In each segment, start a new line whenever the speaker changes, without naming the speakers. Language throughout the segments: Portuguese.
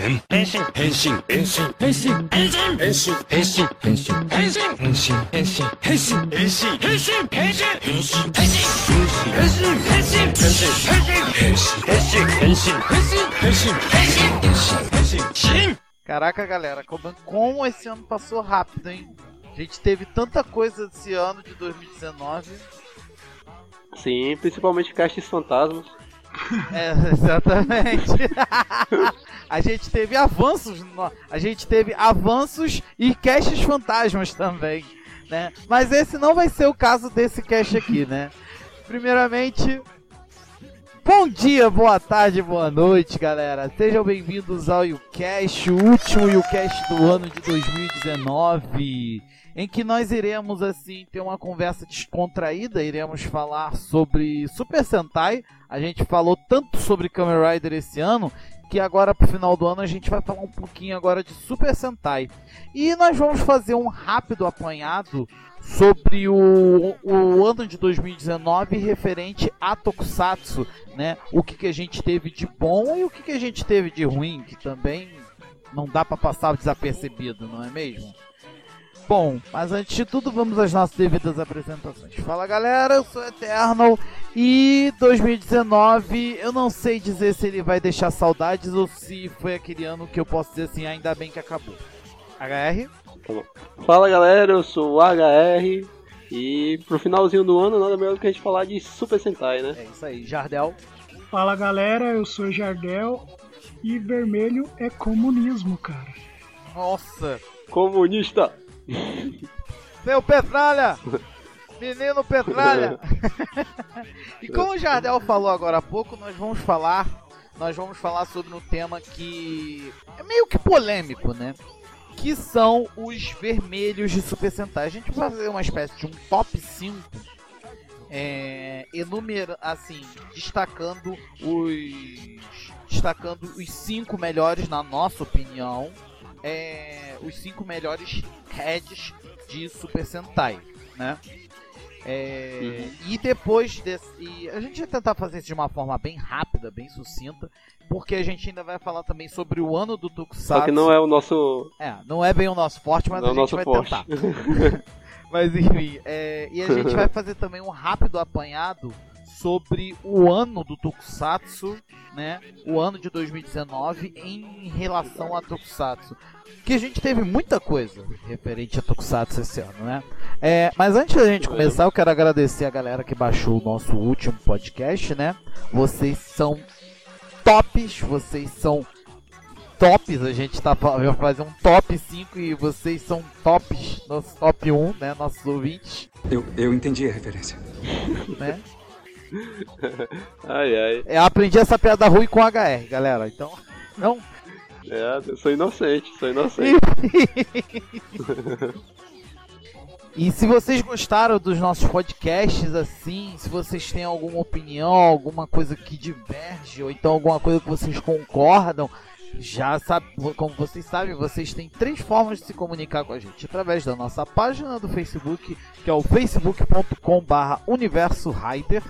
変変身変身変身変身変身変身変身変身変身変身変身変身変身変身変身変身変身変身変身変身変身変身変身変身変身
Caraca, galera, como, como esse ano passou rápido, hein? A gente teve tanta coisa esse ano de 2019.
Sim, principalmente caixas fantasmas.
É, exatamente. a gente teve avanços, a gente teve avanços e caches fantasmas também, né? Mas esse não vai ser o caso desse cache aqui, né? Primeiramente, bom dia, boa tarde, boa noite, galera. Sejam bem-vindos ao YouCast, o último YouCast do ano de 2019 em que nós iremos assim ter uma conversa descontraída, iremos falar sobre Super Sentai. A gente falou tanto sobre Kamen Rider esse ano que agora pro final do ano a gente vai falar um pouquinho agora de Super Sentai. E nós vamos fazer um rápido apanhado sobre o, o ano de 2019 referente a Tokusatsu, né? O que, que a gente teve de bom e o que, que a gente teve de ruim, que também não dá para passar desapercebido, não é mesmo? Bom, mas antes de tudo, vamos às nossas devidas apresentações. Fala galera, eu sou o Eternal e 2019 eu não sei dizer se ele vai deixar saudades ou se foi aquele ano que eu posso dizer assim, ainda bem que acabou. HR?
Fala galera, eu sou o HR e pro finalzinho do ano nada melhor do que a gente falar de Super Sentai, né?
É isso aí, Jardel.
Fala galera, eu sou o Jardel e vermelho é comunismo, cara.
Nossa,
Comunista!
Meu Petralha! Menino Petralha! e como o Jardel falou agora há pouco, nós vamos falar, nós vamos falar sobre um tema que é meio que polêmico, né? Que são os vermelhos de Super Sentai. A gente vai fazer uma espécie de um top 5 é, enumera, assim, destacando os destacando os cinco melhores na nossa opinião, é, os cinco melhores heads de Super Sentai, né? É, E depois desse. E a gente vai tentar fazer isso de uma forma bem rápida, bem sucinta, porque a gente ainda vai falar também sobre o ano do Tokusatsu.
Só que não é o nosso.
É, não é bem o nosso forte, mas
não é
a gente vai
forte.
tentar. Mas enfim, é, e a gente vai fazer também um rápido apanhado sobre o ano do Tokusatsu, né? O ano de 2019 em relação a Tokusatsu. Que a gente teve muita coisa referente a Tokusatsu esse ano, né? É, mas antes da gente começar, eu quero agradecer a galera que baixou o nosso último podcast, né? Vocês são tops, vocês são tops, a gente tá vai fazer um top 5 e vocês são tops, nosso top 1, né? Nossos ouvintes,
Eu, eu entendi a referência.
né?
Ai ai.
Eu aprendi essa piada ruim com HR, galera. Então, não.
É, eu sou inocente, sou inocente.
E se vocês gostaram dos nossos podcasts, assim, se vocês têm alguma opinião, alguma coisa que diverge, ou então alguma coisa que vocês concordam, já sabe, como vocês sabem, vocês têm três formas de se comunicar com a gente. Através da nossa página do Facebook, que é o facebook.com.br universo Rider.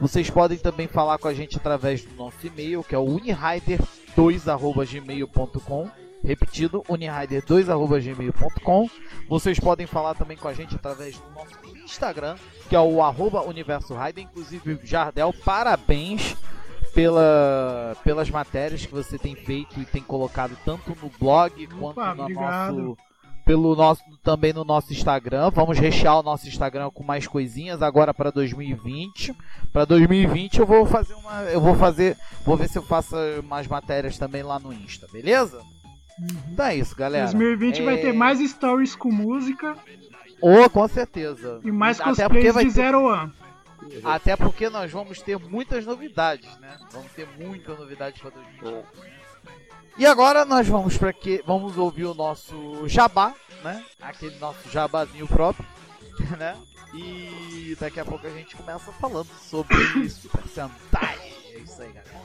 Vocês podem também falar com a gente através do nosso e-mail, que é o unihider2.gmail.com. Repetido, unihider2.gmail.com. Vocês podem falar também com a gente através do nosso Instagram, que é o arroba Universo Rider. Inclusive, Jardel, parabéns pela, pelas matérias que você tem feito e tem colocado tanto no blog quanto no
obrigado.
nosso pelo nosso também no nosso Instagram. Vamos rechear o nosso Instagram com mais coisinhas agora para 2020. Para 2020 eu vou fazer uma eu vou fazer, vou ver se eu faço mais matérias também lá no Insta, beleza? Então é isso, galera.
2020 vai
É,
ter mais stories com música
Oh, com certeza.
e mais
Até porque
cosplays
vai
de
ter-
Zero One.
Até porque nós vamos ter muitas novidades, né? Vamos ter muita novidade para 2020. E agora nós vamos para que vamos ouvir o nosso jabá, né? Aquele nosso jabazinho próprio, né? E daqui a pouco a gente começa falando sobre Super Sentai. É isso aí, galera.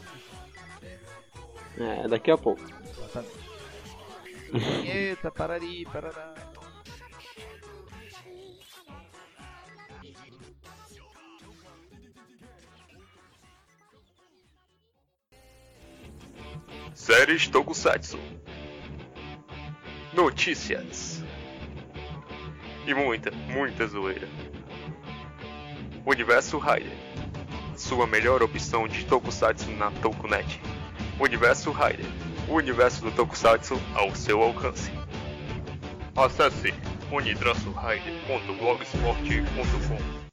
É, daqui a pouco.
Exatamente. Eita, parari, parará.
Séries Tokusatsu. Notícias. E muita, muita zoeira. Universo Rider. Sua melhor opção de Tokusatsu na Tokunet. Universo Rider. O universo do Tokusatsu ao seu alcance. Acesse unitraçorider.blogsport.com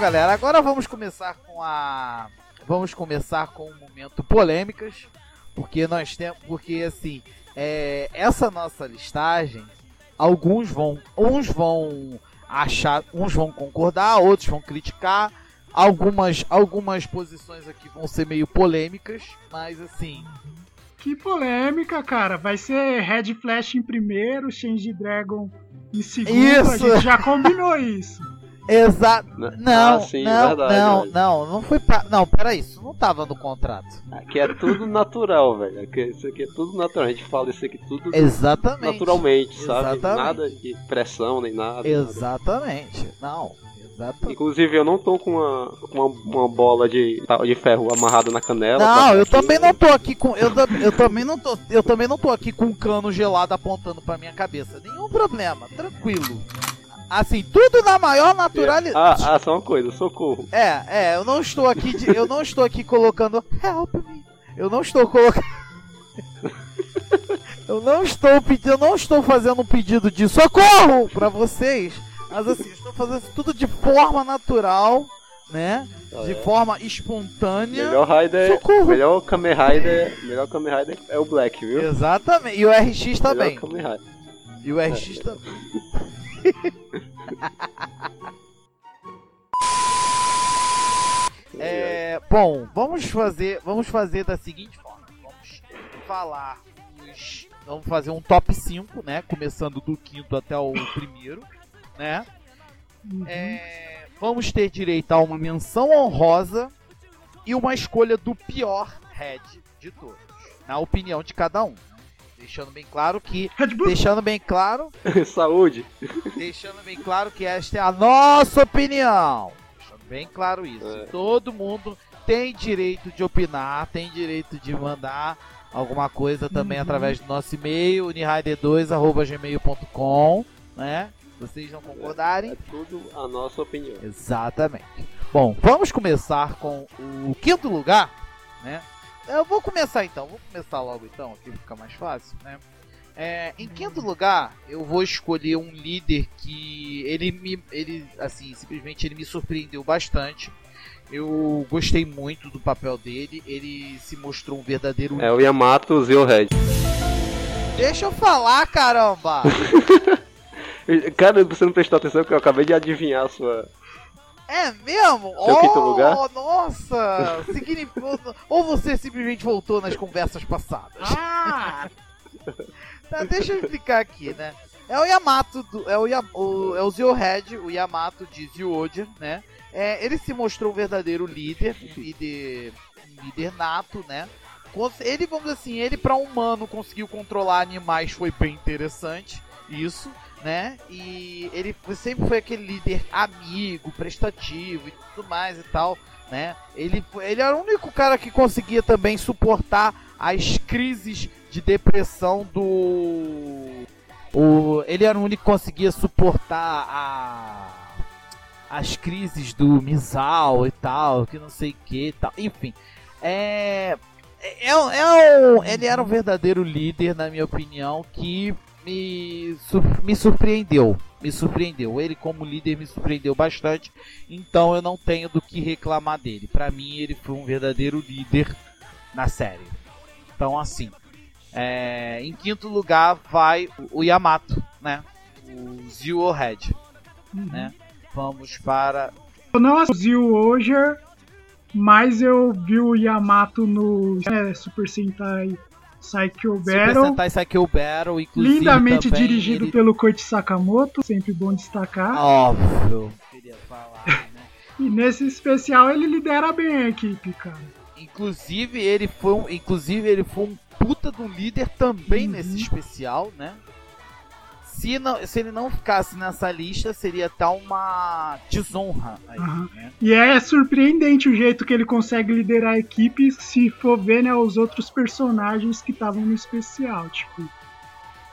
Galera, agora vamos começar com a. Vamos começar com o momento polêmicas, porque nós temos, porque assim, é, essa nossa listagem, alguns vão, uns vão achar, uns vão concordar, outros vão criticar. Algumas, algumas posições aqui vão ser meio polêmicas, mas assim,
Que polêmica, cara. Vai ser Red Flash em primeiro, Change Dragon em segundo. A
Isso.
gente já combinou isso.
Exato.
Né?
Não,
Ah, sim,
não,
verdade,
não,
verdade.
não, não foi pra. Não, peraí, isso não tava no contrato.
Aqui é tudo natural, velho. Aqui, isso aqui é tudo natural. A gente fala isso aqui tudo
Exatamente.
naturalmente, sabe?
Exatamente.
Nada de pressão nem nada. nada.
Exatamente. Não, exatamente.
Inclusive, eu não tô com uma, uma, uma bola de, de ferro amarrada na canela.
Não, eu também não tô aqui com. Eu, eu também não tô. Eu também não tô aqui com um cano gelado apontando pra minha cabeça. Nenhum problema, tranquilo. Assim, tudo na maior naturalidade.
Ah, ah, só uma coisa, socorro.
É, é, eu não estou aqui de, eu não estou aqui colocando help me. Eu não estou colocando Eu não estou pedindo, eu não estou fazendo um pedido de socorro pra vocês, mas assim, estou fazendo tudo de forma natural, né? De
É.
forma espontânea.
Melhor Rider,
Socorro.
melhor Kamen Rider, melhor Kamen Rider é o Black, viu?
Exatamente. E o RX também.
Melhor Kamen Rider.
E o RX também. É, bom, vamos fazer, vamos fazer da seguinte forma. Vamos falar os, vamos fazer um top 5, né, começando do quinto até o primeiro, né?
Uhum.
É, vamos ter direito a uma menção honrosa e uma escolha do pior head de todos, na opinião de cada um. Deixando bem claro que,
Red Bull.
deixando bem claro
Saúde.
deixando bem claro que esta é a nossa opinião. Deixando bem claro isso.
É.
Todo mundo tem direito de opinar, tem direito de mandar alguma coisa também
Uhum.
através do nosso e-mail, unirider2.gmail.com, né? Se vocês não concordarem.
É tudo a nossa opinião.
Exatamente. Bom, vamos começar com o quinto lugar, né? Eu vou começar então, vou começar logo então, aqui fica mais fácil, né? É, em quinto lugar, eu vou escolher um líder que ele me, ele, assim, simplesmente ele me surpreendeu bastante. Eu gostei muito do papel dele, ele se mostrou um verdadeiro.
É o Yamato Zero Red.
Deixa eu falar, caramba!
Cara, você não prestou atenção que eu acabei de adivinhar a sua.
É mesmo?
Seu
oh,
quinto lugar?
Nossa! Significou... Ou você simplesmente voltou nas conversas passadas?
Ah!
Tá, deixa eu explicar aqui, né? É o Yamato, do, é o, Ya- o, é o o Yamato de Zioja, né? É, ele se mostrou um verdadeiro líder, líder, líder nato, né? Ele, vamos dizer assim, ele para humano conseguiu controlar animais, foi bem interessante, isso, né? E ele sempre foi aquele líder amigo, prestativo e tudo mais e tal, né? Ele, ele era o único cara que conseguia também suportar as crises de depressão do. O, ele era o único que conseguia suportar a, as crises do Mizal e tal, que não sei o que e tal. Enfim, é, é, é um, ele era um verdadeiro líder, na minha opinião, que me, me surpreendeu. Me surpreendeu. Ele, como líder, me surpreendeu bastante. Então eu não tenho do que reclamar dele. Pra mim, ele foi um verdadeiro líder na série. Então, assim, é, em quinto lugar vai o- Yamato, né? O Zio Head, né? Vamos para.
Eu não assisti o Oger, mas eu vi o Yamato no é, Super Sentai Psycho
Super
Battle,
Sentai Psycho Battle, inclusive
lindamente
também
dirigido
ele...
pelo Koichi Sakamoto, sempre bom destacar.
Óbvio, queria falar, né?
E nesse especial ele lidera bem a equipe, cara.
Inclusive ele foi um, inclusive ele foi um puta do líder também
Uhum.
nesse especial, né? Se, não, se ele não ficasse nessa lista, seria até uma desonra aí,
Aham.
né?
E é surpreendente o jeito que ele consegue liderar a equipe se for ver né, os outros personagens que estavam no especial. Tipo,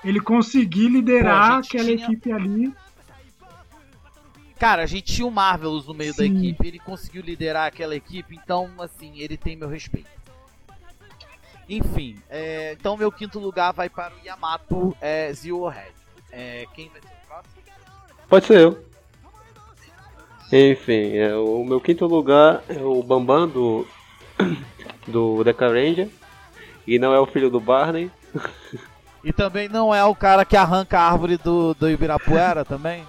ele conseguir liderar
Pô,
aquela
tinha-
equipe ali.
Cara, a gente tinha o Marvelous no meio da
Sim.
equipe, ele conseguiu liderar aquela equipe, então, assim, ele tem meu respeito. Enfim, é, então meu quinto lugar vai para o Yamato é, Zero Head. É, quem vai ser o próximo?
Pode ser eu. Enfim, é, o meu quinto lugar é o Bambam do, do Deca Ranger. E não é o filho do Barney.
E também não é o cara que arranca a árvore do, do Ibirapuera também?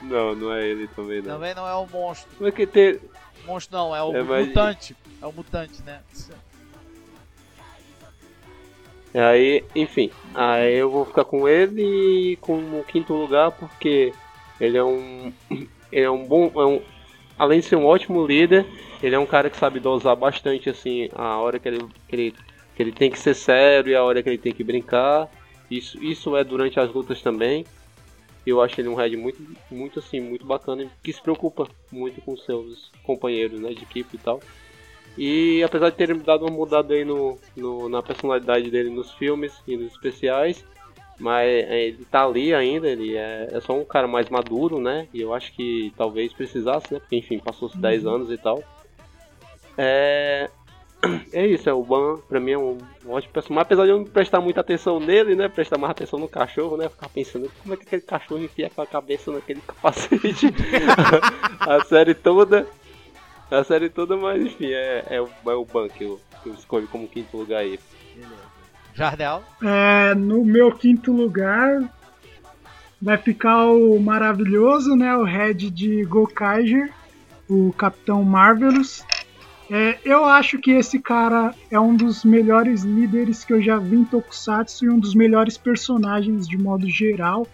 Não, não é ele também não.
Também não é o monstro.
Como é que tem.
Monstro não, é o
É, mas-
mutante. É o mutante, né?
Aí, enfim, aí eu vou ficar com ele como quinto lugar porque ele é um. Ele é um bom. é um- além de ser um ótimo líder, ele é um cara que sabe dosar bastante assim a hora que ele, que ele, que ele tem que ser sério e a hora que ele tem que brincar. Isso, isso é durante as lutas também. Eu acho ele um head muito, muito assim, muito bacana que se preocupa muito com seus companheiros né, de equipe e tal. E apesar de terem dado uma mudada aí no, no- na personalidade dele nos filmes e nos especiais, mas ele tá ali ainda, ele é, é só um cara mais maduro, né? E eu acho que talvez precisasse, né? Porque enfim, passou-se 10 anos e tal. É. É isso, é o Ban, pra mim é um, ótimo personagem. Apesar de eu não prestar muita atenção nele, né? Prestar mais atenção no cachorro, né? Ficar pensando como é que aquele cachorro enfia com a cabeça naquele capacete. a série toda. A série toda, mas enfim, é, é, o, é o Ban que eu, que eu escolho como quinto lugar aí.
Jardel?
É, no meu quinto lugar vai ficar o maravilhoso, né? O head de Gokaiger, o Capitão Marvelous. É, eu acho que esse cara é um dos melhores líderes que eu já vi em Tokusatsu e um dos melhores personagens de modo geral.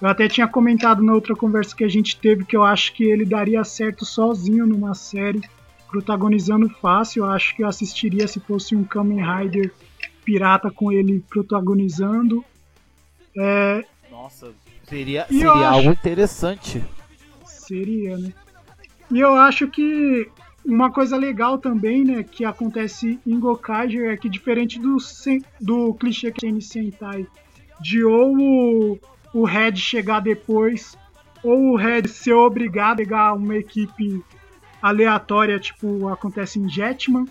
Eu até tinha comentado na outra conversa que a gente teve que eu acho que ele daria certo sozinho numa série, protagonizando fácil. Eu acho que eu assistiria se fosse um Kamen Rider pirata com ele protagonizando. É,
Nossa, seria,
E
seria
acho-
algo interessante.
seria, né? E eu acho que uma coisa legal também, né, que acontece em Gokaiger é que diferente do, do clichê que tem em Sentai, de ou o, Red chegar depois, ou o Red ser obrigado a pegar uma equipe aleatória, tipo acontece em Jetman,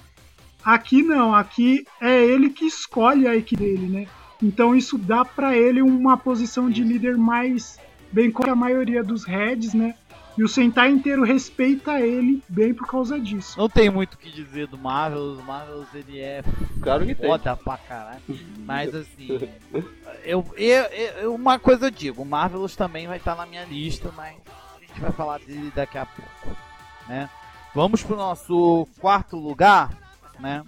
aqui não, aqui é ele que escolhe a equipe dele, né? Então isso dá pra ele uma posição de líder mais bem como a maioria dos Reds, né? E o Sentai inteiro respeita ele bem por causa disso.
Não tem muito o que dizer do Marvelous. O Marvelous ele é
Claro que tem.
foda pra caralho. Mas assim, eu, eu, eu- uma coisa eu digo, Marvelous também vai estar na minha lista, mas a gente vai falar dele daqui a pouco, né? Vamos pro nosso quarto lugar, né?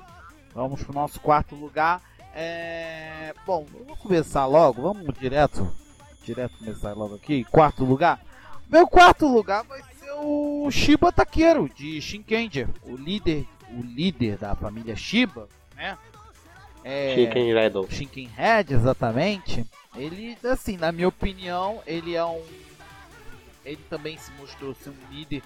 Vamos pro nosso quarto lugar. É... Bom, vamos começar logo, vamos direto, direto começar logo aqui. Quarto lugar. Meu quarto lugar vai ser o Shiba Takeru de Shinkenger, o líder, o líder da família Shiba, né? É...
Chicken.
Shinken Head, exatamente. Ele, assim, na minha opinião, ele é um. Ele também se mostrou ser um líder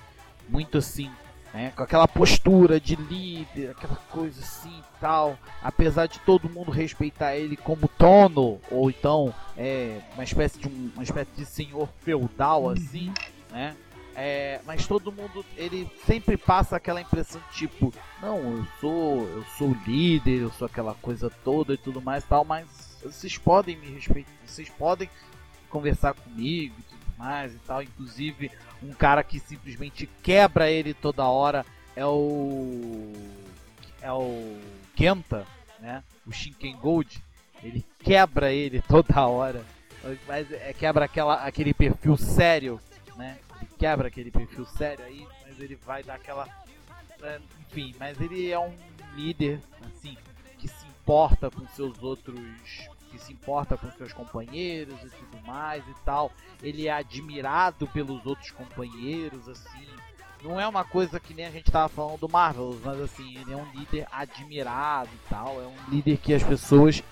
muito assim, né? Com aquela postura de líder, aquela coisa assim e tal. Apesar de todo mundo respeitar ele como Tono, ou então é, uma espécie de um, uma espécie de senhor feudal assim, né? É, mas todo mundo, ele sempre passa aquela impressão tipo, não, eu sou, eu sou o líder, eu sou aquela coisa toda e tudo mais tal, mas vocês podem me respeitar, vocês podem conversar comigo e tudo mais e tal. Inclusive, um cara que simplesmente quebra ele toda hora é o é o Kenta, né? O Shinken Gold, ele quebra ele toda hora, mas é, quebra aquela, aquele perfil sério, né? Quebra aquele perfil sério aí, mas ele vai dar aquela é, enfim, mas ele é um líder, assim, que se importa com seus outros que se importa com seus companheiros e tudo mais e tal. Ele é admirado pelos outros companheiros, assim. Não é uma coisa que nem a gente tava falando do Marvel, mas assim, ele é um líder admirado e tal. É um líder que as pessoas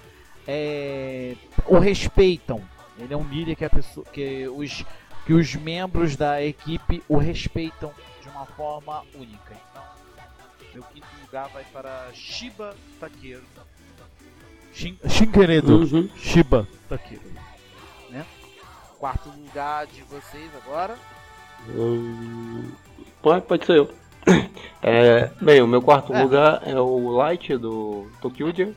é, o respeitam. Ele é um líder que, pessoa, que, os, que os membros da equipe o respeitam de uma forma única. Então, meu quinto lugar vai para Shiba Takeru. Shin, Shinkenedo
Uhum.
Shiba Takeru. Né? Quarto lugar de vocês agora.
Hum, pode, pode ser eu. É, bem, o meu quarto
É.
lugar é o Light do Tokyuja.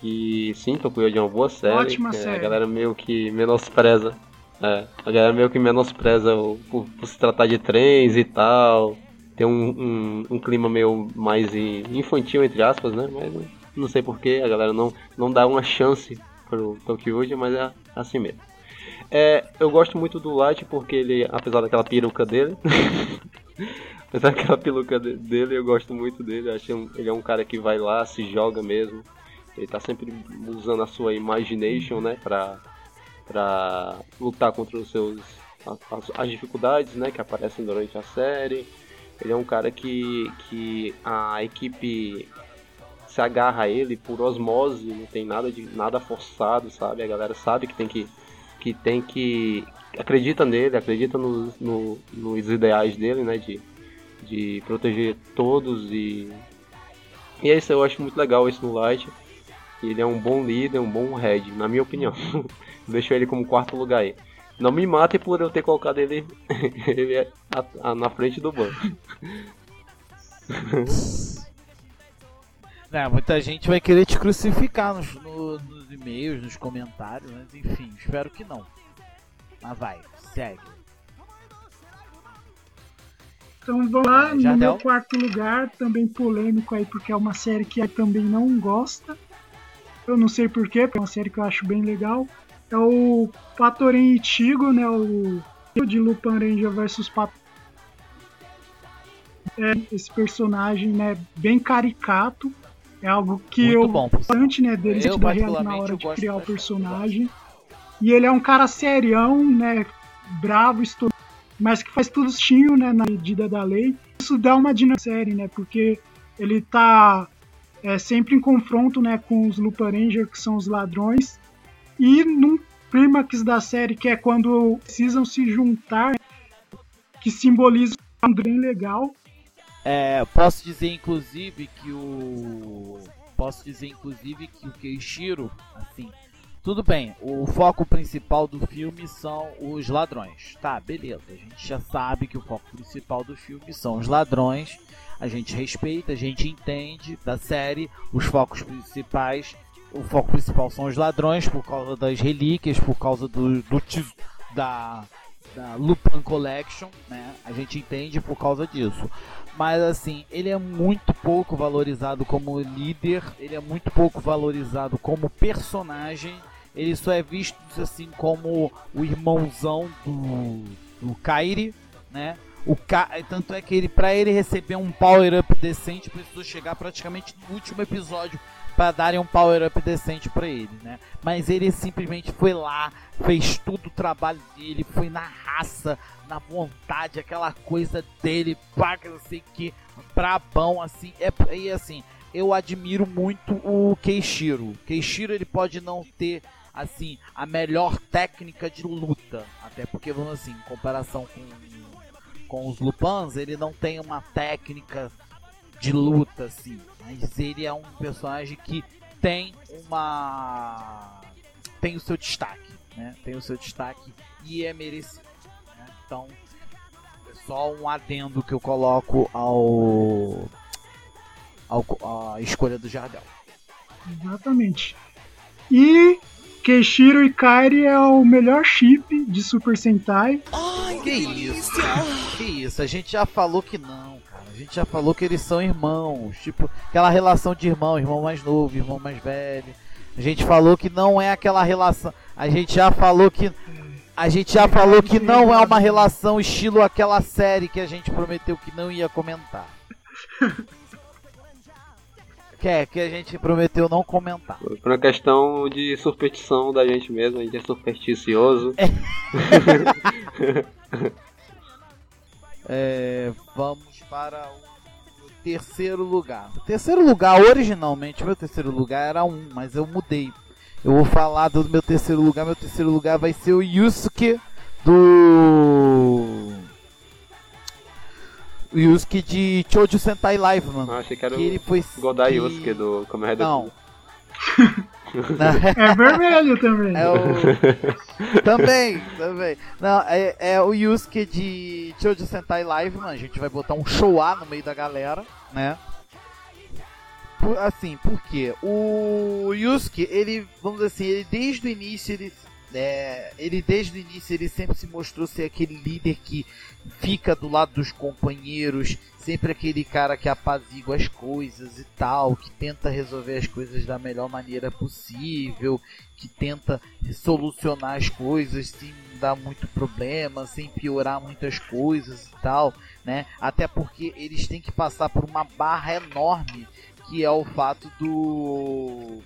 Que sim, Tokyuja é uma boa série.
Ótima
que A
série.
galera meio que menospreza. É, a galera meio que menospreza o, por, por se tratar de trens e tal. Tem um, um, um clima meio mais infantil, entre aspas, né? Mas não- não sei porquê, a galera não, não dá uma chance pro Tokyuja, mas é assim mesmo. É, eu gosto muito do Light porque ele, apesar daquela peruca dele, apesar daquela peruca de- dele, eu gosto muito dele. Acho um- ele é um cara que vai lá, se joga mesmo. Ele tá sempre usando a sua imagination, né, pra, pra lutar contra os seus as, as dificuldades, né, que aparecem durante a série. Ele é um cara que, que a equipe se agarra a ele por osmose, não tem nada de nada forçado, sabe? A galera sabe que tem que que tem que acredita nele, acredita nos, no, nos ideais dele, né? De, de proteger todos e e é isso eu acho muito legal isso no Light. Ele é um bom líder, um bom head, na minha opinião. Deixo ele como quarto lugar aí. Não me mate por eu ter colocado ele, ele a- a- na frente do banco.
É, muita gente vai querer te crucificar nos, no- nos e-mails, nos comentários, mas enfim, espero que não. Mas vai, segue.
Então vamos lá, no meu quarto lugar, também polêmico aí, porque é uma série que eu também não gosta. Eu não sei porquê, porque é uma série que eu acho bem legal. É o Patoren Ichigo, né? O de Lupin Ranger vs Pat... É, esse personagem, né, bem caricato. É algo que
Muito
eu
bom,
bastante, né, dele
Eu,
da na hora de criar o personagem. E ele é um cara serião, né, bravo, estourado, mas que faz tudo certinho, né, na medida da lei. Isso dá uma dinâmica série, né, porque ele tá é, sempre em confronto, né, com os Lupin Ranger, que são os ladrões. E num clímax da série, que é quando precisam se juntar, que simboliza um bem legal.
É, posso dizer inclusive que o. Posso dizer inclusive que o Keishiro, assim. Tudo bem, o foco principal do filme são os ladrões. Tá, beleza. A gente já sabe que o foco principal do filme são os ladrões. A gente respeita, a gente entende da série. Os focos principais. O foco principal são os ladrões por causa das relíquias, por causa do, do da, da Lupin Collection, né? A gente entende por causa disso. Mas assim, ele é muito pouco valorizado como líder, ele é muito pouco valorizado como personagem. Ele só é visto assim como o irmãozão do, do Kairi, né? O Ka... Tanto é que ele, para ele receber um power up decente, precisou chegar praticamente no último episódio para darem um power up decente para ele, né? Mas ele simplesmente foi lá, fez tudo o trabalho dele, foi na raça, na vontade, aquela coisa dele, que não sei que, brabão, assim, é, e assim, eu admiro muito o Keishiro. Keishiro, ele pode não ter, assim, a melhor técnica de luta, até porque, vamos assim, em comparação com, com os Lupans, ele não tem uma técnica de luta, assim, mas ele é um personagem que tem uma... tem o seu destaque, né, tem o seu destaque e é merecido. né? Então, é só um adendo que eu coloco ao, ao à escolha do Jardel.
Exatamente. E Keishiro e Kairi é o melhor chip de Super Sentai.
Que isso, cara? Que isso? A gente já falou que não. A gente já falou que eles são irmãos, tipo aquela relação de irmão, irmão mais novo, irmão mais velho. A gente falou que não é aquela relação. A gente já falou que a gente já falou que não é uma relação estilo aquela série que a gente prometeu que não ia comentar. Que é, que a gente prometeu não comentar.
Por uma questão de superstição da gente mesmo, a gente é supersticioso.
É, vamos para o terceiro lugar. O terceiro lugar, originalmente, meu terceiro lugar era um, mas eu mudei. Eu vou falar do meu terceiro lugar. Meu terceiro lugar vai ser o Yusuke do. O Yusuke de Chojo Sentai Live, mano.
Ah, achei que era
que ele
o
foi.
Godai
que-
Yusuke do.
Não.
É vermelho também.
É o. também, também. Não, é, é o Yusuke de Chojo Sentai Live, mano. A gente vai botar um show A no meio da galera, né? Por- assim, por quê? O Yusuke, ele, vamos dizer assim, ele desde o início, ele, é, ele desde o início, ele sempre se mostrou ser aquele líder que fica do lado dos companheiros, sempre aquele cara que apazigua as coisas e tal, que tenta resolver as coisas da melhor maneira possível, que tenta solucionar as coisas sem dar muito problema, sem piorar muitas coisas e tal, né? Até porque eles têm que passar por uma barra enorme, que é o fato do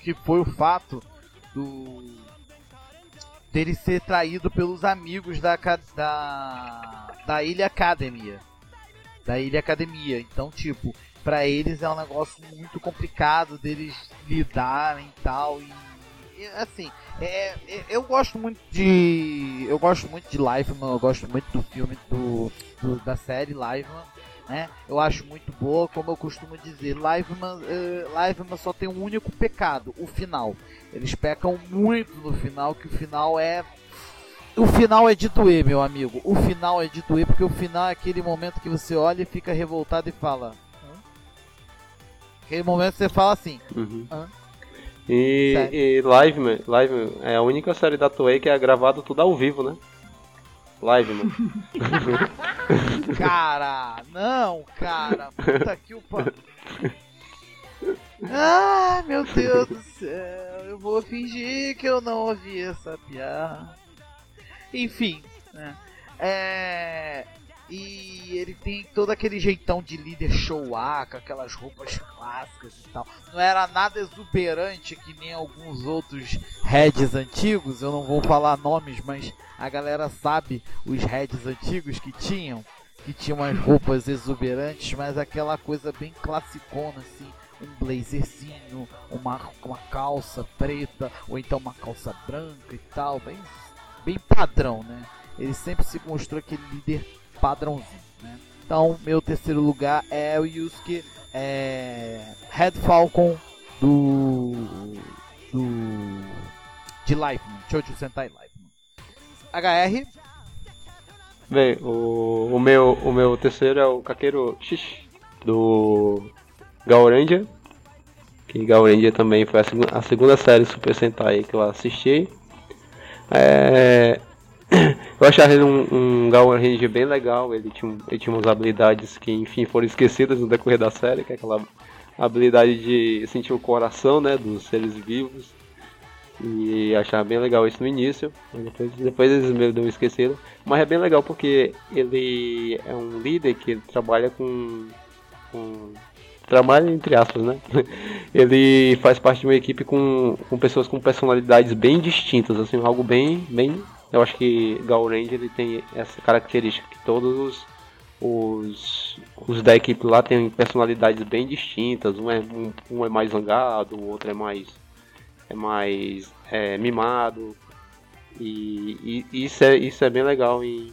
que foi o fato do dele ser traído pelos amigos da da da Ilha Academia. Da Ilha Academia. Então, tipo, pra eles é um negócio muito complicado deles lidarem tal e assim, é, é- eu gosto muito de. Eu gosto muito de Liveman, eu gosto muito do filme do, do- da série Liveman, né? Eu acho muito boa, como eu costumo dizer, Liveman, eh, Liveman só tem um único pecado, o final. Eles pecam muito no final, que o final é. O final é de doer, meu amigo. O final é de doer, porque o final é aquele momento que você olha e fica revoltado e fala. "Hã?" Aquele momento que você fala assim.
Uhum. E,
Sério?
e Liveman, Liveman é a única série da Toei que é gravado tudo ao vivo, né? Liveman.
Cara, não, cara, puta que o pa... Ah, meu Deus do céu, eu vou fingir que eu não ouvi essa piada. Enfim, né? É... E ele tem todo aquele jeitão de líder show A, com aquelas roupas clássicas e tal. Não era nada exuberante que nem alguns outros heads antigos, eu não vou falar nomes, mas a galera sabe os heads antigos que tinham, que tinham umas roupas exuberantes, mas aquela coisa bem classicona assim, um blazerzinho, uma, uma calça preta, ou então uma calça branca e tal, bem, bem padrão, né? Ele sempre se mostrou aquele líder padrãozinho, né? Então, meu terceiro lugar é o Yusuke é, Red Falcon do do de Lifeman, Chojo Sentai Lifeman. HR,
Bem, o, o, meu, o meu terceiro é o Kakeru Shish, do Gauranger. Que Gauranger também foi a, segu- a segunda série Super Sentai que eu assisti. É, eu achava ele um, um Gauranger bem legal, ele tinha, ele tinha umas habilidades que enfim foram esquecidas no decorrer da série, que é aquela habilidade de sentir o coração né, dos seres vivos. E achava bem legal isso no início, depois, depois eles meio deu esquecido. Mas é bem legal porque ele é um líder que trabalha com. com trabalha entre aspas, né? Ele faz parte de uma equipe com, com pessoas com personalidades bem distintas, assim, algo bem. bem eu acho que Gal Ranger ele tem essa característica que todos os, os da equipe lá têm personalidades bem distintas. Um é, um, um é mais zangado, o outro é mais é mais é, mimado. E, e isso, é, isso é bem legal em,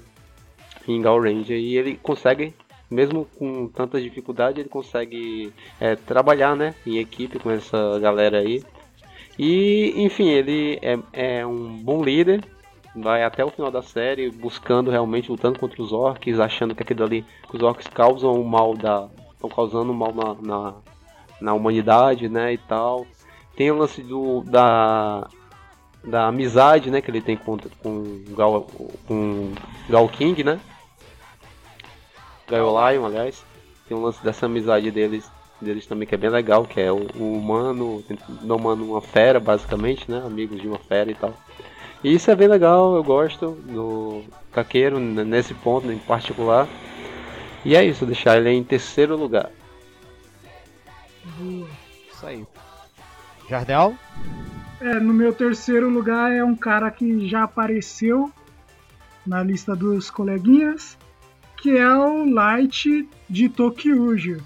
em Gal Ranger. E ele consegue, mesmo com tanta dificuldade, ele consegue é, trabalhar né, em equipe com essa galera aí. E, enfim, ele é, é um bom líder. Vai até o final da série buscando realmente, lutando contra os orcs, achando que aquilo ali, que os orcs causam o mal da. estão causando mal na, na, na humanidade, né? E tal. Tem o lance do, da, da amizade, né, que ele tem com, com, Gal, com Gal King, né? Gal Lion, aliás. Tem um lance dessa amizade deles, deles também que é bem legal, que é o, o humano, não humano uma fera, basicamente, né? Amigos de uma fera e tal. E isso é bem legal, eu gosto do Caqueiro n- nesse ponto em particular. E é isso, deixar ele em terceiro lugar.
Boa.
Isso aí. Jardel?
É, no meu terceiro lugar é um cara que já apareceu na lista dos coleguinhas, que é o Light de Tokyuja.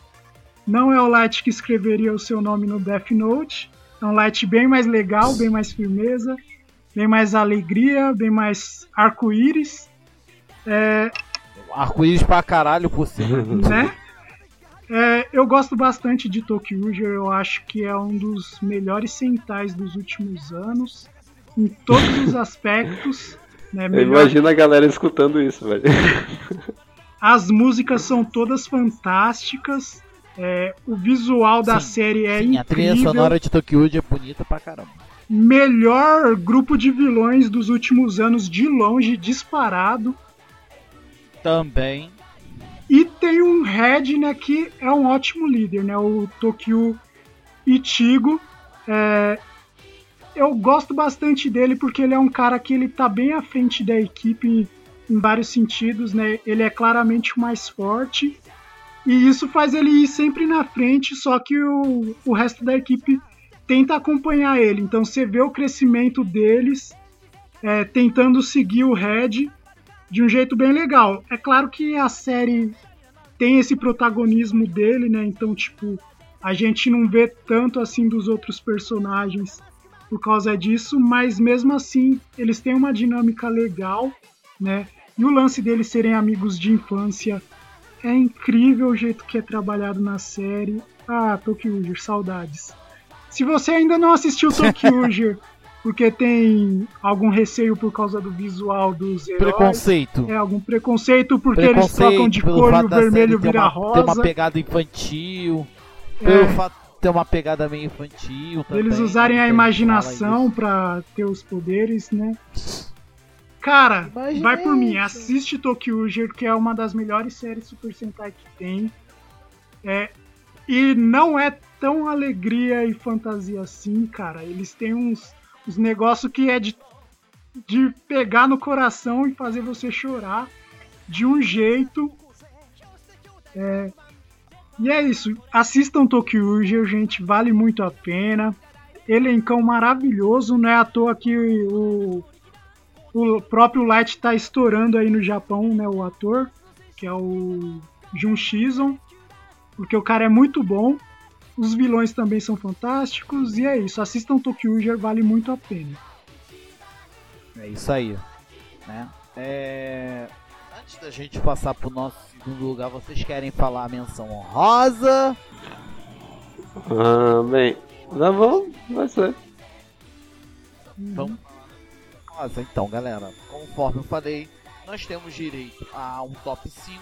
Não é o Light que escreveria o seu nome no Death Note, é um Light bem mais legal, bem mais firmeza, bem mais alegria, bem mais arco-íris. É,
Arco-íris pra caralho por cima.
né? É, eu gosto bastante de Tokyuja, eu acho que é um dos melhores centais dos últimos anos, em todos os aspectos. Né?
Eu
Melhor-
imagino a galera escutando isso, velho.
As músicas são todas fantásticas, é, o visual da
Sim,
série é
Sim, a trilha
incrível.
sonora de Tokyo é bonita pra caramba.
Melhor grupo de vilões dos últimos anos, de longe, disparado.
Também.
E tem um Red, né, que é um ótimo líder, né, o Tokyo Ichigo. É, eu gosto bastante dele porque ele é um cara que ele tá bem à frente da equipe em vários sentidos, né? Ele é claramente o mais forte e isso faz ele ir sempre na frente, só que o, o resto da equipe tenta acompanhar ele. Então você vê o crescimento deles é, tentando seguir o Red de um jeito bem legal. É claro que a série tem esse protagonismo dele, né? Então, tipo, a gente não vê tanto assim dos outros personagens por causa disso, mas mesmo assim eles têm uma dinâmica legal, né? E o lance deles serem amigos de infância é incrível o jeito que é trabalhado na série. Ah, Tokyo saudades. Se você ainda não assistiu Tokyo porque tem algum receio por causa do visual dos heróis,
Preconceito.
é algum preconceito porque eles trocam de
pelo
cor e o vermelho vira
uma,
rosa.
Ter uma pegada infantil. Pelo
É.
fato de ter uma pegada meio infantil também.
eles usarem a imaginação pra ter os poderes, né? Cara, vai por mim, assiste Tokyo que é uma das melhores séries Super Sentai que tem. É, e não é tão alegria e fantasia assim, cara. Eles têm uns, uns negócios que é de, de pegar no coração e fazer você chorar de um jeito. É, e é isso. Assistam Tokyo gente, vale muito a pena. Elencão maravilhoso, não é à toa que o, o próprio Light tá estourando aí no Japão, né, o ator, que é o Jun Shizon, porque o cara é muito bom. Os vilões também são fantásticos e é isso. Assistam Tokyo vale muito a pena.
É isso aí. Né? É, Antes da gente passar pro nosso segundo lugar, vocês querem falar a menção honrosa?
Ah, bem, tá bom, vai ser.
Vamos. Então, galera, conforme eu falei, nós temos direito a um top 5.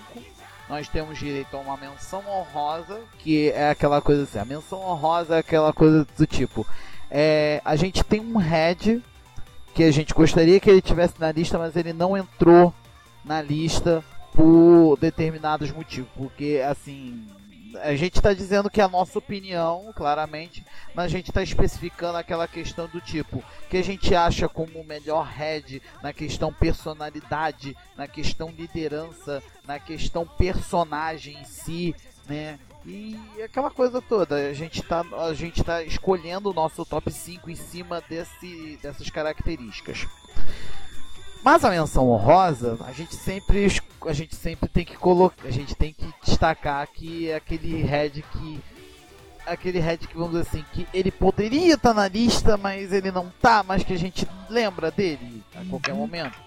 Nós temos direito a uma menção honrosa, que é aquela coisa assim. A menção honrosa é aquela coisa do tipo: é, a gente tem um head que a gente gostaria que ele tivesse na lista, mas ele não entrou na lista por determinados motivos. Porque, assim, a gente está dizendo que é a nossa opinião, claramente, mas a gente está especificando aquela questão do tipo que a gente acha como o melhor head na questão personalidade, na questão liderança, na questão personagem em si, né? E aquela coisa toda, a gente tá, a gente tá escolhendo o nosso top 5 em cima desse, dessas características. Mas a menção honrosa, a gente sempre a gente sempre tem que colocar, a gente tem que destacar que é aquele head que aquele head que vamos dizer assim, que ele poderia estar na lista, mas ele não tá, mas que a gente lembra dele a qualquer momento.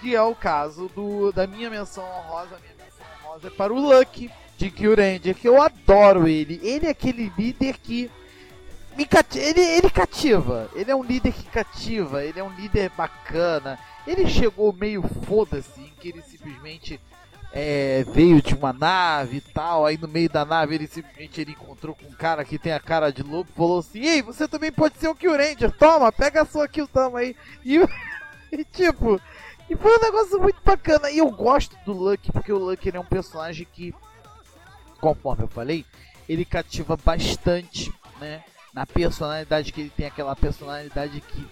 Que é o caso do da minha menção honrosa, minha menção honrosa é para o Lucky de Kyuranger, que eu adoro ele. Ele é aquele líder que me cati ele, ele cativa. Ele é um líder que cativa, ele é um líder bacana. Ele chegou meio foda-se, em que ele simplesmente é, veio de uma nave e tal. Aí no meio da nave ele simplesmente ele encontrou com um cara que tem a cara de lobo falou assim: Ei, você também pode ser um Kill Ranger, toma, pega a sua Kill Tama aí. E, e tipo, e foi um negócio muito bacana. E eu gosto do Lucky, porque o Lucky é um personagem que, conforme eu falei, ele cativa bastante, né? Na personalidade que ele tem, aquela personalidade que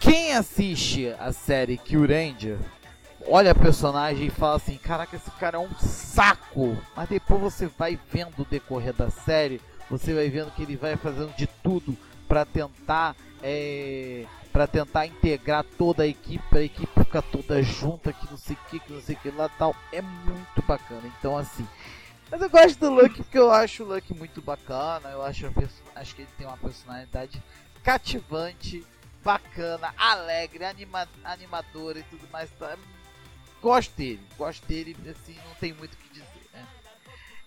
quem assiste a série Kill Ranger olha a personagem e fala assim: caraca, esse cara é um saco. Mas depois você vai vendo o decorrer da série, você vai vendo que ele vai fazendo de tudo para tentar. É, para tentar integrar toda a equipe, a equipe ficar toda junta, que não sei o que, que não sei o que lá tal. É muito bacana. Então, assim. Mas eu gosto do Lucky porque eu acho o Lucky muito bacana. Eu acho, acho que ele tem uma personalidade cativante, bacana, alegre, anima, animadora e tudo mais. Então, gosto dele, gosto dele, assim, não tem muito o que dizer, né?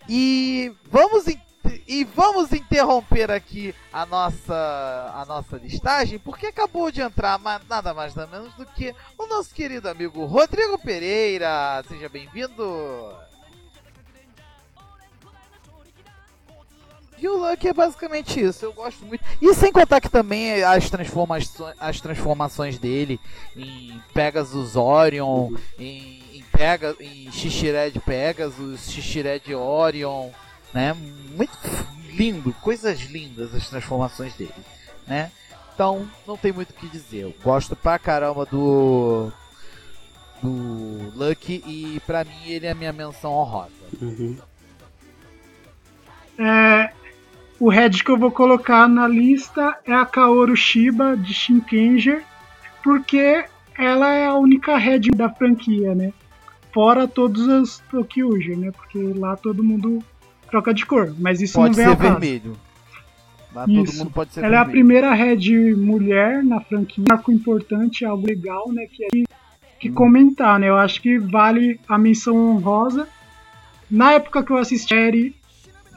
E vamos e vamos interromper aqui a nossa a nossa listagem, porque acabou de entrar nada mais nada menos do que o nosso querido amigo Rodrigo Pereira. Seja bem-vindo. E o Lucky é basicamente isso, eu gosto muito. E sem contar que também as transformações, as transformações dele em Pegasus Orion, em, em, Pega, em Xixiré Pegasus, Xixiré Orion, né? Muito lindo, coisas lindas as transformações dele, né? Então, não tem muito o que dizer. Eu gosto pra caramba do do Lucky e pra mim ele é a minha menção honrosa.
Uhum.
É, o head que eu vou colocar na lista é a Kaoru Shiba de Shinkenger, porque ela é a única head da franquia, né? Fora todos os Tokyuger, né? Porque lá todo mundo troca de cor, mas isso
pode
não vem ao caso.
vermelho. Lá
Isso.
todo mundo pode ser
Ela
vermelho.
é a primeira head mulher na franquia, marco importante, algo legal, né? Que é que comentar, né? Eu acho que vale a menção honrosa. Na época que eu assisti a série,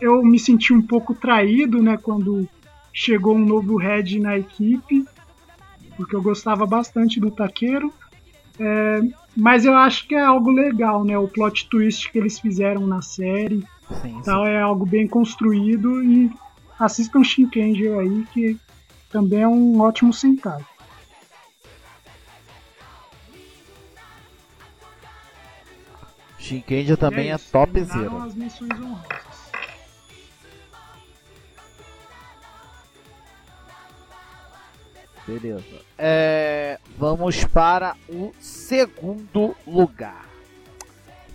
eu me senti um pouco traído, né? Quando chegou um novo head na equipe, porque eu gostava bastante do Taqueiro. É, mas eu acho que é algo legal, né? O plot twist que eles fizeram na série
Sim, sim.
tal é algo bem construído e assistam Shinkenger aí que também é um ótimo Sentai.
Shinkenja também é,
isso,
top Beleza. É, vamos para o segundo lugar.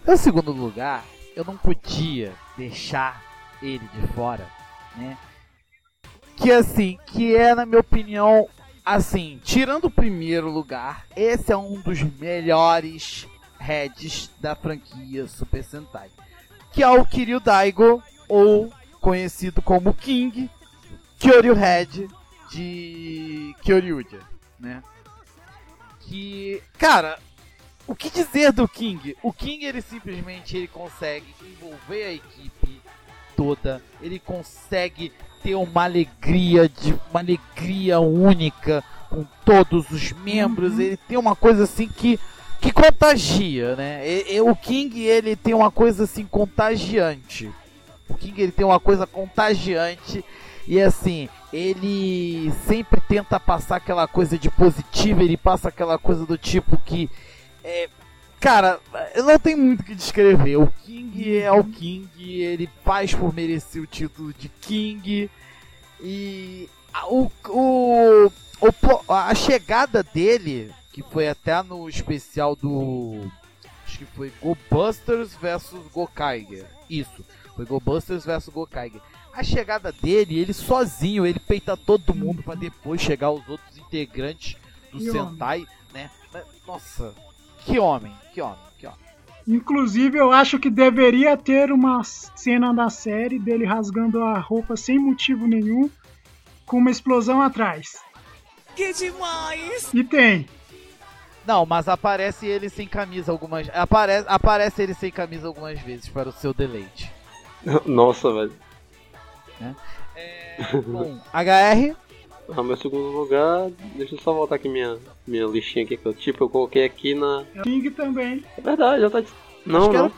No segundo lugar, eu não podia deixar ele de fora, né? Que assim, que é na minha opinião, assim, tirando o primeiro lugar, esse é um dos melhores heads da franquia Super Sentai, que é o Kiryu Daigo, ou conhecido como King Kyoryu Head de Kyoryuja, né? Que, cara, o que dizer do King? O King ele simplesmente ele consegue envolver a equipe toda, ele consegue ter uma alegria de uma alegria única com todos os membros, ele tem uma coisa assim que que contagia, né? E- e o King ele tem uma coisa assim contagiante. O King ele tem uma coisa contagiante e assim, ele sempre tenta passar aquela coisa de positivo, ele passa aquela coisa do tipo que é, cara, não tenho muito o que descrever. O King é o King, ele faz por merecer o título de King e a- o, o, o a chegada dele, que foi até no especial do acho que foi Go Busters versus Gokaiger. Isso, foi Go Busters versus Gokaiger. A chegada dele, ele sozinho, ele peita todo mundo pra depois chegar os outros integrantes do
Que homem.
Sentai, né? Mas, Nossa, que homem, que homem, que homem.
Inclusive, eu acho que deveria ter uma cena da série dele rasgando a roupa sem motivo nenhum, com uma explosão atrás.
Que demais!
E tem.
Não, mas aparece ele sem camisa algumas aparece, aparece ele sem camisa algumas vezes para o seu deleite.
Nossa, velho.
É, bom, HR,
Ah, meu segundo lugar, deixa eu só voltar aqui minha, minha listinha aqui que eu tipo, eu coloquei aqui na.
King também.
É verdade, já tá. Não, não.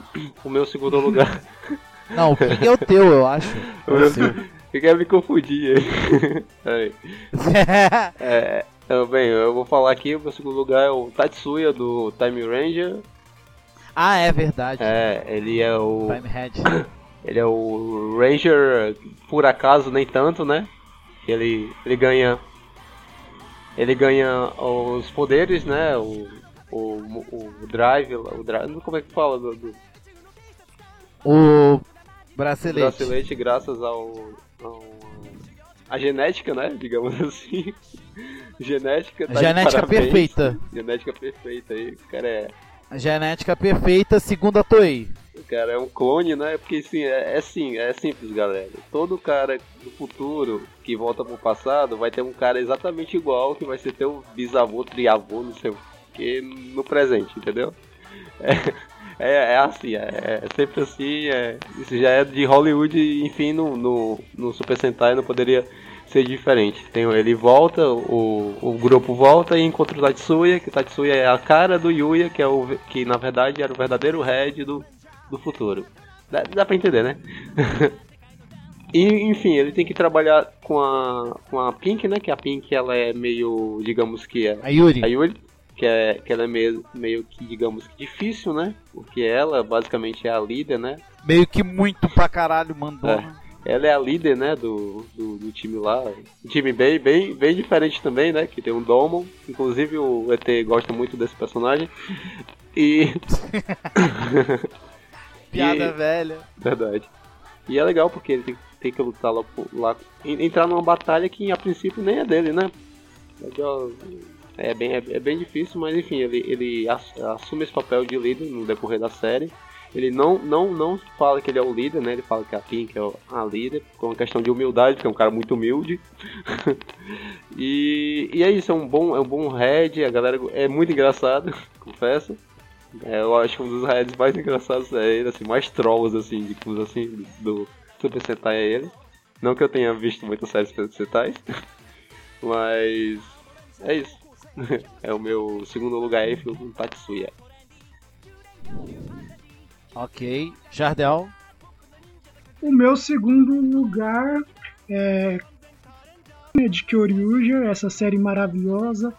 O meu segundo lugar.
não, o King é o teu, eu acho.
O meu- Eu quero me confundir aí. É, eu, bem, eu vou falar aqui, o meu segundo lugar é o Tatsuya do Time Ranger.
ah, é verdade.
É, ele é o.
Time Head.
Ele é o Ranger, por acaso, nem tanto, né? Ele, ele ganha. Ele ganha os poderes, né? O, o, o drive, o drive, como é que fala do, do
o bracelete.
bracelete graças ao, ao a genética, né, digamos assim. genética tá
Genética perfeita.
Genética perfeita aí, o cara é
genética perfeita segundo a Toei.
Cara é um clone, né? Porque sim, é, é sim, é simples, galera. Todo cara do futuro que volta pro passado vai ter um cara exatamente igual que vai ser teu bisavô, triavô, não sei o que, no presente, entendeu? É, é, é assim, é, é, sempre assim. É, isso já é de Hollywood, enfim, no, no, no Super Sentai não poderia ser diferente. Tem, ele volta, o, o grupo volta e encontra o Tatsuya, que o Tatsuya é a cara do Yuya, que, é o, que na verdade era o verdadeiro head do, do futuro. Dá, dá pra entender, né? e enfim, ele tem que trabalhar com a, com a Pink, né? Que a Pink ela é meio, digamos que é.
A Yuri.
A Yuri. Que, é, que ela é meio, meio que, digamos que difícil, né? Porque ela basicamente é a líder, né?
Meio que muito pra caralho mandou. É.
Ela é a líder, né, do, do, do, time lá. Um time bem, bem, bem diferente também, né? Que tem um Domon. Inclusive o ET gosta muito desse personagem. E.
Piada e... velha.
Verdade. E é legal porque ele tem, tem que lutar lá, lá, Entrar numa batalha que a princípio nem é dele, né? É bem, é, é bem difícil, mas enfim, ele, ele assume esse papel de líder no decorrer da série. Ele não, não, não fala que ele é o líder, né? Ele fala que a Pink é a líder, com uma questão de humildade, porque é um cara muito humilde. e, e é isso, é um bom, é um bom head, a galera é muito engraçado, confesso. É, eu acho que um dos heads mais engraçados é ele, assim, mais trolls, assim, digamos assim, do Super Sentai é ele. Não que eu tenha visto muitas séries Super Sentais, mas é isso. é o meu segundo lugar aí, o Tatsuya.
Ok. Jardel.
O meu segundo lugar é de Kyoryuja, essa série maravilhosa,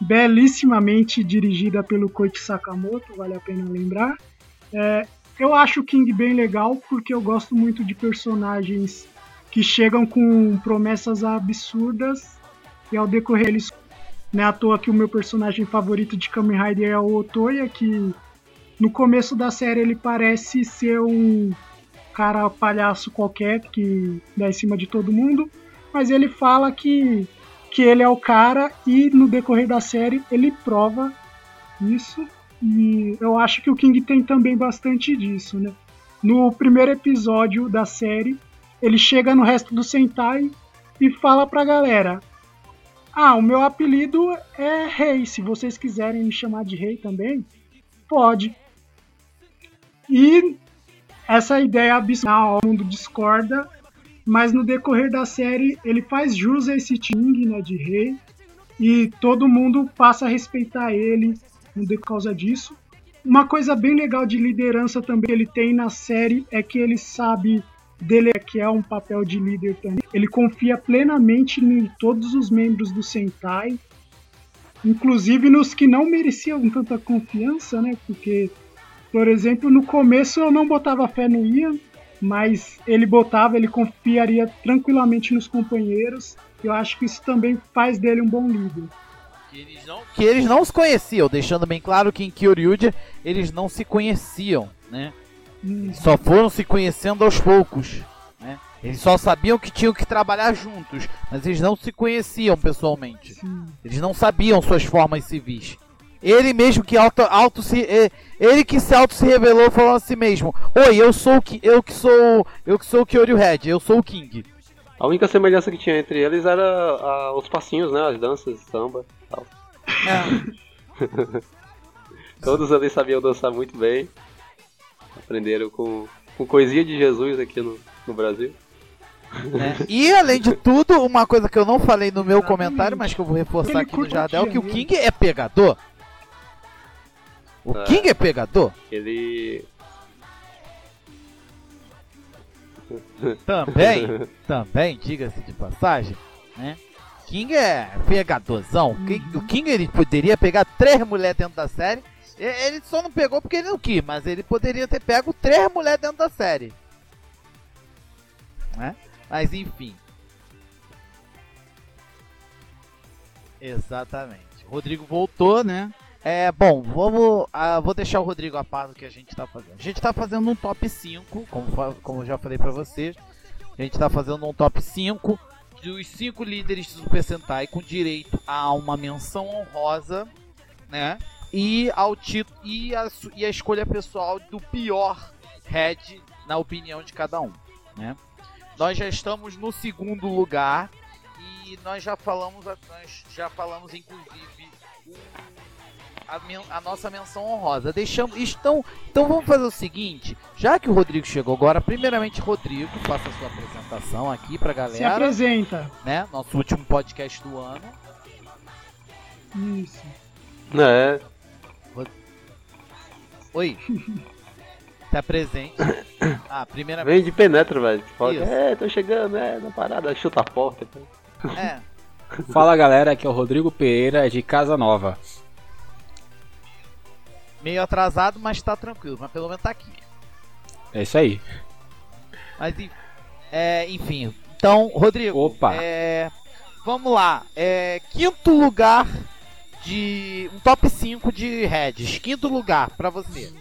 belíssimamente dirigida pelo Koichi Sakamoto, vale a pena lembrar. É, eu acho o King bem legal porque eu gosto muito de personagens que chegam com promessas absurdas e ao decorrer eles. Não é à toa que o meu personagem favorito de Kamen Rider é o Otoya, que no começo da série ele parece ser um cara palhaço qualquer que dá em cima de todo mundo, mas ele fala que, que ele é o cara e no decorrer da série ele prova isso. E eu acho que o King tem também bastante disso, né? No primeiro episódio da série, ele chega no resto do Sentai e fala pra galera: Ah, o meu apelido é Rei. Se vocês quiserem me chamar de Rei também, pode. E essa ideia abissal, o mundo discorda, mas no decorrer da série ele faz jus a esse Ting, né, de rei, e todo mundo passa a respeitar ele por causa disso. Uma coisa bem legal de liderança também ele tem na série é que ele sabe dele que é um papel de líder também. Ele confia plenamente em todos os membros do Sentai, inclusive nos que não mereciam tanta confiança, né? Porque por exemplo, no começo eu não botava fé no Ian, mas ele botava, ele confiaria tranquilamente nos companheiros. Eu acho que isso também faz dele um bom líder.
Que eles não, que eles não se conheciam, deixando bem claro que em Kyoryuja eles não se conheciam, né? Hum. Só foram se conhecendo aos poucos, né? Eles só sabiam que tinham que trabalhar juntos, mas eles não se conheciam pessoalmente. Sim. Eles não sabiam suas formas civis. Ele mesmo que auto, auto se ele que se auto se revelou falando a si mesmo: "Oi, eu sou que eu que sou eu que sou o Kyoryu Red, eu sou o King".
A única semelhança que tinha entre eles era a, os passinhos, né, as danças, samba, tal. É. Todos ali sabiam dançar muito bem. Aprenderam com, com coisinha de Jesus aqui no, no Brasil.
É. E além de tudo, uma coisa que eu não falei no meu comentário, mas que eu vou reforçar aqui no Jardel, que o King é pegador. O é. King é pegador?
Ele.
Também, também, diga-se de passagem, né? King é pegadorzão. Uhum. O King ele poderia pegar três mulheres dentro da série. Ele só não pegou porque ele não quis, mas ele poderia ter pego três mulheres dentro da série. Né? Mas enfim. Exatamente. Rodrigo voltou, né? É, bom, vamos. ah, vou deixar o Rodrigo a par do que a gente tá fazendo. A gente tá fazendo um top 5, como, como eu já falei pra vocês. A gente tá fazendo um top 5 dos 5 líderes de Super Sentai com direito a uma menção honrosa, né? E ao título e a, e a escolha pessoal do pior head na opinião de cada um, né? Nós já estamos no segundo lugar e nós já falamos, nós já falamos inclusive a, men- a nossa menção honrosa. Deixamos, então, então vamos fazer o seguinte, já que o Rodrigo chegou agora, primeiramente Rodrigo, faça a sua apresentação aqui pra
Se
galera,
apresenta.
né? Nosso último podcast do ano.
Isso.
É,
Oi. Tá presente. Ah, primeiramente.
vem de penetra, velho. Fala,
Isso.
É, tô chegando, é, na parada, chuta a porta. cara.
É,
Fala galera, aqui é o Rodrigo Pereira de Casa Nova.
Meio atrasado, mas tá tranquilo, mas pelo menos tá aqui.
É isso aí.
Mas é, enfim. Então, Rodrigo.
Opa.
é, vamos lá. É, quinto lugar de. Um top 5 de heads. Quinto lugar pra você.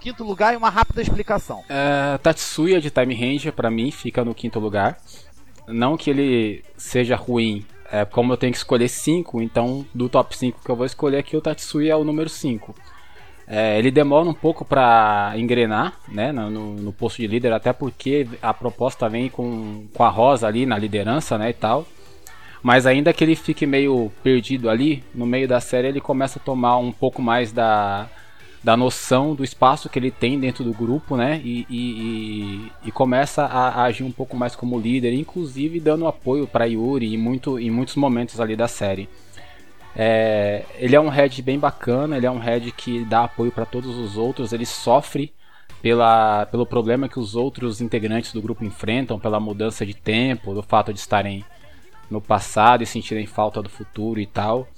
Quinto lugar e uma rápida explicação.
É, Tatsuya de Time Ranger, pra mim, fica no quinto lugar. Não que ele seja ruim, é, como eu tenho que escolher 5, então do top 5 que eu vou escolher aqui, o Tatsuya é o número 5. É, ele demora um pouco pra engrenar né, no, no- no posto de líder, até porque a proposta vem com, com a Rosa ali na liderança né, e tal. Mas ainda que ele fique meio perdido ali, no meio da série ele começa a tomar um pouco mais da, da noção do espaço que ele tem dentro do grupo, né? E, e- e- e começa a, a agir um pouco mais como líder, inclusive dando apoio para Yuri em, muito, em muitos momentos ali da série. É, ele é um head bem bacana, ele é um head que dá apoio para todos os outros, ele sofre pela, pelo problema que os outros integrantes do grupo enfrentam, pela mudança de tempo, do fato de estarem no passado e sentirem falta do futuro e tal.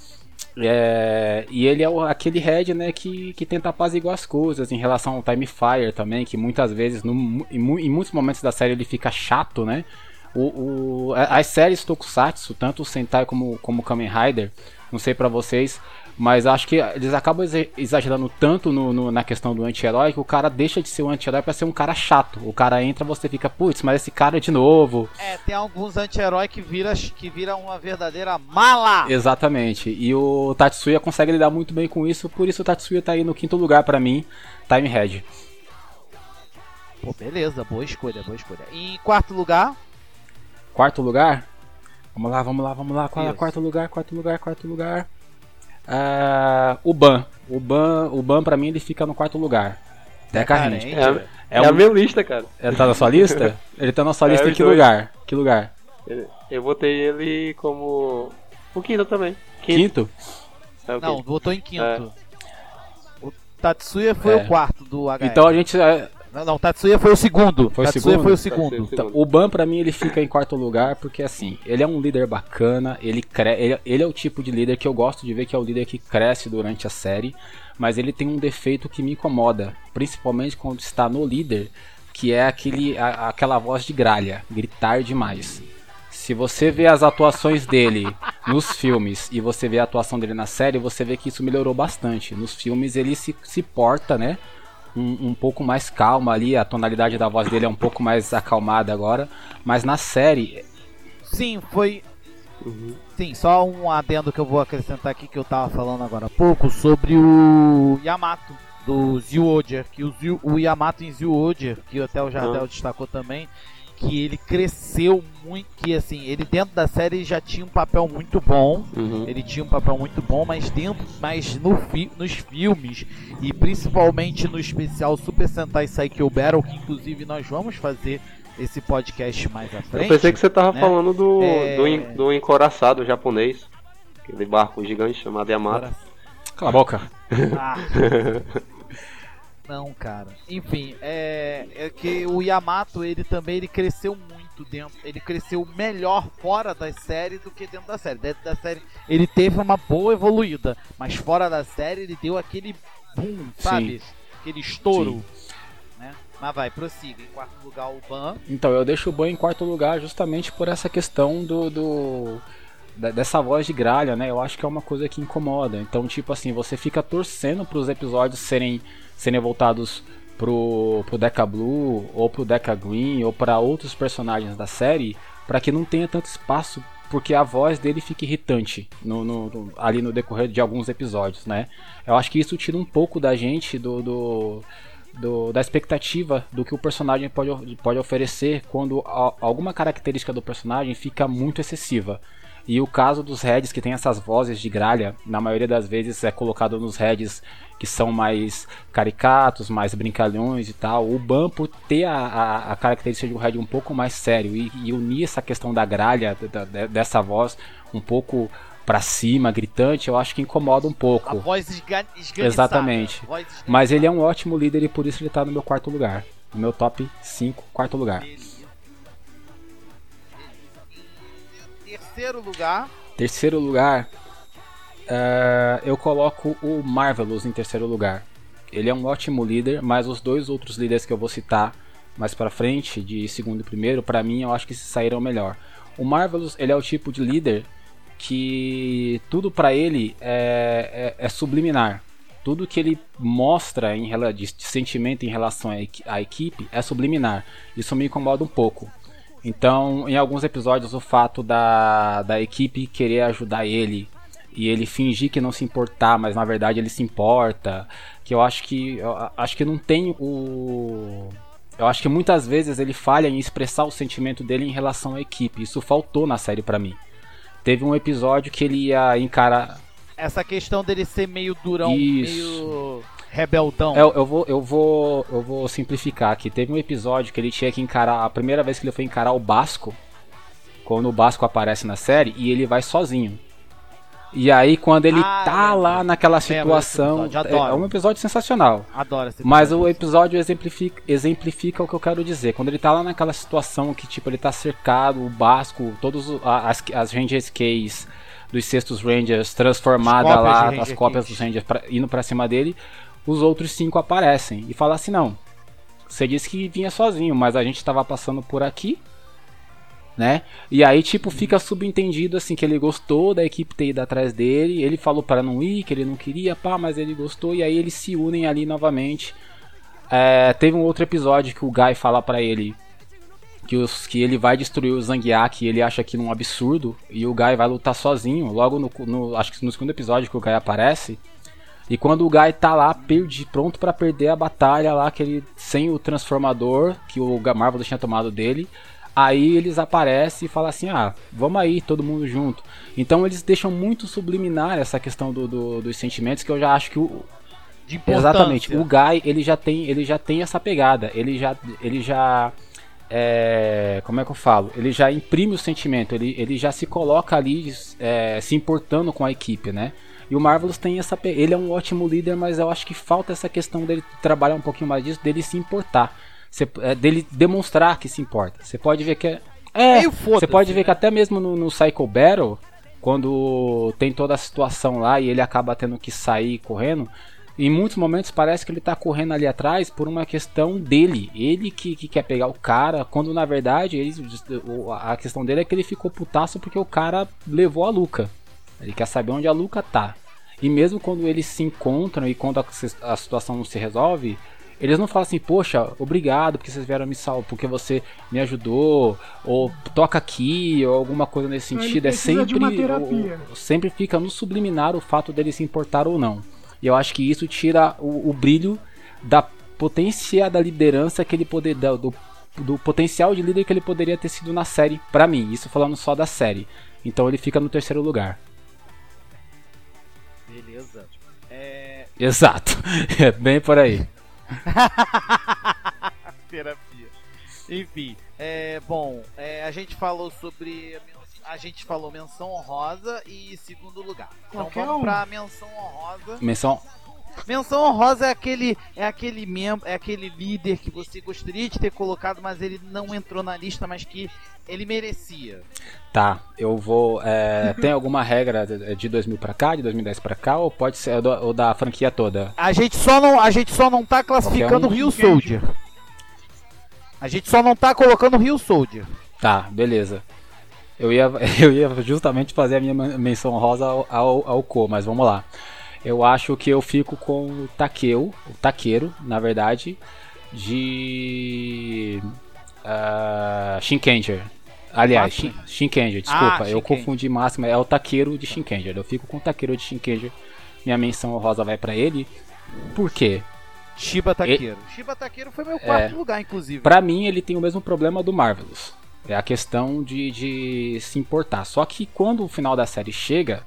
É, e ele é o- aquele head né, que, que tenta apaziguar as coisas em relação ao Time Fire também, que muitas vezes, no- em, em muitos momentos da série, ele fica chato, né? O, o- as séries Tokusatsu, tanto o Sentai como, como o Kamen Rider, não sei pra vocês, mas acho que eles acabam exa- exagerando tanto no- no- na questão do anti-herói que o cara deixa de ser um anti-herói pra ser um cara chato. O cara entra, você fica, putz, mas esse cara é de novo.
É, tem alguns anti-herói que vira, que vira uma verdadeira mala.
Exatamente. E o Tatsuya consegue lidar muito bem com isso, por isso o Tatsuya tá aí no quinto lugar pra mim, Time Head.
Pô, beleza, boa escolha, boa escolha. E em quarto lugar,
Quarto lugar? Vamos lá, vamos lá, vamos lá. Qual é quarto lugar? Quarto lugar, quarto lugar. Ah, o Ban. O Ban, o Ban pra mim ele fica no quarto lugar. Deca Hand.
É, a- é,
É
a
um-
minha lista, cara.
Ele tá na sua lista? Ele tá na sua
É,
lista em
os
que
dois.
lugar? Que lugar?
Eu botei ele como. O quinto também. Quinto.
Quinto?
É o
Não, votou em quinto. O Tatsuya foi
É.
o quarto do HL.
Então a gente.
Não, não, o Tatsuya foi o segundo.
Foi o
Tatsuya
segundo?
foi o
Tatsuya
segundo.
Então, o Ban pra mim ele fica em quarto lugar porque assim, ele é um líder bacana, ele, cre... ele, ele é o tipo de líder que eu gosto de ver que é o líder que cresce durante a série, mas ele tem um defeito que me incomoda, principalmente quando está no líder, que é aquele, a- aquela voz de gralha, gritar demais. Se você vê as atuações dele nos filmes e você vê a atuação dele na série, você vê que isso melhorou bastante. Nos filmes ele se, se porta, né? Um, um pouco mais calma ali, a tonalidade da voz dele é um pouco mais acalmada agora, mas na série,
Sim, foi. Sim, só um adendo que eu vou acrescentar aqui que eu tava falando agora há pouco sobre o Yamato do Zyuoger, que o, Zyu- o Yamato em Zyuoger, que até o Jardel
Ah.
destacou também, que ele cresceu muito, que assim, ele dentro da série já tinha um papel muito bom,
Uhum.
ele tinha um papel muito bom, mas dentro, mas no fi, nos filmes e principalmente no especial Super Sentai Psycho Battle, que inclusive nós vamos fazer esse podcast mais à frente.
Eu pensei que você tava
né?
falando do,
É.
do, do encoraçado japonês. Aquele barco gigante chamado Yamato.
Cala a boca.
Ah. Não, cara. Enfim, é, é que o Yamato, ele também ele cresceu muito dentro. Ele cresceu melhor fora da série do que dentro da série. Dentro da série, ele teve uma boa evoluída, mas fora da série, ele deu aquele boom, sabe? Aquele estouro. Né? Mas vai, prossiga. Em quarto lugar, o Ban.
Então, eu deixo o Ban em quarto lugar justamente por essa questão do, do, dessa voz de gralha, né? Eu acho que é uma coisa que incomoda. Então, tipo assim, você fica torcendo para os episódios serem, serem voltados pro, pro Deca Blue, ou pro Deca Green, ou para outros personagens da série, para que não tenha tanto espaço, porque a voz dele fica irritante no, no, no, ali no decorrer de alguns episódios, né? Eu acho que isso tira um pouco da gente do, do do, da expectativa do que o personagem pode, pode oferecer quando a, alguma característica do personagem fica muito excessiva. E o caso dos heads que tem essas vozes de gralha, na maioria das vezes é colocado nos heads que são mais caricatos, mais brincalhões e tal. O Ban, por ter a, a, a característica de um head um pouco mais sério e, e unir essa questão da gralha, da, da, dessa voz um pouco para cima, gritante, eu acho que incomoda um pouco.
A voz esga
Exatamente. Voz Mas ele é um ótimo líder e por isso ele tá no meu quarto lugar. No meu top 5, quarto lugar.
Terceiro lugar.
Terceiro lugar. Uh, eu coloco o Marvelous em terceiro lugar. Ele é um ótimo líder, mas os dois outros líderes que eu vou citar mais para frente, de segundo e primeiro, para mim eu acho que saíram melhor. O Marvelous ele é o tipo de líder que tudo para ele é, é, é, subliminar. Tudo que ele mostra em, de sentimento em relação à equipe é subliminar. Isso me incomoda um pouco. Então, em alguns episódios, o fato da, da equipe querer ajudar ele e ele fingir que não se importar, mas na verdade ele se importa, que eu acho que eu acho que não tem o eu acho que muitas vezes ele falha em expressar o sentimento dele em relação à equipe. Isso faltou na série para mim. Teve um episódio que ele ia encarar.
Essa questão dele ser meio durão, Isso. meio rebeldão.
Eu, eu, vou, eu, vou, eu vou simplificar aqui. Teve um episódio que ele tinha que encarar. A primeira vez que ele foi encarar o Basco. Quando o Basco aparece na série. E ele vai sozinho. E aí, quando ele ah, tá lá naquela situação. É, é um episódio sensacional.
Adoro esse
Mas o episódio exemplifica, exemplifica o que eu quero dizer. Quando ele tá lá naquela situação que, tipo, ele tá cercado, o Basco, todos as, as Rangers Keys dos sextos Rangers transformada lá, as cópias dos Rangers pra, indo pra cima dele, os outros cinco aparecem e falam assim: não. Você disse que vinha sozinho, mas a gente tava passando por aqui né? E aí, tipo, fica subentendido assim que ele gostou da equipe ter ido atrás dele. Ele falou para não ir, que ele não queria, pá, mas ele gostou. E aí eles se unem ali novamente. É, teve um outro episódio que o Guy fala para ele que, os, que ele vai destruir o Zangiak e ele acha aquilo um absurdo. E o Guy vai lutar sozinho. Logo no, no acho que no segundo episódio que o Guy aparece. E quando o Guy tá lá, perdi, pronto para perder a batalha lá, que ele, sem o transformador que o Marvel tinha tomado dele, Aí eles aparecem e falam assim: ah, vamos aí, todo mundo junto. Então eles deixam muito subliminar essa questão do, do dos sentimentos que eu já acho que o. Exatamente, o Guy ele já tem ele já tem essa pegada, ele já ele já é, como é que eu falo? Ele já imprime o sentimento, ele, ele já se coloca ali é, se importando com a equipe, né? E o Marvelous tem essa. Ele é um ótimo líder, mas eu acho que falta essa questão dele trabalhar um pouquinho mais disso, dele se importar. Você, é, dele demonstrar que se importa. Você pode ver que é. É, você pode ver né? que até mesmo no, no Psycho Battle, quando tem toda a situação lá e ele acaba tendo que sair correndo, em muitos momentos parece que ele tá correndo ali atrás por uma questão dele. Ele que, que quer pegar o cara, quando na verdade ele, a questão dele é que ele ficou putaço porque o cara levou a Luca. Ele quer saber onde a Luca tá. E mesmo quando eles se encontram e quando a, a situação não se resolve, eles não falam assim, poxa, obrigado porque vocês vieram me salvar, porque você me ajudou, ou toca aqui, ou alguma coisa nesse sentido. É sempre. Ou, sempre fica no subliminar o fato dele se importar ou não. E eu acho que isso tira o, o brilho da potência da liderança que ele poder. Do, do potencial de líder que ele poderia ter sido na série, para mim. Isso falando só da série. Então ele fica no terceiro lugar. Exato. É bem por aí.
Terapia. Enfim, é, bom, é, a gente falou sobre. A gente falou menção honrosa e segundo lugar. Então Qualquer vamos um. pra menção honrosa.
Menção.
Menção honrosa é aquele é aquele membro, é aquele líder que você gostaria de ter colocado, mas ele não entrou na lista, mas que ele merecia.
Tá, eu vou. É, tem alguma regra de 2000 para cá, de 2010 para cá, ou pode ser ou da franquia toda?
A gente só não, a gente só não tá classificando o um? Rio Soldier. A gente só não tá colocando o Rio Soldier.
Tá, beleza. Eu ia, eu ia justamente fazer a minha menção rosa ao, ao, ao Ko, mas vamos lá. Eu acho que eu fico com o Takeo, o Taqueiro, na verdade, de uh, Shinkenger. Aliás, Shin, Shinkenger, desculpa, ah, eu confundi máximo, é o Taqueiro de Shinkenger. Eu fico com o Taqueiro de Shinkenger. Minha menção rosa vai para ele. Por quê?
Shiba Taqueiro. E... Shiba Taqueiro foi meu quarto é, lugar, inclusive.
Para mim, ele tem o mesmo problema do Marvelous. É a questão de, de se importar. Só que quando o final da série chega,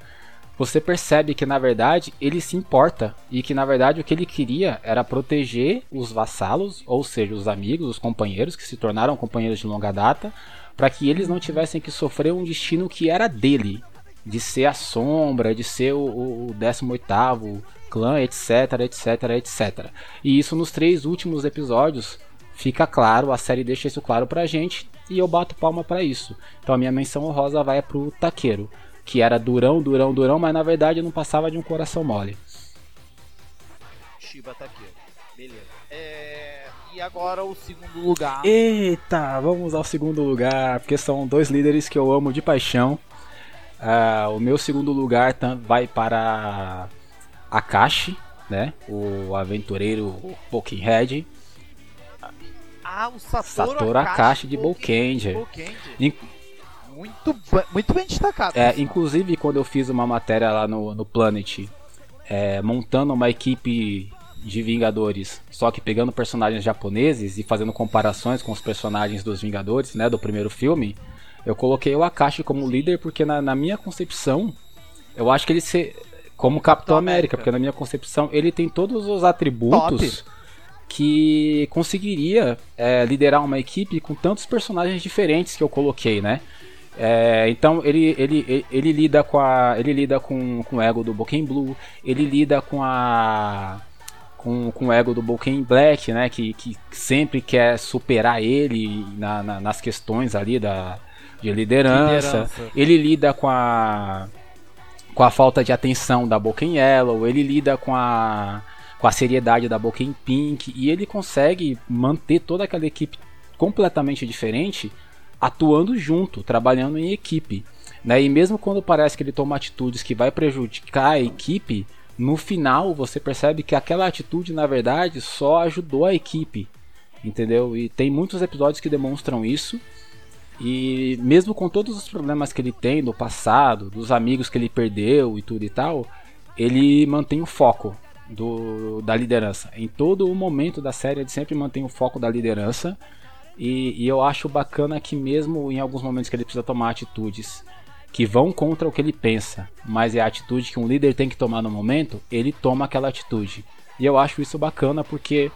você percebe que na verdade ele se importa e que na verdade o que ele queria era proteger os vassalos, ou seja, os amigos, os companheiros que se tornaram companheiros de longa data, para que eles não tivessem que sofrer um destino que era dele, de ser a sombra, de ser o, o 18º clã, etc, etc, etc. E isso nos três últimos episódios fica claro, a série deixa isso claro pra gente e eu bato palma para isso. Então a minha menção honrosa vai pro Taqueiro que era durão, durão, durão, mas na verdade não passava de um coração mole.
Shiba tá aqui. Beleza. É... E agora o segundo lugar.
Eita, vamos ao segundo lugar, porque são dois líderes que eu amo de paixão. Uh, o meu segundo lugar vai para Akashi, né? O aventureiro Pokéhead.
Ah, o Satoru,
Satoru Akashi, Akashi de Bolkenger.
Muito, muito bem destacado.
É, inclusive, quando eu fiz uma matéria lá no, no Planet, é, montando uma equipe de Vingadores, só que pegando personagens japoneses e fazendo comparações com os personagens dos Vingadores, né, do primeiro filme, eu coloquei o Akashi como líder porque na, na minha concepção, eu acho que ele se como Capitão, Capitão América, América, porque na minha concepção ele tem todos os atributos Top. que conseguiria é, liderar uma equipe com tantos personagens diferentes que eu coloquei, né? É, então ele, ele, ele, ele, lida com a ele lida com, com o ego do Boken Blue, ele lida com a com, com o ego do Boken Black, né, que, que sempre quer superar ele na, na, nas questões ali da de liderança. liderança. Ele lida com a com a falta de atenção da Boken Yellow, ele lida com a com a seriedade da Boken Pink e ele consegue manter toda aquela equipe completamente diferente atuando junto, trabalhando em equipe. Né? E mesmo quando parece que ele toma atitudes que vai prejudicar a equipe, no final você percebe que aquela atitude na verdade só ajudou a equipe, entendeu? E tem muitos episódios que demonstram isso. E mesmo com todos os problemas que ele tem do passado, dos amigos que ele perdeu e tudo e tal, ele mantém o foco do, da liderança. Em todo o momento da série ele sempre mantém o foco da liderança e, e, eu acho bacana que mesmo em alguns momentos que ele precisa tomar atitudes que vão contra o que ele pensa, mas é a atitude que um líder tem que tomar no momento, ele toma aquela atitude. E eu acho isso bacana porque,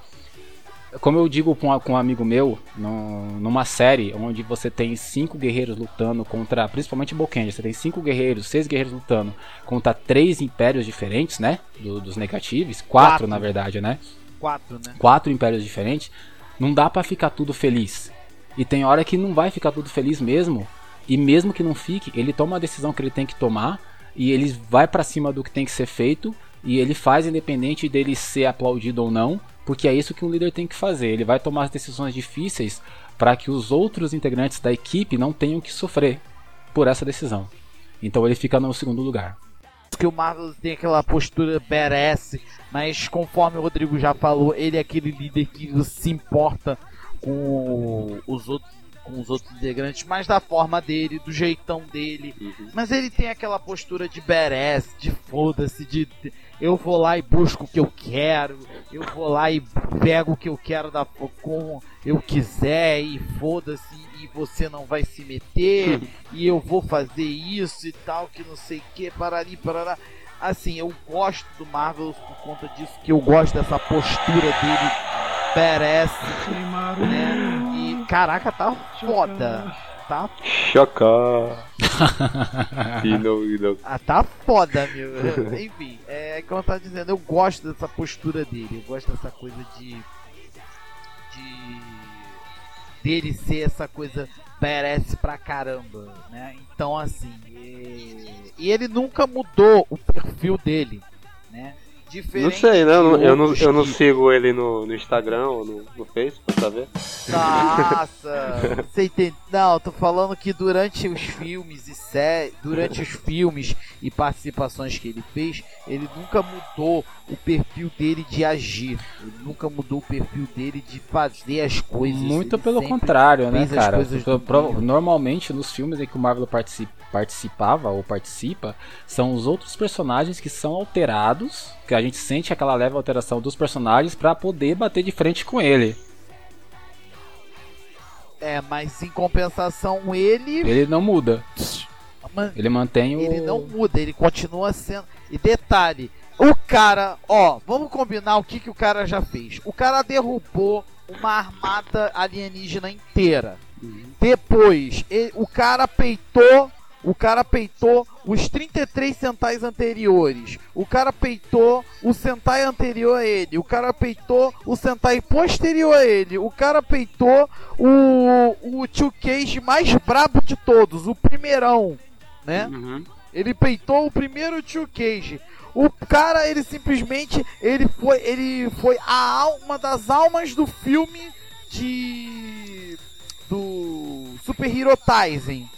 como eu digo com, um amigo meu, no, numa série onde você tem cinco guerreiros lutando contra, principalmente Bokenja, você tem cinco guerreiros, seis guerreiros lutando contra três impérios diferentes, né? Do, dos negativos, quatro, quatro na verdade, né?
Quatro, né?
Quatro impérios diferentes não dá para ficar tudo feliz. E tem hora que não vai ficar tudo feliz mesmo. E mesmo que não fique, ele toma a decisão que ele tem que tomar e ele vai para cima do que tem que ser feito e ele faz independente dele ser aplaudido ou não, porque é isso que um líder tem que fazer. Ele vai tomar as decisões difíceis para que os outros integrantes da equipe não tenham que sofrer por essa decisão. Então ele fica no segundo lugar
que o Marvel tem aquela postura badass, mas conforme o Rodrigo já falou, ele é aquele líder que se importa com os outros com os outros integrantes, mas da forma dele, do jeitão dele. Uhum. Mas ele tem aquela postura de badass, de foda-se, de eu vou lá e busco o que eu quero, eu vou lá e pego o que eu quero da como eu quiser e foda-se e você não vai se meter e eu vou fazer isso e tal, que não sei o que, parari, parará. Assim, eu gosto do Marvel por conta disso, que eu gosto dessa postura dele, parece, né? Caraca, tá foda. Tá.
E não, e não.
Ah, tá foda, meu. Enfim, é como eu tava dizendo, eu gosto dessa postura dele. Eu gosto dessa coisa de. de. dele ser essa coisa parece pra caramba, né? Então, assim. E, e ele nunca mudou o perfil dele? Diferente
Não sei, né? Eu não, eu não, eu não sigo ele no, no Instagram ou no, no Face, pra saber.
Nossa, você entende? Não, tô falando que durante os filmes e sé... durante os filmes e participações que ele fez, ele nunca mudou o perfil dele de agir. Ele nunca mudou o perfil dele de fazer as coisas.
Muito
Ele
pelo contrário, né, cara? normalmente nos filmes em que o Marvel partici- participava ou participa, são os outros personagens que são alterados, que a gente sente aquela leve alteração dos personagens pra poder bater de frente com ele.
É, mas em compensação ele,
Ele não muda, ele mantém o
ele não muda, ele continua sendo. E detalhe, o cara, ó, vamos combinar o que, que o cara já fez. O cara derrubou uma armada alienígena inteira. Depois, e- o cara peitou. O cara peitou os 33 centais anteriores. O cara peitou o Sentai anterior a ele. O cara peitou o Sentai posterior a ele. O cara peitou o, o Tio Cage mais brabo de todos, o primeirão, né?
Uhum.
Ele peitou o primeiro Tio Cage. O cara, ele simplesmente, ele foi, ele foi a alma das almas do filme de do Super Hero Taisen.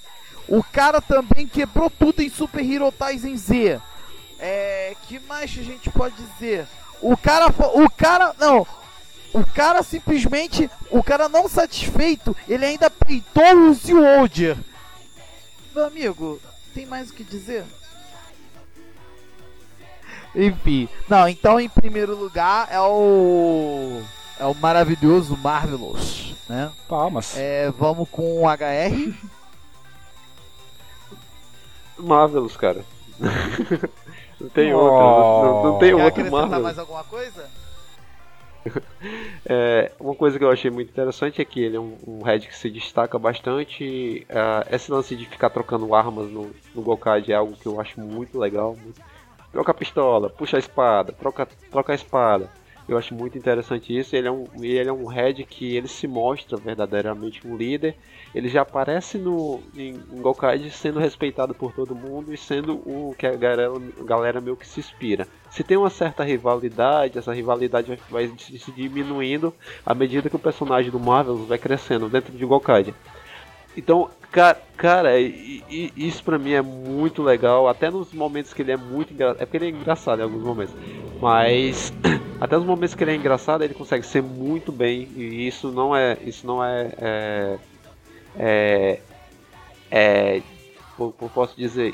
O cara também quebrou tudo em Super Hero Taisen Z. É, que mais a gente pode dizer? O cara, o cara, não, o cara simplesmente, o cara não satisfeito, ele ainda peitou o Zewolder. Meu amigo, tem mais o que dizer? Enfim, não, então em primeiro lugar é o é o maravilhoso Marvelous, né?
palmas.
É, vamos com o HR.
Marvelous, cara. não tem
Oh.
outra. Não, não- não tem
Quer
outro Marvelous.
mais alguma coisa?
É, uma coisa que eu achei muito interessante é que ele é um, um Red que se destaca bastante. ah, esse lance de ficar trocando armas no, no Gokage é algo que eu acho muito legal. muito- Troca a pistola, puxa a espada, troca, troca a espada. Eu acho muito interessante isso. Ele é um, ele é um Red que ele se mostra verdadeiramente um líder. Ele já aparece no, em, em Gokage sendo respeitado por todo mundo e sendo o que a galera, a galera meio que se inspira. Se tem uma certa rivalidade, essa rivalidade vai, vai se diminuindo à medida que o personagem do Marvel vai crescendo dentro de Gokage. Então, ca- cara, e- e- isso pra mim é muito legal, até nos momentos que ele é muito engraçado. É porque ele é engraçado em alguns momentos, mas até nos momentos que ele é engraçado, ele consegue ser muito bem, e isso não é. Isso não é. é, é, é posso dizer,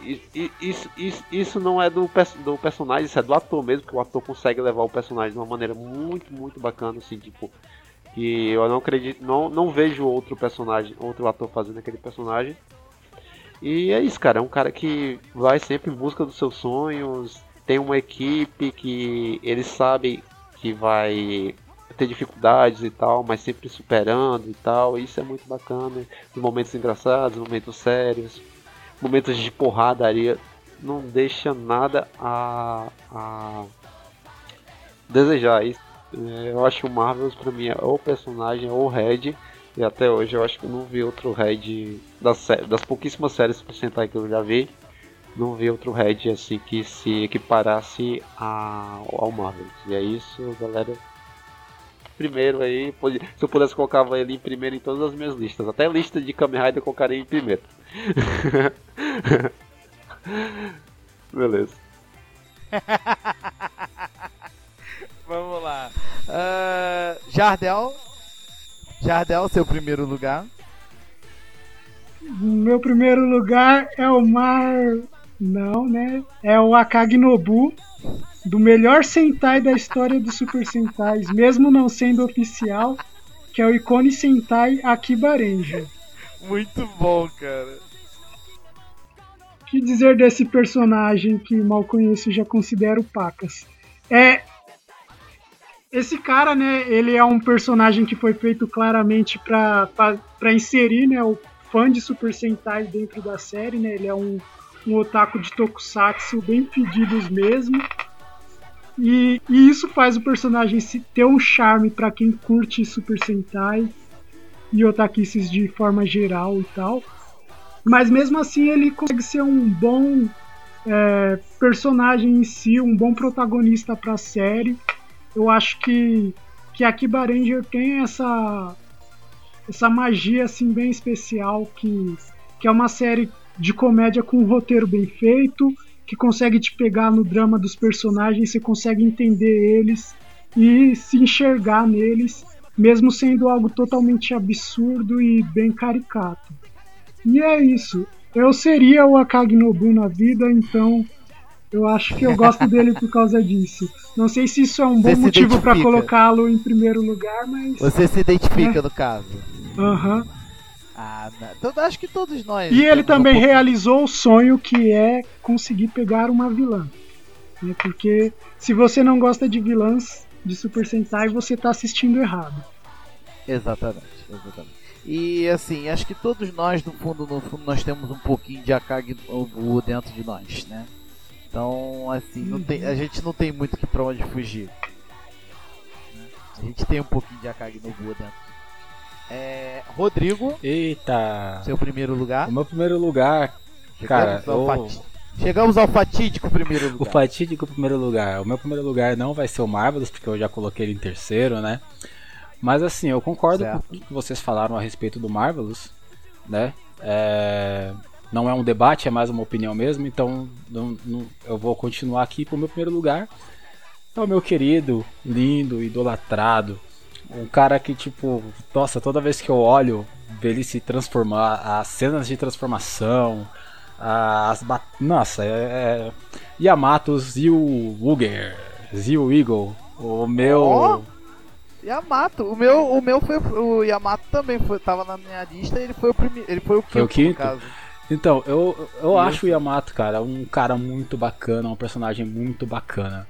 isso, isso, isso não é do, do personagem, isso é do ator mesmo, que o ator consegue levar o personagem de uma maneira muito, muito bacana, assim, tipo, que eu não acredito, não, não vejo outro personagem, outro ator fazendo aquele personagem. E é isso, cara, é um cara que vai sempre em busca dos seus sonhos, tem uma equipe que ele sabe que vai ter dificuldades e tal, mas sempre superando e tal, e isso é muito bacana. Os momentos engraçados, momentos sérios, momentos de porradaria, não deixa nada a, a desejar. Isso, é, eu acho que o Marvels pra mim é o personagem, é o Red, e até hoje eu acho que eu não vi outro Red das, das pouquíssimas séries Super Sentai que eu já vi, não vi outro Red assim que se equiparasse a, ao Marvel. E é isso, galera. Primeiro aí, se eu pudesse colocava ele em primeiro em todas as minhas listas, até lista de Kamen Rider eu colocaria em primeiro. Beleza.
Lá. Ah, Jardel. Jardel, seu primeiro lugar.
Meu primeiro lugar é o Mar. Não, né? É o Akagi Nobu, do melhor Sentai da história dos Super Sentais, mesmo não sendo oficial, que é o Icone Sentai Akiba Ranger.
Muito bom, cara.
O que dizer desse personagem que mal conheço e já considero pacas? É. Esse cara, né, ele é um personagem que foi feito claramente para inserir, né, o fã de Super Sentai dentro da série, né? Ele é um, um otaku de tokusatsu bem pedidos mesmo. E, e isso faz o personagem se, ter um charme para quem curte Super Sentai e otakices de forma geral e tal. Mas mesmo assim ele consegue ser um bom é, personagem em si, um bom protagonista para a série. Eu acho que que a Kiba Ranger tem essa essa magia assim bem especial que que é uma série de comédia com um roteiro bem feito, que consegue te pegar no drama dos personagens, você consegue entender eles e se enxergar neles, mesmo sendo algo totalmente absurdo e bem caricato. E é isso. Eu seria o Akagi Nobu na vida, então eu acho que eu gosto dele por causa disso. Não sei se isso é um bom motivo para colocá-lo em primeiro lugar, mas.
Você se identifica é. no caso.
Aham. Uhum.
Ah, acho que todos nós.
E ele também um realizou o sonho que é conseguir pegar uma vilã. Né? Porque se você não gosta de vilãs de Super Sentai, você está assistindo errado.
Exatamente, exatamente. E assim, acho que todos nós, no fundo, no fundo, nós temos um pouquinho de Akagi Nobu dentro de nós, né? Então, assim, não tem, a gente não tem muito que pra onde fugir. A gente tem um pouquinho de Akagi Nobu dentro é, Rodrigo.
Eita.
Seu primeiro lugar.
O meu primeiro lugar, cara.
Eu... Chegamos ao fatídico primeiro lugar.
O fatídico primeiro lugar. O meu primeiro lugar não vai ser o Marvelous, porque eu já coloquei ele em terceiro, né? Mas assim, eu concordo certo. com o que vocês falaram a respeito do Marvelous, né? É... Não é um debate, é mais uma opinião mesmo, então não, não... eu vou continuar aqui pro meu primeiro lugar. É o meu querido, lindo, idolatrado, um cara que, tipo, nossa, toda vez que eu olho ele se transformar, as cenas de transformação, as bat... Nossa, é, é. Yamato Zil Wuger, Zil Eagle, o meu. Oh,
Yamato, o meu, o meu foi. O Yamato também foi, tava na minha lista ele foi o primeiro. Ele foi o quinto, foi o quinto?
Então, eu, eu acho o Yamato, cara, um cara muito bacana, um personagem muito bacana.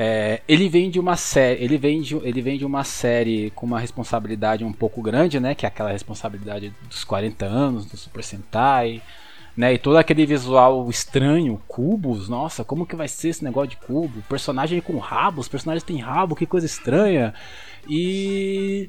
É, ele vem de uma série, ele vem de, ele vem de uma série com uma responsabilidade um pouco grande, né, que é aquela responsabilidade dos 40 anos do Super Sentai, né, e todo aquele visual estranho, cubos, nossa, como que vai ser esse negócio de cubo? Personagem com rabo, os personagens têm rabo, que coisa estranha. E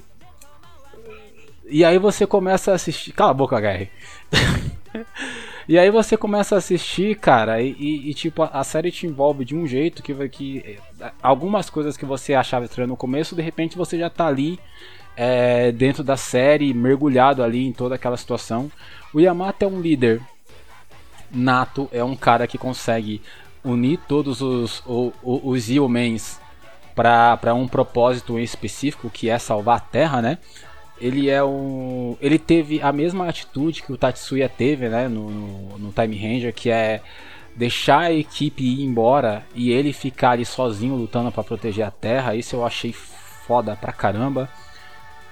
e aí você começa a assistir, cala a boca, Gary. E aí você começa a assistir, cara, e, e, e, tipo, a série te envolve de um jeito que, que algumas coisas que você achava estranho no começo, de repente você já tá ali é, dentro da série, mergulhado ali em toda aquela situação. O Yamato é um líder nato, é um cara que consegue unir todos os, os, os Yeomens para um propósito em específico, que é salvar a Terra, né? Ele é um. Ele teve a mesma atitude que o Tatsuya teve, né? No, no, no, Time Ranger, que é deixar a equipe ir embora e ele ficar ali sozinho lutando para proteger a Terra. Isso eu achei foda pra caramba.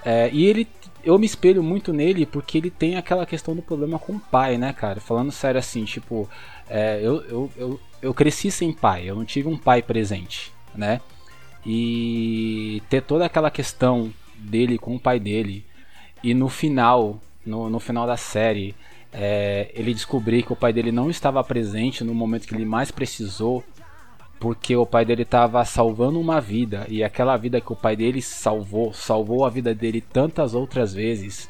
É, e ele. Eu me espelho muito nele porque ele tem aquela questão do problema com o pai, né, cara? Falando sério assim, tipo, é, eu, eu, eu, eu cresci sem pai, eu não tive um pai presente, né? E ter toda aquela questão dele com o pai dele. E no final, no, no final da série, é, ele descobrir que o pai dele não estava presente no momento que ele mais precisou, porque o pai dele estava salvando uma vida e aquela vida que o pai dele salvou, salvou a vida dele tantas outras vezes.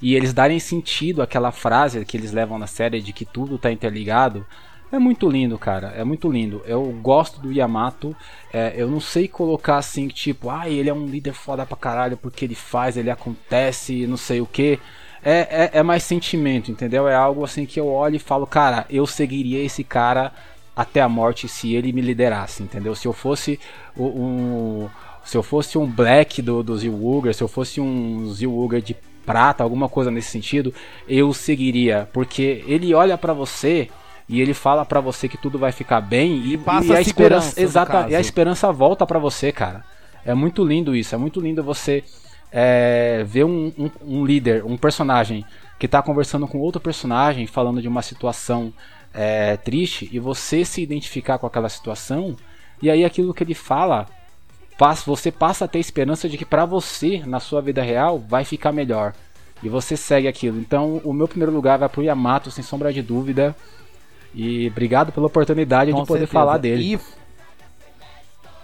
E eles darem sentido àquela frase que eles levam na série de que tudo está interligado, é muito lindo, cara. É muito lindo. Eu gosto do Yamato. É, eu não sei colocar assim, tipo, ah, ele é um líder foda pra caralho porque ele faz, ele acontece, não sei o que. É, é, é, mais sentimento, entendeu? É algo assim que eu olho e falo, cara, eu seguiria esse cara até a morte se ele me liderasse, entendeu? Se eu fosse um. Se eu fosse um Black do, do se eu fosse um Zilwuger de prata, alguma coisa nesse sentido, eu seguiria. Porque ele olha para você e ele fala para você que tudo vai ficar bem e,
passa e a, esperança,
exata, e a esperança volta para você, cara. É muito lindo isso, é muito lindo você é, ver um, um, um, líder, um personagem que tá conversando com outro personagem, falando de uma situação é, triste e você se identificar com aquela situação e aí aquilo que ele fala você passa a ter esperança de que para você na sua vida real vai ficar melhor e você segue aquilo. Então o meu primeiro lugar vai pro Yamato sem sombra de dúvida. E obrigado pela oportunidade Com de poder certeza. falar dele. E,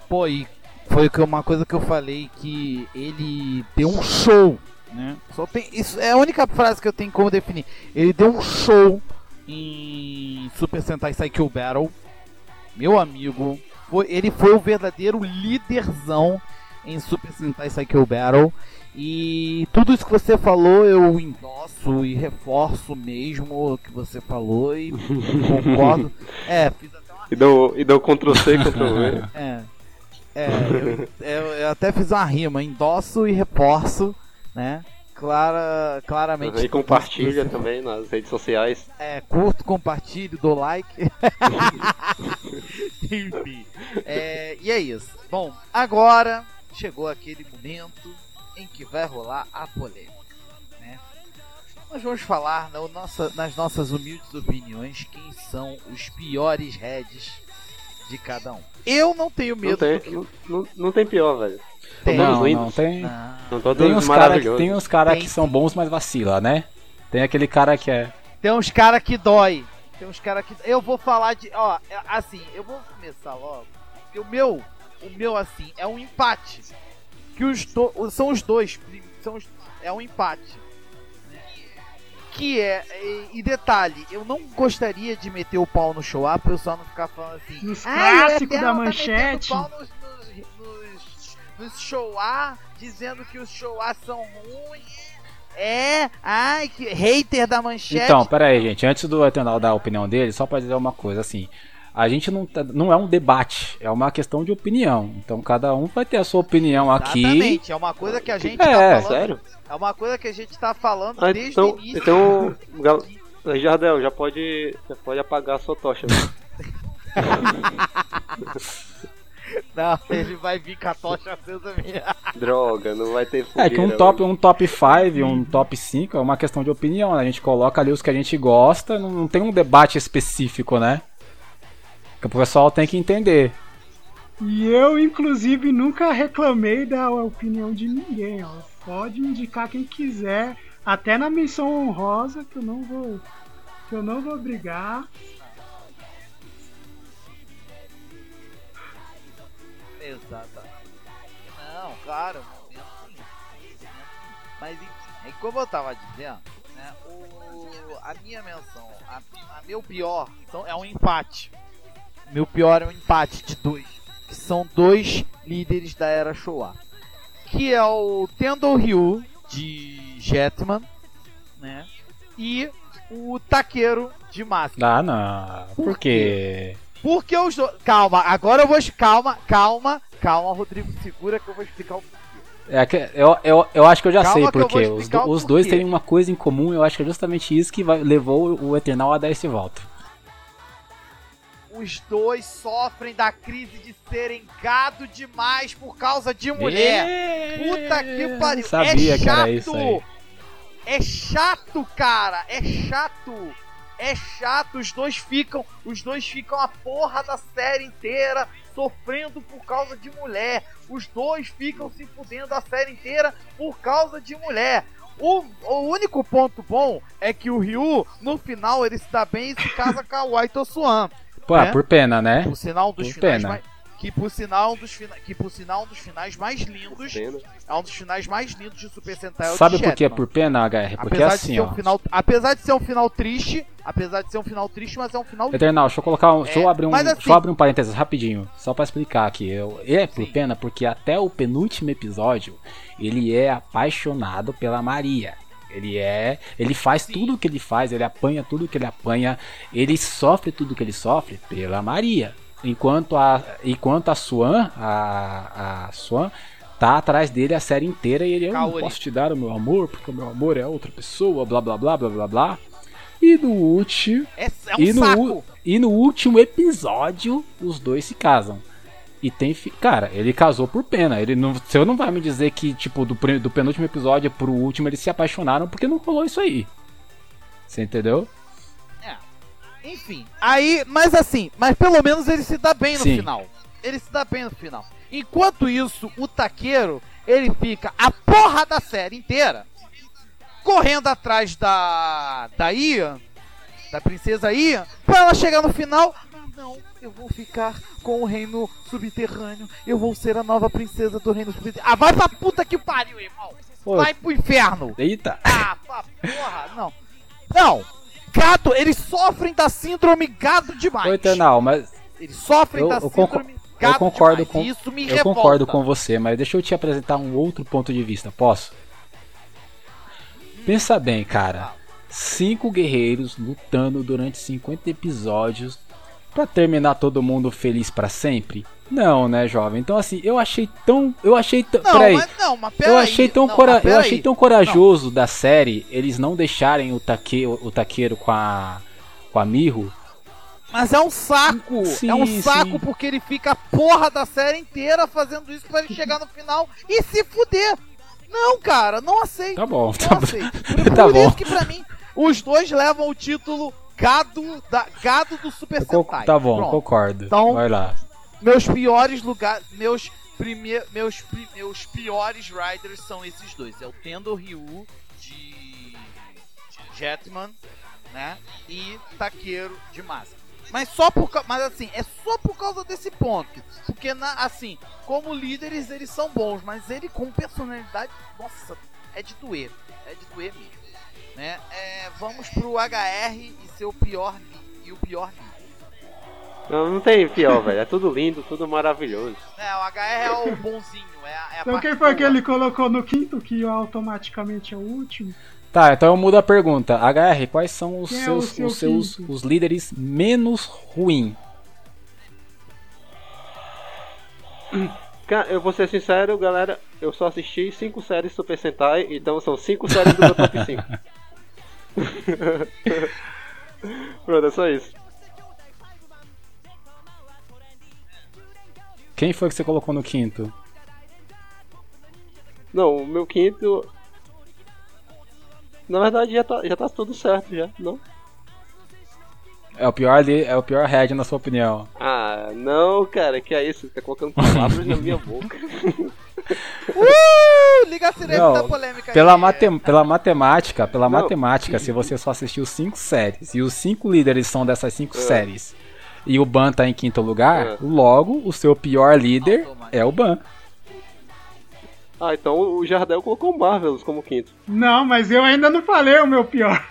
pô, e foi uma coisa que eu falei que ele deu um show, né? Só tem isso é a única frase que eu tenho como definir. Ele deu um show em Super Sentai Psycho Battle. Meu amigo, foi, ele foi o verdadeiro líderzão em Super Sentai Psycho Battle. E tudo isso que você falou eu endosso e reforço mesmo o que você falou e concordo. É, fiz até uma
E deu, e deu Ctrl C, Ctrl V.
é. É, eu, eu- eu até fiz uma rima, endosso e reforço, né? Clara, claramente.
E compartilha também nas redes sociais.
É, curto, compartilhe, dou like. Enfim. É, e é isso. Bom, agora chegou aquele momento em que vai rolar a polêmica. Né? Nós vamos falar na nossa- nas nossas humildes opiniões quem são os piores heads de cada um. Eu não tenho
Não
medo
tem,
do que
não, não, não tem pior, velho.
tem.
Não, não, tem,
Não.
Não todos
tem uns caras tem uns cara
Tem
que são bons, mas vacila, né? Tem aquele cara que é.
Tem uns cara que dói. Tem uns cara que. Eu vou falar de. Ó, é- assim, eu vou começar logo. Porque o meu. O meu, assim, é um empate. Que os do... São os dois. São os... É um empate. Que é. E, e detalhe, eu não gostaria de meter o pau no show up, eu só não ficar falando assim.
Nos
"Ai, o
clássicos da
tá
manchete.
pau nos, nos, nos, nos show A, dizendo que os show A são ruins. É, ai, que hater da manchete.
Então, pera aí, gente. Antes do Eternal dar a opinião dele, só pra dizer uma coisa, assim. A gente não, tá- não é um debate, é uma questão de opinião. Então cada um vai ter a sua opinião aqui.
Exatamente, é uma coisa que a gente
É,
tá falando.
Sério?
É uma coisa que a gente tá falando
Ah,
desde
então,
o início.
então gal- Jardel, já pode, já pode apagar a sua tocha. velho.
Não, ele vai vir com a tocha acesa minha.
Droga, não vai ter
É
fogueira.
que um top, um top 5, um top 5 é uma questão de opinião, né? A gente coloca ali os que a gente gosta, não, não tem um debate específico, né? Que o pessoal tem que entender.
E eu, inclusive, nunca reclamei da opinião de ninguém. Ó. Pode indicar quem quiser, até na missão honrosa, que eu não vou, que eu não vou brigar.
Exatamente. Não, claro, momento sim. Momento sim. Mas enfim, é como eu tava dizendo, né, o, a minha menção, a, a meu pior então, é um empate. Meu pior é um empate de dois. Que são dois líderes da era Showa. Que é o Tendo Ryu de Jetman, né? E o Taqueiro de Máscara.
Ah, não. Por quê?
Porque os dois. Calma, agora eu vou. Calma, calma, calma, Rodrigo, segura que eu vou explicar o.
É que eu, eu, eu acho que eu já
Calma
sei
que eu
por
vou
quê. Os, os dois têm uma coisa em comum, eu acho que é justamente isso que vai- levou o Eternal a dar esse volta.
Os dois sofrem da crise de serem gado demais por causa de mulher. Puta que pariu.
Sabia
é
que
chato.
era isso aí.
É chato, cara. É chato. É chato. Os dois ficam. Os dois ficam a porra da série inteira sofrendo por causa de mulher. Os dois ficam se fudendo a série inteira por causa de mulher. O, o único ponto bom é que o Ryu, no final, ele se dá bem e se casa com a Waito Swan.
Pô,
É?
por pena, né?
Por sinal, um dos
Por
finais
pena.
mais. Que por sinal, um dos fina... que por sinal, um dos finais mais lindos.
Pena.
É um dos finais mais lindos de Super Sentai. é o
Sabe
de
por que
Jetman.
por pena, HR? Porque
apesar
assim,
de ser
ó.
um final, apesar de ser um final triste, apesar de ser um final triste, mas é um final
Eternal, deixa eu colocar um. deixa eu
É,
abrir um.
assim-
eu abrir um parênteses rapidinho. Só pra explicar aqui. Eu, é por
Sim.
pena porque até o penúltimo episódio ele é apaixonado pela Maria. Ele é. Ele faz tudo o que ele faz, ele apanha tudo que ele apanha, ele sofre tudo que ele sofre pela Maria. Enquanto a. Enquanto a Swan, a, a Swan, tá atrás dele a série inteira e ele eu não posso te dar o meu amor, porque o meu amor é outra pessoa, blá blá blá blá blá blá. E no último.
É, é um
E no, e no último episódio, os dois se casam. E tem. fi- Cara, ele casou por pena. Ele não, você não vai me dizer que, tipo, do, do penúltimo episódio pro último eles se apaixonaram porque não rolou isso aí. Você entendeu?
Enfim. Aí, mas assim, mas pelo menos ele se dá bem no
Sim.
final. Ele se dá bem no final. Enquanto isso, o taqueiro, ele fica a porra da série inteira correndo atrás da da Ian, da princesa Ian, pra ela chegar no final, não, eu vou ficar com o reino subterrâneo. Eu vou ser a nova princesa do reino subterrâneo. Ah, vai pra puta que pariu, irmão.
Pô,
Vai pro inferno.
Eita!
Ah, pra porra, não. Não. gado, eles sofrem da síndrome gado demais.
Ô, Eternal, mas
Eles sofrem
Eu-
da
eu
síndrome gado
eu concordo
demais.
com-
Isso me
eu
revolta.
concordo com você, mas deixa eu te apresentar um outro ponto de vista, posso? Pensa bem, cara. Cinco guerreiros lutando durante 50 episódios pra terminar todo mundo feliz pra sempre? Não, né, jovem? Então assim, eu achei tão, eu achei tão,
Não,
peraí,
mas não, mas peraí.
eu achei tão
não,
cora... eu achei tão corajoso da série eles não deixarem o take... o taqueiro com a com a Mirro.
Mas é um saco!
Sim,
é um saco
sim.
porque ele fica a porra da série inteira fazendo isso pra ele chegar no final e se fuder! Não, cara, não aceito.
Tá bom,
não
tá bom.
aceito. Por,
Tá
por
bom.
isso que pra mim, os dois levam o título gado, da, gado do Super Sentai.
Tá bom,
Pronto.
concordo.
Então-
Vai lá.
Meus piores lugares, meus primeiros, meus, pri- meus piores riders são esses dois. É o Tendo Ryu de, de Jetman, né? E Taqueiro de Masa. Mas só por mas assim, é só por causa desse ponto. Porque na, assim, como líderes eles são bons, mas ele com personalidade, nossa, é de doer, é de doer mesmo, né? É, vamos pro HR e seu pior li- e o pior.
Não, não tem pior, velho. É tudo lindo, tudo maravilhoso.
É, o HR é o bonzinho, é a, é a
Então quem foi que
boa.
ele colocou no quinto, que automaticamente é o último?
Tá, então eu mudo a pergunta. HR, quais são os
Quem é
seus,
o seu
os, seus
quinto?
os líderes menos ruins?
Ca- Eu vou ser sincero, galera. Eu só assisti 5 séries Super Sentai, então são 5 séries do meu top 5. Pronto, é só isso.
Quem foi que você colocou no quinto?
Não, o meu quinto. Na verdade já tá, já tá tudo certo já, não?
É o pior li- é o pior head na sua opinião.
Ah, não, cara, que é isso? Tá colocando palavras na minha boca.
Uh, liga a sirene
Não,
da polêmica
Pela,
aí.
matem- pela matemática, pela
Não.
matemática, se você só assistiu cinco séries e os cinco líderes são dessas cinco
É.
séries e o Ban tá em quinto lugar,
É.
logo o seu pior líder
Automático.
é o Ban.
Ah, então o Jardel colocou o Marvelous como quinto.
Não, mas eu ainda não falei o meu pior.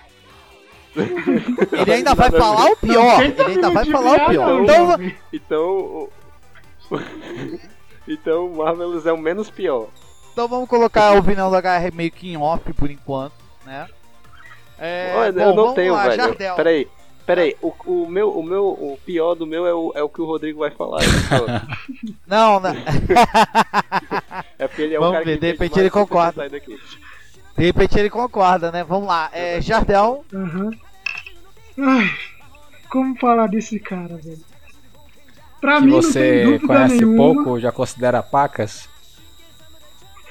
Ele ainda vai
Nada a
falar o pior. Ele ainda vai falar o pior. Então,
jovem.
Então. então o Marvelous é o menos pior.
então vamos colocar a opinião do HR meio que em off por enquanto, né? É,
Olha,
bom,
eu não
vamos
tenho,
lá,
velho.
Jardel.
Peraí, peraí. O, o, meu, o meu o pior do meu é o, é o que o Rodrigo vai falar.
Não, né?
é porque ele é
Vamos
o cara
ver,
que
de repente ele concorda. De repente ele concorda, né? Vamos lá. É, Jardel,
Aham. Ai, como falar desse cara, velho? Pra
Que
mim não tem
você
dúvida
conhece
nenhuma.
pouco, já considera pacas.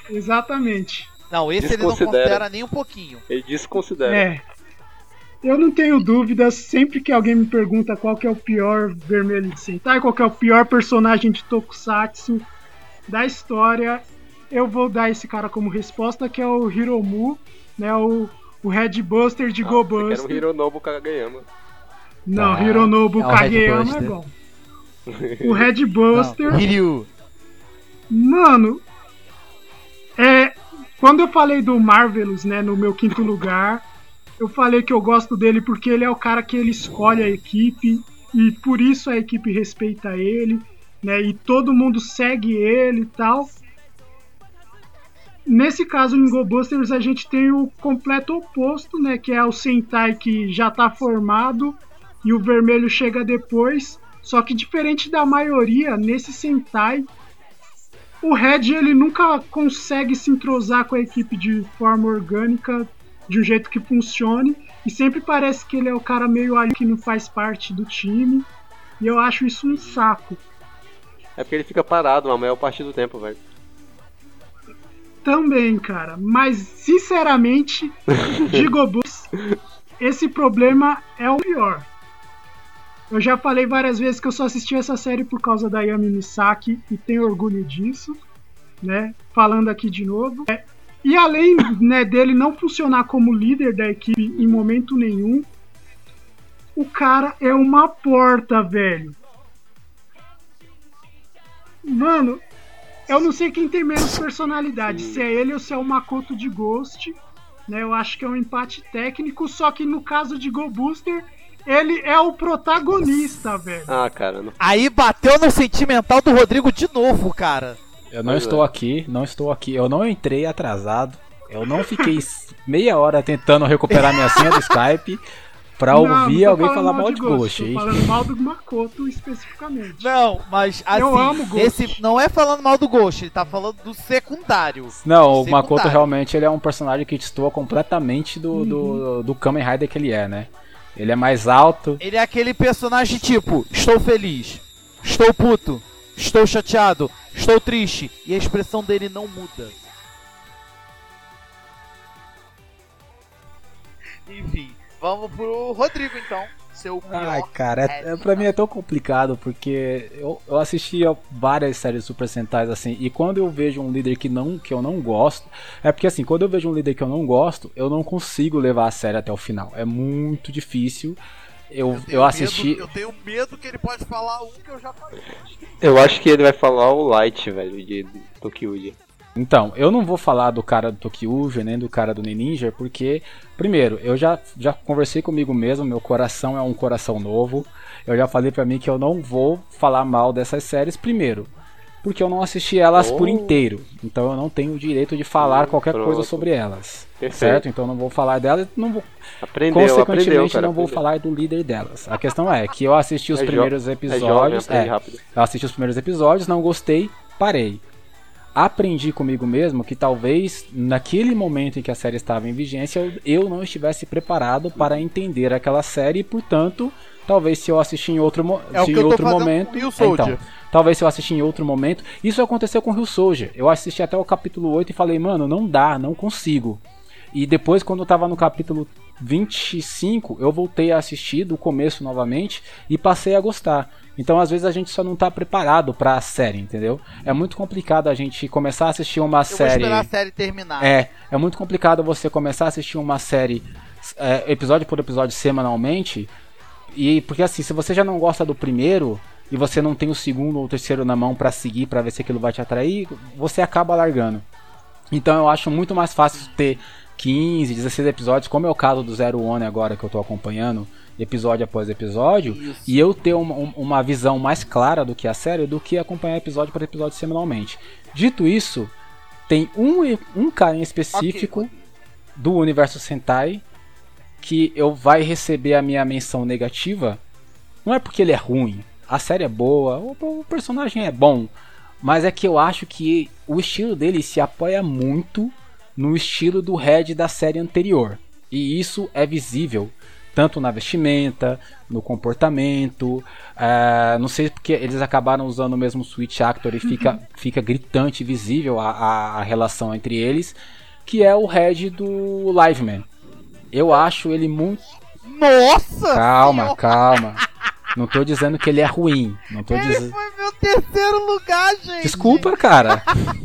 Exatamente.
não, esse ele não considera nem um pouquinho.
Ele desconsidera.
É. Eu não tenho dúvidas, sempre que alguém me pergunta qual que é o pior vermelho de Sentai, qual que é o pior personagem de Tokusatsu da história, eu vou dar esse cara como resposta, que é o Hiromu, né, o, o Red Buster de
Ah,
Go Buster.
um Hironobu Kageyama.
Não,
Tá.
Hironobu
É o
Kageyama é bom. O Red Buster...
Não.
Mano, é. Quando eu falei do Marvelous, né, no meu quinto lugar, eu falei que eu gosto dele porque ele é o cara que ele escolhe a equipe e por isso a equipe respeita ele, né, e todo mundo segue ele e tal. Nesse caso, em Go Busters, a gente tem o completo oposto, né, que é o Sentai que já tá formado e o vermelho chega depois. Só que diferente da maioria, nesse Sentai, o Red ele nunca consegue se entrosar com a equipe de forma orgânica de um jeito que funcione e sempre parece que ele é o cara meio ali que não faz parte do time e eu acho isso um saco.
É porque ele fica parado a maior parte do tempo, velho.
Também, cara, mas sinceramente, de Gobus, esse problema é o pior. Eu já falei várias vezes que eu só assisti essa série por causa da Yami Misaki e tenho orgulho disso, né? Falando aqui de novo. É, e além né, dele não funcionar como líder da equipe em momento nenhum, o cara é uma porta, velho. Mano, eu não sei quem tem menos personalidade, se é ele ou se é o Makoto de Ghost, Né? Eu acho que é um empate técnico, só que no caso de Go Booster, ele é o protagonista, velho.
Ah, cara, não.
Aí bateu no sentimental do Rodrigo de novo, cara.
Eu não
Pois
estou
é.
aqui, não estou aqui. Eu não entrei atrasado. Eu não fiquei meia hora tentando recuperar minha senha do Skype pra
Não,
ouvir
não
alguém falar mal de Ghost.
Tô
hein?
falando mal do Makoto especificamente.
Não, mas assim,
Eu amo Ghost.
esse não é falando mal do Ghost, ele tá falando do secundário.
Não, o
Secundário.
Makoto realmente ele é um personagem que destoa completamente do,
Uhum.
do, do Kamen Rider que ele é, né? Ele é mais alto.
Ele é aquele personagem tipo, estou feliz, estou puto, estou chateado, estou triste, e a expressão dele não muda. Enfim, vamos pro Rodrigo então. Seu.
Ai, cara, é, é, pra mim é tão complicado porque eu, eu assistia várias séries Super Sentais assim, e quando eu vejo um líder que, não, que eu não gosto, é porque assim, quando eu vejo um líder que eu não gosto, eu não consigo levar a série até o final. É muito difícil. Eu, eu, assisti.
eu tenho medo que ele pode falar um que eu já falei.
Eu acho que ele vai falar o Light, velho, de Tokyuji.
Então, eu não vou falar do cara do Tokyuja, nem do cara do Ninja, porque, primeiro, eu já, já conversei comigo mesmo, meu coração é um coração novo. Eu já falei pra mim que eu não vou falar mal dessas séries, primeiro, porque eu não assisti elas
Oh.
por inteiro. Então eu não tenho o direito de falar
Hum,
qualquer
pronto.
coisa sobre elas.
Perfeito.
Certo? Então eu não vou falar delas, não vou,
Aprendeu,
consequentemente
aprendeu, cara.
não vou
aprendeu.
falar do líder delas. A questão é que eu assisti os
É
primeiros
É jovem,
episódios, é, eu assisti os primeiros episódios, não gostei, parei. Aprendi comigo mesmo que talvez naquele momento em que a série estava em vigência eu, eu não estivesse preparado para entender aquela série e, portanto, talvez se eu assistir em outro, mo-
É
em outro momento,
Soldier.
então, talvez se eu assistir em outro momento, isso aconteceu com Rio Soldier. Eu assisti até o capítulo 8 e falei, mano, não dá, não consigo. E depois, quando eu tava no capítulo 25, eu voltei a assistir do começo novamente e passei a gostar. Então, às vezes, a gente só não tá preparado pra série, entendeu? É muito complicado a gente começar a assistir uma
Eu vou
série.
esperar a série terminar.
É, é muito complicado você começar a assistir uma série é, episódio por episódio semanalmente. E porque assim, se você já não gosta do primeiro e você não tem o segundo ou o terceiro na mão pra seguir pra ver se aquilo vai te atrair, você acaba largando. Então eu acho muito mais fácil ter 15, 16 episódios, como é o caso do Zero One agora que eu tô acompanhando, episódio após episódio,
Isso.
e eu ter uma, um- uma visão mais clara do que a série do que acompanhar episódio por episódio semanalmente. Dito isso, tem um, um cara em específico do universo Sentai que eu vai receber a minha menção negativa. Não é porque ele é ruim, a série é boa, o, o personagem é bom, mas é que eu acho que o estilo dele se apoia muito no estilo do Red da série anterior. E isso é visível tanto na vestimenta, no comportamento. eh, não sei porque eles acabaram usando o mesmo Switch Actor e fica, fica gritante, visível a, a, a relação entre eles, que é o Red do Liveman. Eu acho ele muito.
Nossa!
Calma,
senhora!
calma. Não tô dizendo que ele é ruim. Não tô
Ele
dizendo.
foi meu terceiro lugar, gente!
Desculpa, cara.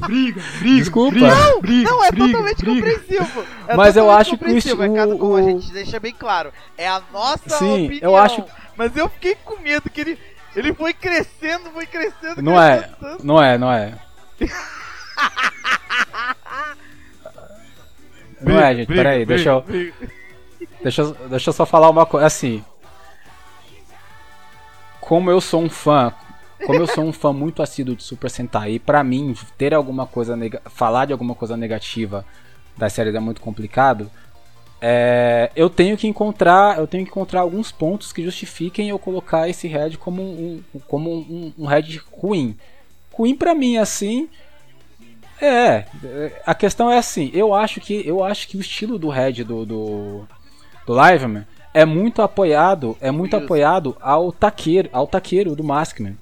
Briga, briga.
Desculpa.
Briga,
Não,
briga,
Não, é
briga,
totalmente
briga.
compreensivo. É
Mas eu
totalmente
acho que o
compreensivo,
esti-
é cada- como a gente deixa bem claro. É a nossa
Sim,
opinião.
eu acho-
Mas eu fiquei com medo que ele, ele foi crescendo, foi crescendo,
Não é,
tanto.
não é, não é. Não é, gente, peraí, deixa eu, deixa, eu- deixa eu só falar uma coisa, assim, como eu sou um fã, como eu sou um fã muito assíduo de Super Sentai, e pra mim, ter alguma coisa, falar de alguma coisa negativa das séries é muito complicado, é, eu tenho que encontrar, eu tenho que encontrar alguns pontos que justifiquem eu colocar esse Red como um, como um, um Red ruim. Ruim pra mim, assim, é, é, a questão é assim, eu acho que eu acho que o estilo do Red do do, do Liveman é muito apoiado, é muito
Isso.
apoiado ao taqueiro, ao taqueiro do Maskman.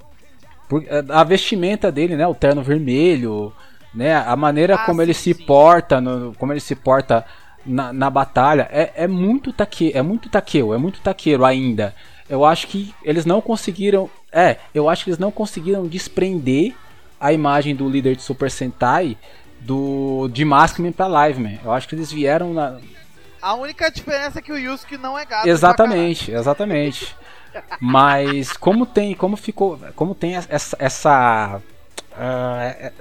Por- é, a vestimenta dele, né, o terno vermelho, né, a maneira
Ah,
como ele
sim,
se
sim.
porta, no- como ele se porta na, na batalha, é, é muito taque, é muito taqueu, é muito taqueiro ainda. Eu acho que eles não conseguiram, é, eu acho que eles não conseguiram desprender a imagem do líder de Super Sentai do de Maskman pra Liveman. Eu acho que eles vieram na,
A única diferença é que o Yusuke não é gato.
Exatamente, exatamente. Mas como tem, como ficou, como tem essa, essa é-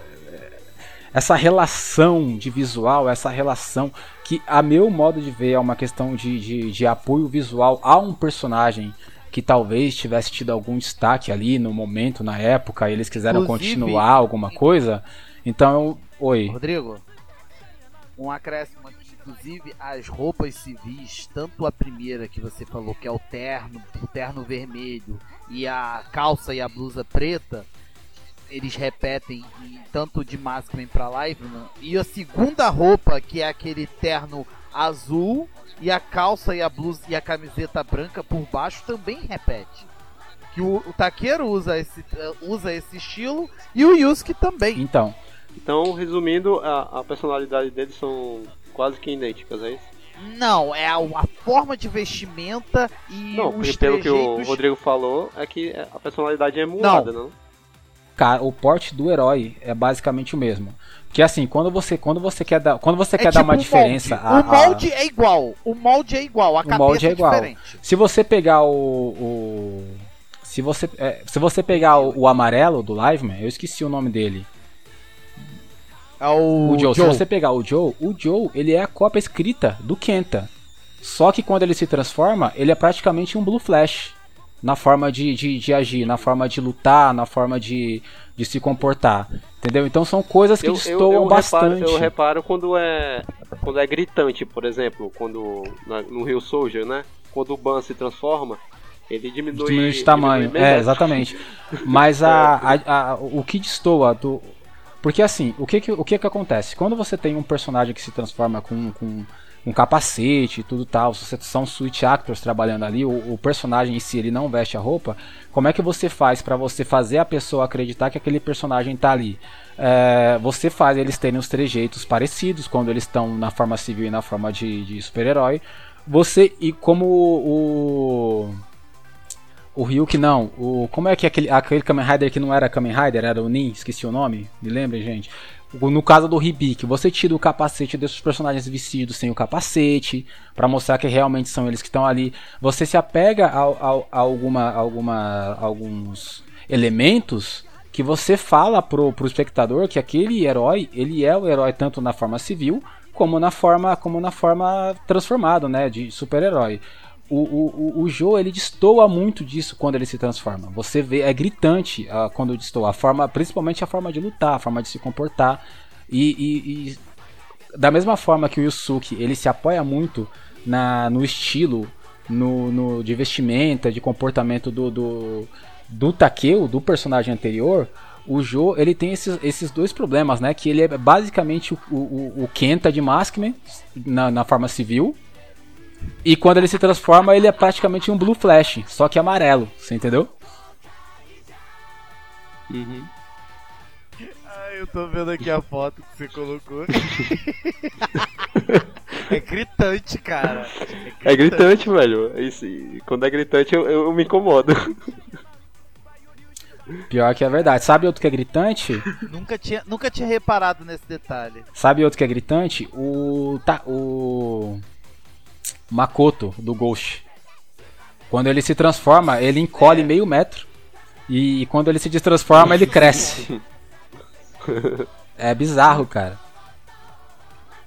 essa relação de visual, essa relação que, a meu modo de ver, é uma questão de, de, de apoio visual a um personagem que talvez tivesse tido algum destaque ali no momento, na época, e eles quiseram
Inclusive-
continuar alguma coisa. Então, oi.
Rodrigo, um acréscimo aqui. Inclusive, as roupas civis, tanto a primeira que você falou, que é o terno, o terno vermelho, e a calça e a blusa preta, eles repetem em- tanto de Maskman pra Liveman. E a segunda roupa, que é aquele terno azul, e a calça e a blusa e a camiseta branca por baixo também repete. Que o, o Takeru usa esse, eh, usa esse estilo e o Yusuke também.
Então,
Então, resumindo, a, a personalidade deles são quase que idênticas, é isso?
Não, é a, a forma de vestimenta e
Não,
os
porque pelo que o. Rodrigo falou, é que a personalidade é emulada, não?
cara, o porte do herói é basicamente o mesmo. Porque assim, quando você, quando você quer dar, quando você
É
quer dar
tipo
uma
o
diferença,
molde.
a-
O molde é igual. O molde é igual. A
O
cabeça
molde é
é,
igual.
diferente.
Se você pegar o. o- se, você, é, se você pegar o, o amarelo do Liveman, eu esqueci o nome dele.
É o,
O Joe.
Joe.
Se você pegar o Joe, o Joe ele é a cópia escrita do Kenta. Só que quando ele se transforma, ele é praticamente um Blue Flash. Na forma de, de, de agir, na forma de lutar, na forma de, de se comportar. Entendeu? Então são coisas que
Eu,
destoam
eu,
bastante.
reparo, eu reparo quando é quando é gritante, por exemplo, quando na- no Rio Soldier, né? Quando o Ban se transforma, ele diminui,
diminui de tamanho.
diminui
É, exatamente. Mas a, a- a- o que destoa do. Porque assim, o que que, o que que acontece? Quando você tem um personagem que se transforma com, com um capacete e tudo tal, se são switch actors trabalhando ali, o, o personagem em si ele não veste a roupa, como é que você faz pra você fazer a pessoa acreditar que aquele personagem tá ali? É, você faz eles terem os trejeitos parecidos quando eles estão na forma civil e na forma de, de super-herói. Você, e como o. O Ryuk não. O, como é que aquele, aquele Kamen Rider que não era Kamen Rider, era o Nin, esqueci o nome? Me lembrem, gente. No caso do Hibiki, você tira o capacete desses personagens vestidos sem o capacete, pra mostrar que realmente são eles que estão ali. Você se apega a, a- a alguma, alguma, alguns elementos que você fala pro, pro espectador que aquele herói, ele é o herói tanto na forma civil como na forma, como na forma transformado, né, de super-herói. O, o, o, Joe ele destoa muito disso quando ele se transforma. Você vê, é gritante ah, quando destoa. A forma, principalmente a forma de lutar, a forma de se comportar. E, e- e da mesma forma que o Yusuke ele se apoia muito na, no estilo, no, no- de vestimenta, de comportamento do, do, do Takeo, do personagem anterior, o Jo ele tem esses, esses dois problemas, né? Que ele é basicamente o, o, o Kenta de Maskman na, na forma civil. E quando ele se transforma, ele é praticamente um Blue Flash, só que amarelo, você entendeu?
Uhum.
Ai, eu tô vendo aqui a foto que você colocou. é gritante, cara.
É gritante, velho. Isso, e quando é gritante eu, eu me incomodo.
Pior que é verdade. Sabe outro que é gritante?
Nunca tinha, nunca tinha reparado nesse detalhe.
Sabe outro que é gritante? O. Tá, o. Makoto, do Ghost. Quando ele se transforma, ele encolhe meio metro. E quando ele se destransforma, ele cresce. É bizarro, cara.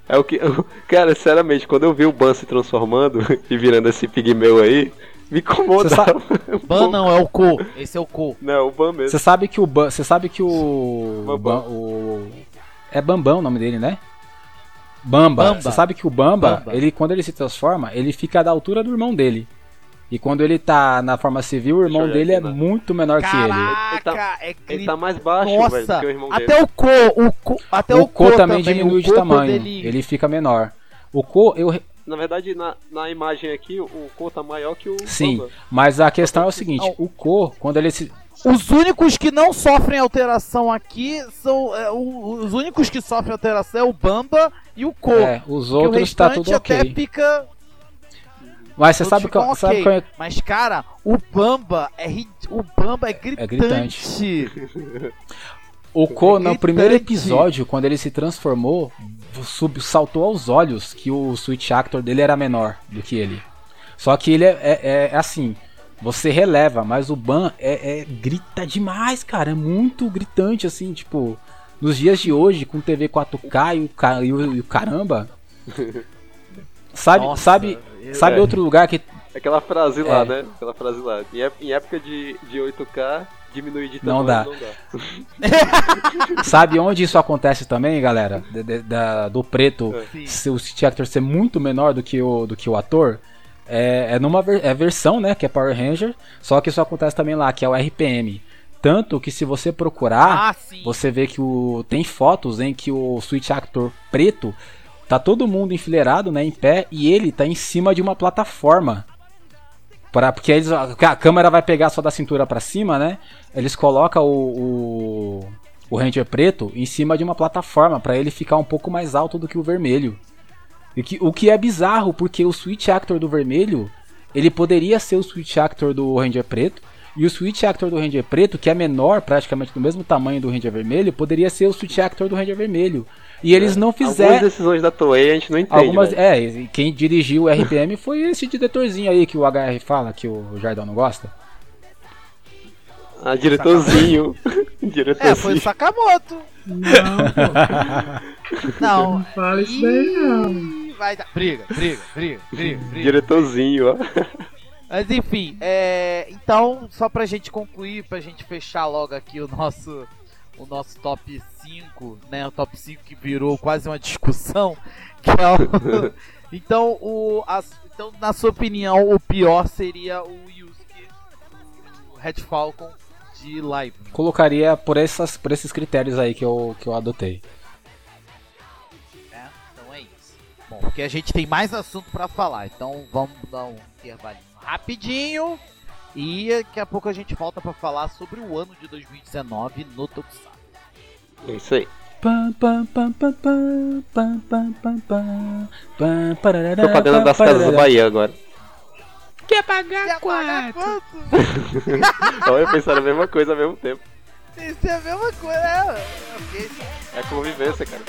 É o que. Cara, sinceramente, quando eu vi o Ban se transformando e virando esse pigmeu aí, me incomodava.
Ban não, é o Ko. Esse é o Ko.
Não, o Ban mesmo.
Você sabe que o Ban, você sabe que o,
Bambam.
Ban- o é Bambam o nome dele, né? Bamba.
Bamba.
Você sabe que o Bamba,
Bamba.
ele quando ele se transforma, ele fica da altura do irmão dele. E quando ele tá na forma civil, o irmão dele
olhar
é
aqui, né?
muito menor que ele.
Caraca, é
Ele tá mais baixo, velho, do
Nossa,
que o irmão
até
dele.
o Ko, o Ko, até
o
o
Ko
Ko
também diminui
o
de tamanho.
quando Ele...
Ele fica menor. O Ko, eu
Na verdade, na, na imagem aqui, o Ko tá maior que o
sim,
Bamba.
mas a questão é o seguinte, o Ko, quando ele se
Os únicos que não sofrem alteração aqui são. é, o- os únicos que sofrem alteração é o Bamba e o Ko.
é, os
Que o
outros tá tudo
até
OK.
fica.
Mas você
outros
sabe que,
ficam
sabe
ok.
que
Mas, cara, o Bamba é ri- O Bamba é gritante.
gritante. O Ko, no primeiro episódio, quando ele se transformou, sub, saltou aos olhos que o Switch Actor dele era menor do que ele. Só que ele é, é- é assim, você releva, mas o Ban é, é- grita demais, cara. É muito gritante, assim, tipo. Nos dias de hoje, com TV 4K e o, e o- e o caramba. Sabe,
Nossa,
sabe,
eu-
sabe
É.
outro lugar que
Aquela frase lá,
É.
né? Aquela frase lá. Em, ép- em época de, de 8K, diminuir de
Não
tamanho
dá.
não dá.
Sabe onde isso acontece também, galera? De- de- da- do preto,
Sim.
se o City Actor ser muito menor do que o, do que o ator. É, é numa ver- é versão, né? Que é Power Ranger. Só que isso acontece também lá, que é o RPM. Tanto que se você procurar,
Ah,
você vê que o tem fotos em que o Switch Actor preto tá todo mundo enfileirado, né, em pé e ele tá em cima de uma plataforma. Pra, porque eles, a câmera vai pegar só da cintura pra cima, né? Eles colocam o, o, o Ranger preto em cima de uma plataforma pra ele ficar um pouco mais alto do que o vermelho. E que, o que é bizarro, porque o Switch Actor do vermelho ele poderia ser o Switch Actor do Ranger preto. E o Switch Actor do Ranger preto, que é menor, praticamente do mesmo tamanho do Ranger vermelho, poderia ser o Switch Actor do Ranger vermelho. E eles não
Algumas
fizeram.
decisões da Toei a gente não entende.
Algumas,
velho.
é, quem dirigiu o RPM foi esse diretorzinho aí que o HR fala, que o Jardão não gosta.
Ah, diretorzinho.
É, foi o
diretorzinho.
Sakamoto.
Não, pô,
Não.
não fala isso daí não.
Vai dar. Briga, briga, briga, briga, briga.
diretorzinho, ó.
Mas enfim, é, então, só pra gente concluir, pra gente fechar logo aqui o nosso, o nosso top 5, né? O top 5 que virou quase uma discussão. Que é o, então, o, as- então, na sua opinião, o pior seria o Yusuke, o Red Falcon de live.
Colocaria por, essas, por esses critérios aí que eu, que eu adotei.
bom, porque a gente tem mais assunto para falar. Então vamos dar um intervalinho rapidinho e daqui a pouco a gente volta para falar sobre o ano de 2019 no Tokusatsu.
É isso aí. Propaganda das casas do Bahia agora.
Quer pagar,
Quer pagar
quanto?
Olha, eu a mesma coisa ao mesmo tempo.
Isso é a mesma coisa, né?
É convivência, cara.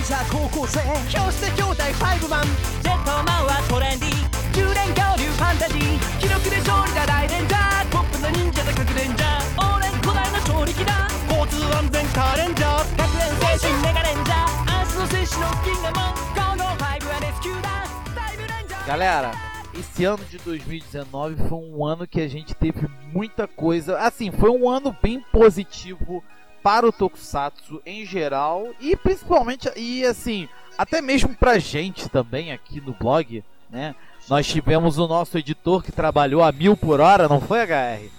ターボレンジャー高校生教室兄弟ファイブマンジェットマンはトレンディー10連恐竜ファンタジー記録で勝利だ大レンジャートップの忍者で隠れんじゃー俺古代の勝力だ交通安全カーレンジャー学園精神メガレンジャー明日の戦士のキングモンゴーゴーファイブはレスキューだタイムレンジャー
Galera, esse ano de 2019 foi um ano que a gente teve muita coisa. Assim, foi um ano bem positivo para o Tokusatsu em geral e principalmente e assim, até mesmo pra gente também aqui no blog, né? Nós tivemos o nosso editor que trabalhou a mil por hora, não foi, HR?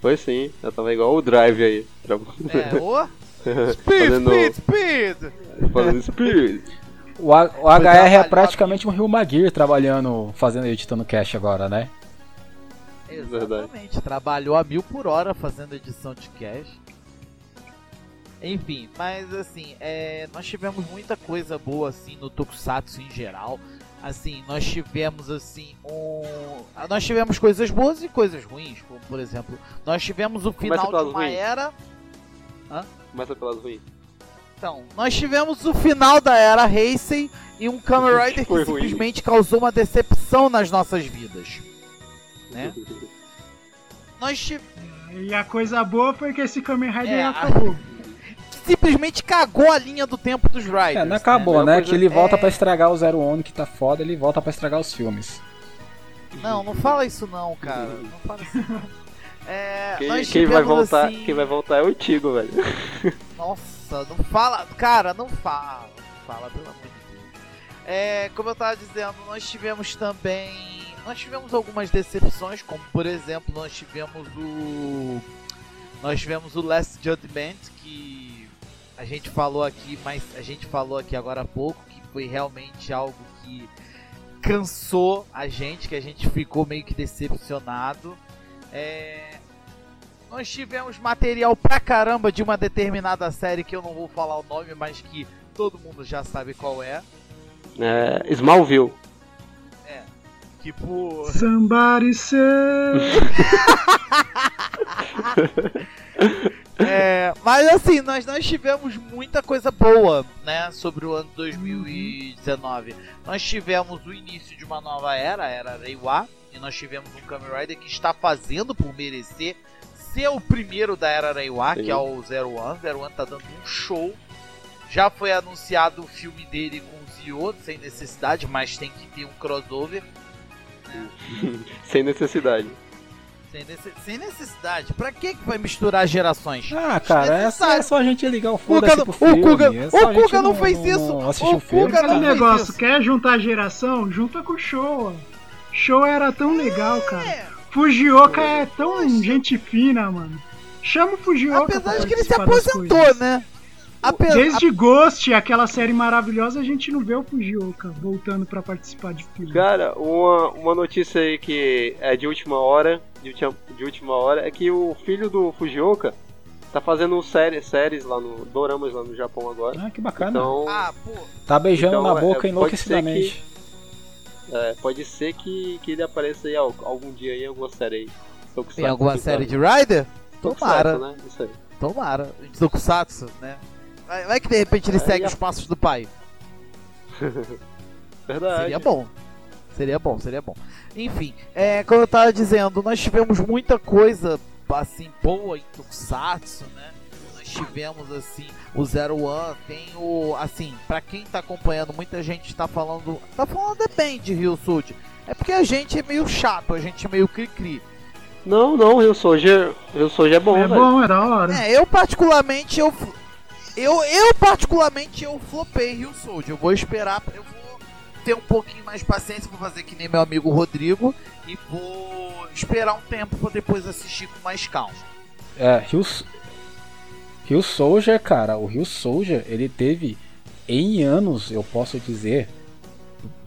Foi sim, eu tava igual o Drive aí. Tra-
É, o Speed,
Fazendo-
speed, speed!
Fazendo speed.
O, A- o HR é praticamente um Rio Maguire trabalhando, fazendo, editando cash agora, né?
Exatamente, trabalhou a mil por hora fazendo edição de cash. Enfim, mas assim, é, nós tivemos muita coisa boa assim no Tokusatsu em geral. Assim, nós tivemos assim um, nós tivemos coisas boas e coisas ruins, como por exemplo, nós tivemos o
Começa
final de uma
ruins.
era.
Começa pelas ruins.
Então, nós tivemos o final da era Heisei e um Kamen Rider que
Foi ruim.
simplesmente causou uma decepção nas nossas vidas. Né? Nós tivemos
E a coisa boa foi que esse Kamen Rider
É,
acabou.
Simplesmente cagou a linha do tempo dos Riders.
É, não acabou,
Uma
né?
coisa-
Que ele volta
é-
pra estragar o Zero One, que tá foda, ele volta pra estragar os filmes.
Não, não fala isso não, cara. Não fala isso não. É,
Quem, quem vai voltar,
assim-
quem vai voltar é o Tigo, velho.
Nossa, não fala. Cara, não fala. Não fala, pelo amor de Deus. É, como eu tava dizendo, nós tivemos também. Nós tivemos algumas decepções, como por exemplo, nós tivemos o. Nós tivemos o Last Judgment, que a gente falou aqui, mas a gente falou aqui agora há pouco, que foi realmente algo que cansou a gente, que a gente ficou meio que decepcionado. É, nós tivemos material pra caramba de uma determinada série que eu não vou falar o nome, mas que todo mundo já sabe qual é.
É, Smallville.
Tipo.
Somebody say.
É, mas assim, nós, nós tivemos muita coisa boa, né, sobre o ano 2019. Nós tivemos o início de uma nova era, a era Reiwa, e nós tivemos um Kamen Rider que está fazendo por merecer ser o primeiro da Era Reiwa, que é o Zero One. Zero One tá dando um show. Já foi anunciado o filme dele com o Zio, sem necessidade, mas tem que ter um crossover.
Sem necessidade.
Sem, nece- sem necessidade. Pra que que vai misturar gerações?
Ah, cara, é só, é só a gente ligar o foda-se
não-
pro
o
filme.
Kuga-
é
o Kuga não fez isso.
assistir
O
o
Kuga não
cara.
Aquele
fez
negócio,
isso.
quer juntar geração? Junta com o Showa. Show era tão legal, cara.
É,
Fujioka é tão gente fina, mano. Chama o Fujioka.
apesar de que ele se aposentou, né? Ape-
Desde Ghost, aquela série maravilhosa, a gente não vê o Fujioka voltando pra participar de filme.
Cara, uma, uma notícia aí que é de última hora, de, ultima- de última hora, é que o filho do Fujioka tá fazendo série, séries lá no. Doramas lá no Japão agora.
Ah, que bacana.
Então,
Ah, pô.
tá beijando
então,
na
é,
boca
pode
enlouquecidamente.
é, pode ser que, que ele apareça aí al- algum dia aí em alguma série aí. Tokusatsu,
Tem alguma série de Rider?
Tokusatsu,
Tomara,
né? Isso aí.
tomara. De Tokusatsu, né? Vai, vai que de repente ele
É,
segue
e a-
os passos do pai.
Verdade.
Seria bom. Seria bom, seria bom. Enfim, é, como eu tava dizendo, nós tivemos muita coisa assim boa em Tokusatsu, né? Nós tivemos assim o Zero One, tem o assim, pra quem tá acompanhando, muita gente tá falando, tá falando bem de Rio Sud. É porque a gente é meio chato, a gente é meio cri-cri.
Não, não, Rio Soldier, Rio Soldier é bom,
é
velho.
bom, é da hora.
É, eu particularmente eu eu eu particularmente eu flopei Rio Soldier. Eu vou esperar, eu vou ter um pouquinho mais de paciência, vou fazer que nem meu amigo Rodrigo e vou esperar um tempo pra depois assistir com mais calma.
É, Rio, Rio Soldier, cara, o Rio Soldier, ele teve em anos, eu posso dizer,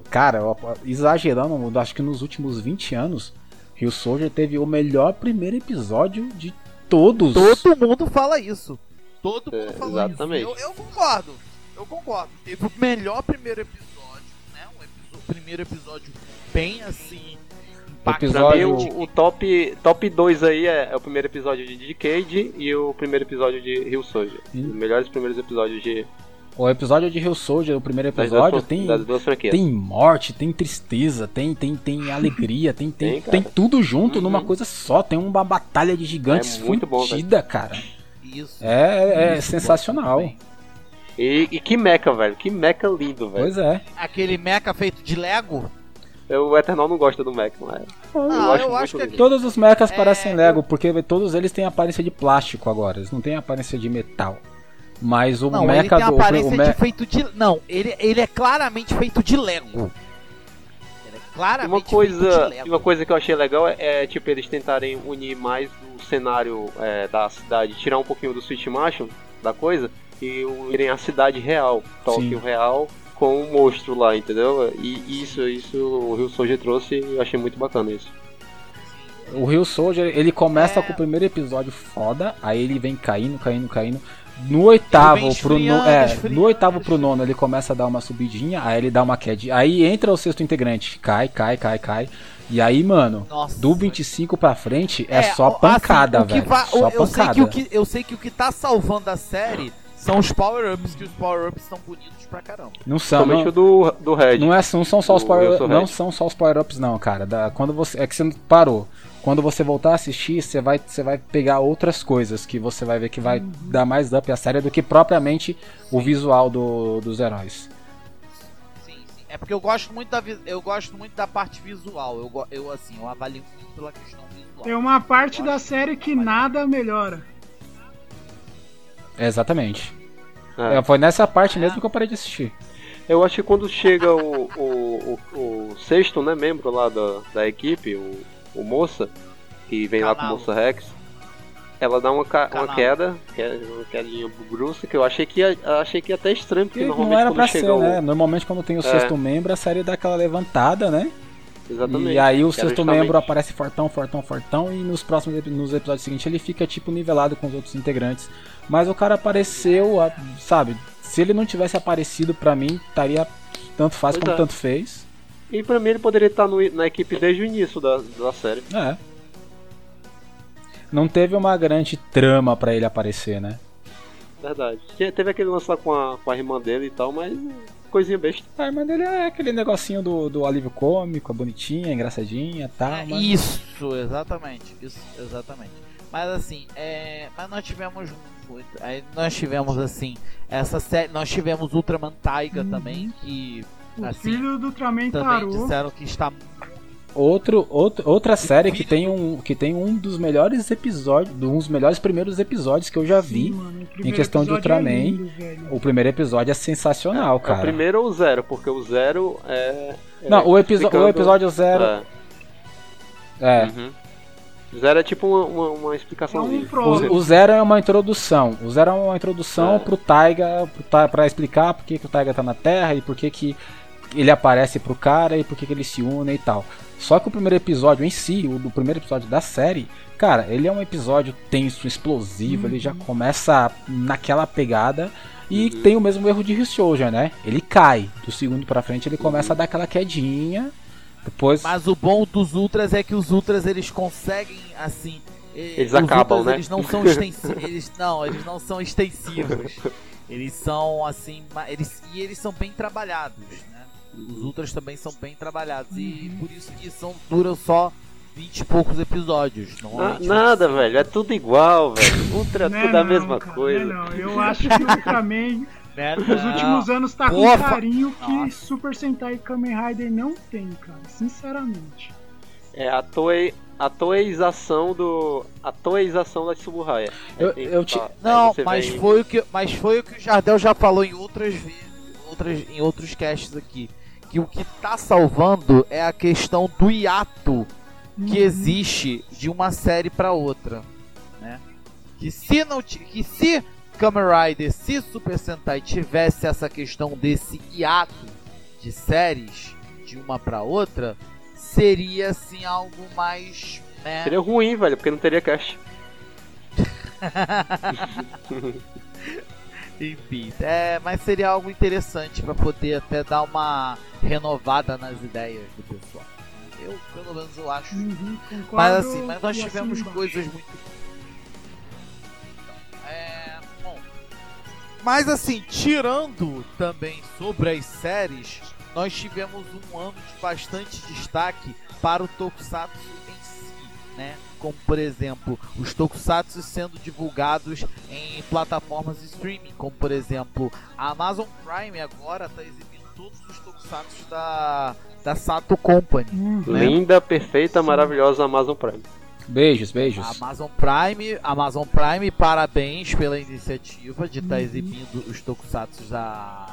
cara, eu- exagerando, acho que nos últimos 20 anos, Rio Soldier teve o melhor primeiro episódio de todos.
Todo mundo fala isso. Todo mundo
É,
fala
exatamente.
isso. Eu, eu concordo. Eu concordo. Teve o melhor primeiro episódio, primeiro episódio bem assim.
Pra mim,
Episódio-
o, o top, top 2 aí é, é o primeiro episódio de Decade e o primeiro episódio de Rio Soldier.
Hum.
Os melhores primeiros episódios de,
O episódio de Rio Soldier, o primeiro
das,
episódio,
duas,
tem,
das duas franquias.
tem morte, tem tristeza, tem, tem, tem alegria, tem, tem,
Tem,
tem tudo junto
Uhum.
numa coisa só. Tem uma batalha de gigantes
É muito bom,
fudida, cara.
Isso.
É, é
Isso,
sensacional.
bom.
E, e que mecha, velho. Que mecha lindo, velho.
Pois é.
Aquele mecha feito de Lego.
Eu, o Eternal não gosta do mecha, mas
Ah,
acho
eu acho que
lindo.
aqui-
Todos os mechas
É,
parecem
eu-
Lego, porque todos eles têm aparência de plástico agora. Eles não têm aparência de metal. Mas o
Não, ele
mecha
tem
do.
aparência
o
de
me-
feito de. Não, ele, ele é claramente feito de Lego. Ele é claramente
uma
feito
coisa,
de Lego.
uma coisa que eu achei legal é, é, tipo eles tentarem unir mais o cenário é, da cidade, tirar um pouquinho do Switch Mansion da coisa e unirem a cidade real, Tóquio real com o monstro lá, entendeu? E isso, isso o Rio Soldier trouxe e eu achei muito bacana isso.
O Rio Soldier, ele começa
É.
com o primeiro episódio foda, aí ele vem caindo, caindo, caindo. No oitavo pro no, é, no oitavo pro nono ele começa a dar uma subidinha, aí ele dá uma queda. Aí entra o sexto integrante, cai, cai, cai, cai. E aí, mano,
Nossa.
do 25 pra frente é, só
o-
pancada,
assim, o que
velho. Só
eu, sei
pancada.
que o que, eu sei que o que tá salvando a série são os power-ups, que os power-ups são bonitos pra caramba.
Não são,
Somente
não,
o do, do Red.
não, é, não são só os
O
power,
Wilson
não são só os power ups não, cara. Da- quando você é que você não parou. Quando você voltar a assistir, você vai, você vai pegar outras coisas que você vai ver que vai dar mais up à série do que propriamente o visual do- dos heróis.
Sim, sim. É porque eu gosto muito da, eu gosto muito da parte visual. Eu, eu assim, eu avalio muito pela questão visual.
Tem uma parte da série que nada melhora.
Exatamente.
É.
É, foi nessa parte mesmo que eu parei de assistir.
Eu acho que quando chega o, o, o, o sexto né, membro lá da, da equipe, o, o Moça, que vem lá com o. Moça Rex, ela dá uma, ca- uma queda, que é uma quedinha brusca, que eu achei que ia, achei que ia até estranho, porque
E
normalmente
não era
quando
pra
chega
ser,
o.
né? Normalmente quando tem o
É.
sexto membro, a série dá aquela levantada, né?
Exatamente.
E aí o sexto
justamente-
membro aparece fortão, fortão, fortão e nos próximos nos episódios seguintes ele fica tipo nivelado com os outros integrantes. Mas o cara apareceu, sabe? Se ele não tivesse aparecido pra mim, estaria tanto faz
Pois
como
é.
tanto fez.
E pra mim ele poderia estar no- na equipe desde o início da, da série.
É. Não teve uma grande trama pra ele aparecer, né?
Verdade. Teve aquele lance lá com a, com a irmã dele e tal, mas coisinha besta.
A irmã dele é aquele negocinho do, do alívio cômico, é bonitinha, engraçadinha e tal.
É,
mas...
Isso, exatamente. Isso, exatamente. Mas assim, é, mas nós tivemos muito, aí nós tivemos assim, essa série, nós tivemos Ultraman Taiga
Uhum.
também, que
O
Assim,
filho do Ultraman
também
parou.
disseram que está
Outro, outro, outra série que tem um que tem um dos melhores episódios, um dos melhores primeiros episódios que eu já vi.
Sim, mano, o primeiro
questão de
episódio é
Ultraman,
lindo, velho.
O primeiro episódio é sensacional,
É
cara.
o primeiro ou o zero, porque o zero é. é
Não, o, episo-
explicando-
o episódio zero.
É.
É.
Uhum. Zero é tipo uma, uma, uma
É
explicaçãozinha.
um.
O, o zero é uma introdução. O zero é uma introdução
É.
pro Taiga, pro Ta- pra explicar por que, que o Taiga tá na Terra e por que, que ele aparece pro cara e por que, que eles se unem e tal. Só que o primeiro episódio em si, o do primeiro episódio da série, cara, ele é um episódio tenso, explosivo, ele já começa naquela pegada e
Uhum.
tem o mesmo erro de Ryusouja, né? Ele cai, do segundo pra frente ele começa a dar aquela quedinha, depois...
Mas o bom dos Ultras é que os Ultras eles conseguem assim.
Eles
os
acabam,
Ultras,
né?
Eles não são extensivos. eles não, eles não são extensivos. Eles são assim, eles e eles são bem trabalhados, né? Os Ultras também são bem trabalhados e por isso que são duram só 20 e poucos episódios.
Na-
Normalmente,
nada, velho. É tudo igual, velho. Ultra é
Não é
tudo a
não,
mesma
cara,
coisa.
Não, é não. Eu acho que o Ultraman
né?
nos últimos anos tá com um carinho que
Nossa.
Super Sentai e Kamen Rider não tem, cara. Sinceramente.
É a toei, a toeização do. A toeização da Tsuburaya.
Eu- eu te-
Não, mas
vem-
foi o que, mas foi o que o Jardel já falou em outras vezes, outras, em outros casts aqui, que o que tá salvando é a questão do hiato que
Uhum.
existe de uma série pra outra, né? Que se não que se Kamen Rider, se Super Sentai tivesse essa questão desse hiato de séries de uma pra outra, seria assim algo mais, né?
Seria ruim, velho, porque não teria cast.
Enfim, é, mas seria algo interessante pra poder até dar uma renovada nas ideias do pessoal. Eu, pelo menos, eu acho.
Uhum, concordo
mas assim, mas nós tivemos coisas muito. Mas assim, tirando também sobre as séries, nós tivemos um ano de bastante destaque para o Tokusatsu em si, né? Como por exemplo, os Tokusatsu sendo divulgados em plataformas de streaming, como por exemplo, a Amazon Prime agora está exibindo todos os Tokusatsu da, da Sato Company.
Uhum.
né?
Linda, perfeita, maravilhosa Amazon Prime.
Beijos, beijos.
Amazon Prime, Amazon Prime, parabéns pela iniciativa de estar
Uhum.
exibindo os Tokusatsu da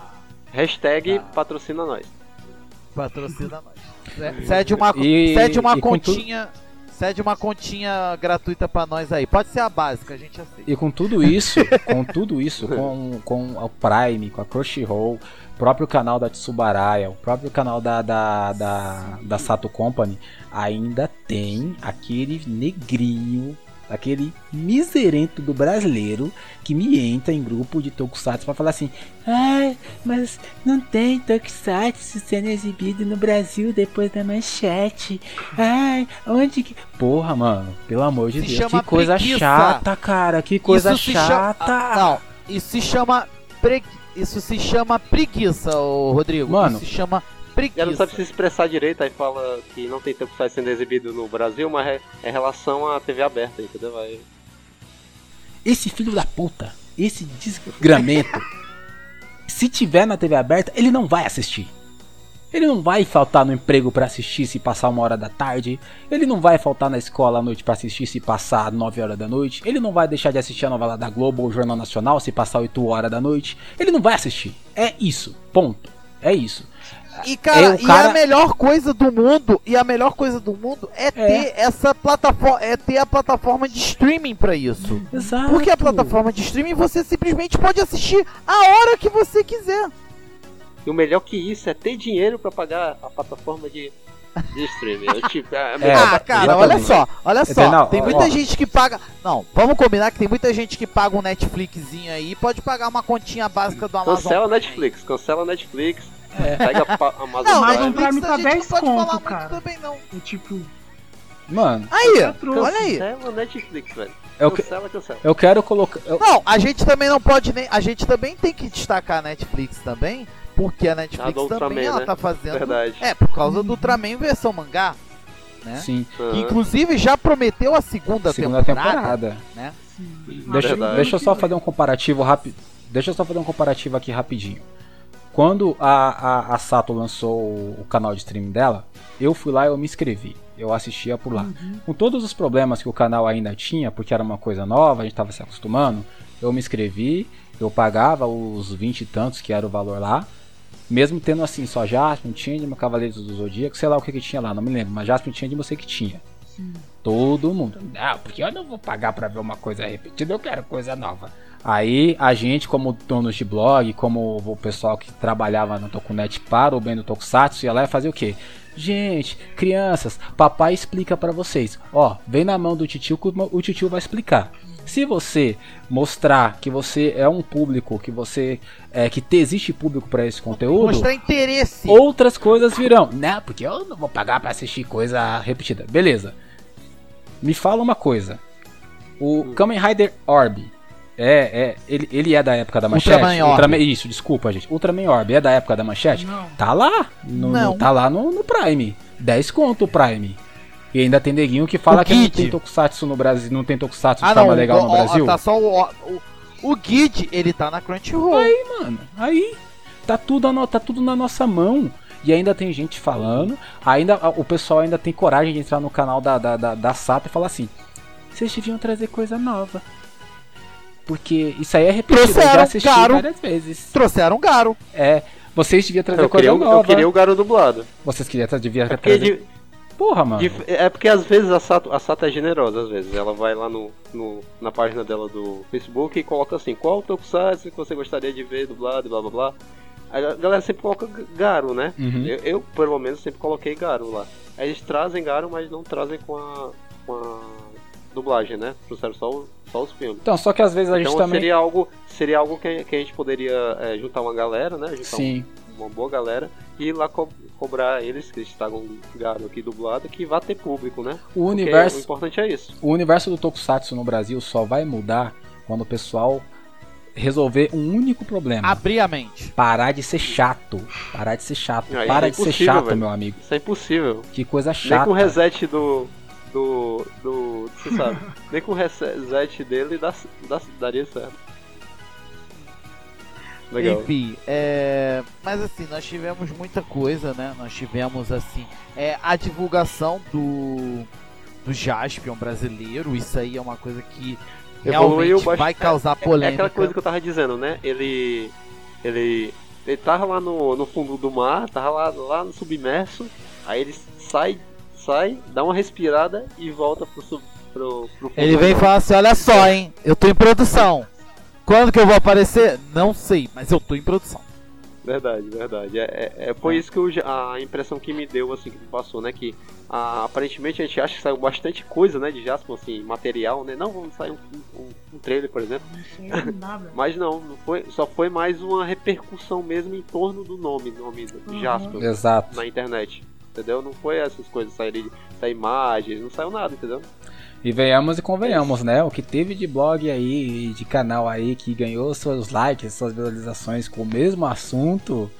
Hashtag
Ah.
patrocina nós.
patrocina nós. C- Cede uma,
E-
cede uma
com tu-
continha, cede uma continha gratuita pra nós aí. Pode ser a básica, a gente aceita.
E com tudo isso, com tudo isso, com, com o Prime, com a Crunchyroll, próprio canal da Tsubaraya, o próprio canal da, da, da, da Sato Company, ainda tem aquele negrinho, aquele miserento do brasileiro que me entra em grupo de Tokusatsu pra falar assim: Ai, mas não tem Tokusatsu sendo exibido no Brasil depois da manchete. Ai, onde que. Porra, mano, pelo amor de
Se
Deus,
chama
que coisa
preguiça.
chata, cara, que coisa
Isso chama-
chata.
Ah, não, isso se chama pregui... isso se chama preguiça, ô Rodrigo.
Mano.
isso se chama
Ela não sabe se
preguiça.
expressar direito, aí fala que não tem tempo sendo exibido no Brasil, mas é, é relação à TV aberta, entendeu? Aí,
Esse filho da puta, esse desgramento, se tiver na TV aberta, ele não vai assistir. Ele não vai faltar no emprego pra assistir se passar uma hora da tarde. Ele não vai faltar na escola à noite pra assistir se passar 9 horas da noite. Ele não vai deixar de assistir a novela da Globo ou o Jornal Nacional se passar 8 horas da noite. Ele não vai assistir. É isso. Ponto. É isso.
E cara,
É, o
e
cara-
a melhor coisa do mundo, e a melhor coisa do mundo é ter essa plataforma, é ter a plataforma de streaming pra isso.
Exato.
Porque a plataforma de streaming você simplesmente pode assistir a hora que você quiser.
E o melhor que isso é ter dinheiro pra pagar a plataforma de, de streaming. Eu, tipo, é,
É,
ah, cara, olha só, olha só.
Entendeu?
Tem muita
ó.
gente que paga. Não, vamos combinar que tem muita gente que paga um Netflixzinho aí, pode pagar uma continha básica do Amazon.
cancela
Prime.
Netflix, cancela a Netflix, pega a Amazon
Não,
Amazon
Prime.
Prime
Netflix
tá
a gente não
10
pode
conto,
falar muito
cara.
também não.
É tipo,
Mano,
Aí,
É
olha aí.
Cancela Netflix, velho.
eu, que-
Cancela, cancela.
eu quero colocar. eu-
Não, a gente também não pode nem. A gente também tem que destacar a Netflix também, porque a Netflix também
Ultraman,
ela
né?
tá fazendo.
Verdade.
É, por causa do Ultraman versão mangá. né?
Sim,
Que
Aham.
inclusive já prometeu a segunda,
segunda
temporada.
temporada.
né?
Deixa,
Verdade.
deixa eu só fazer um comparativo rápido. Deixa eu só fazer um comparativo aqui rapidinho. Quando a, a, a Sato lançou o, canal de streaming dela, eu fui lá e eu me inscrevi. Eu assistia por lá. Com todos os problemas que o canal ainda tinha, porque era uma coisa nova, a gente estava se acostumando, eu me inscrevi, eu pagava os 20 e tantos que era o valor lá. Mesmo tendo assim, só Jasmine, Changeman, Cavaleiros do Zodíaco, sei lá o que, que tinha lá, não me lembro, mas Jasmine Changeman eu sei que tinha. Todo mundo. Não, porque eu não vou pagar pra ver uma coisa repetida, eu quero coisa nova. Aí a gente, como donos de blog, como o pessoal que trabalhava no Tokunet para o bem do Tokusatsu, ia lá e fazia o quê? Gente, crianças, papai explica pra vocês. Ó, vem na mão do titio que o o titio vai explicar. Se você mostrar que você é um público, que você é que te- existe público pra esse conteúdo,
Mostrar interesse.
outras coisas virão. Não, porque eu não vou pagar pra assistir coisa repetida. Beleza. Me fala uma coisa. O Kamen Rider Orb. É, é, ele, ele é da época da manchete?
Ultraman Orb.
isso, desculpa, gente. Ultraman Orb é da época da manchete?
Não.
Tá lá. No, no-
Não.
tá lá no, no Prime. 10 conto o Prime. E ainda tem neguinho que fala
O
que não tem Tokusatsu no Brasil, não tem Tokusatsu de
Ah,
forma
não.
legal no Brasil.
Tá só o, o, o Guide, ele tá na Crunchyroll.
Aí, mano, aí tá tudo, no- tá tudo na nossa mão. E ainda tem gente falando, ainda o pessoal ainda tem coragem de entrar no canal da, da, da, da Sato e falar assim: vocês deviam trazer coisa nova. Porque isso aí é repetido, eu já
Trouxeram,
assisti
caro.
várias vezes.
Trouxeram Garo.
É, vocês deviam trazer
Eu
coisa
queria,
nova.
eu queria o Garo dublado.
Vocês queriam deviam
É
trazer.
de-
Porra, mano.
é porque às vezes a Sato, a Sato é generosa, às vezes. Ela vai lá no, no- na página dela do Facebook e coloca assim, qual Tokusatsu que você gostaria de ver dublado, blá blá blá. A galera sempre coloca Garo, né?
Uhum.
Eu, eu, pelo menos, sempre coloquei Garo lá. Aí eles trazem Garo, mas não trazem com a, com a dublagem, né? Trouxeram só, o- só os filmes.
Então, só que às vezes a gente
Então
também.
seria algo, seria algo que, que a gente poderia é, juntar uma galera, né? Juntar um-
Sim.
uma boa galera e ir lá co- cobrar eles que eles tragam Garo aqui dublado que vá ter público, né?
O
Porque
universo.
o importante é isso.
O universo do Tokusatsu no Brasil só vai mudar quando o pessoal resolver um único problema.
Abrir a mente.
Parar de ser chato. Parar de ser chato.
Ah, isso
Para
é
de ser chato,
velho.
meu amigo.
Isso é impossível.
Que coisa
Nem
chata.
com o reset do. do. do. Você sabe? Nem com o reset dele dá, dá- daria certo. Legal.
Enfim, é... mas assim, nós tivemos muita coisa, né? Nós tivemos assim, é, a divulgação do do Jaspion brasileiro, isso aí é uma coisa que
Evoluiu
realmente vai causar
É
polêmica.
aquela coisa que eu tava dizendo, né? Ele. Ele. Ele tava lá no, no fundo do mar, tava lá, lá no submerso, aí ele sai, sai, dá uma respirada e volta pro, sub, pro, pro fundo
Ele vem
mar.
falar assim, olha só, hein, eu tô em produção. Quando que eu vou aparecer? Não sei, mas eu tô em produção.
Verdade, verdade. É, é, é por isso que eu a impressão que me deu, assim, que me passou, né? Que ah, aparentemente a gente acha que saiu bastante coisa, né? De Jasper, assim, material, né? Não, vamos sair um, um, um trailer, por exemplo.
Não nada.
Mas não, não foi, só foi mais uma repercussão mesmo em torno do nome, nome do
Uhum.
Jasper
Exato.
na internet. Entendeu? Não foi essas coisas saírem sair imagens, não saiu nada, entendeu?
E venhamos e convenhamos, né? O que teve de blog aí, de canal aí que ganhou seus likes, suas visualizações com o mesmo assunto,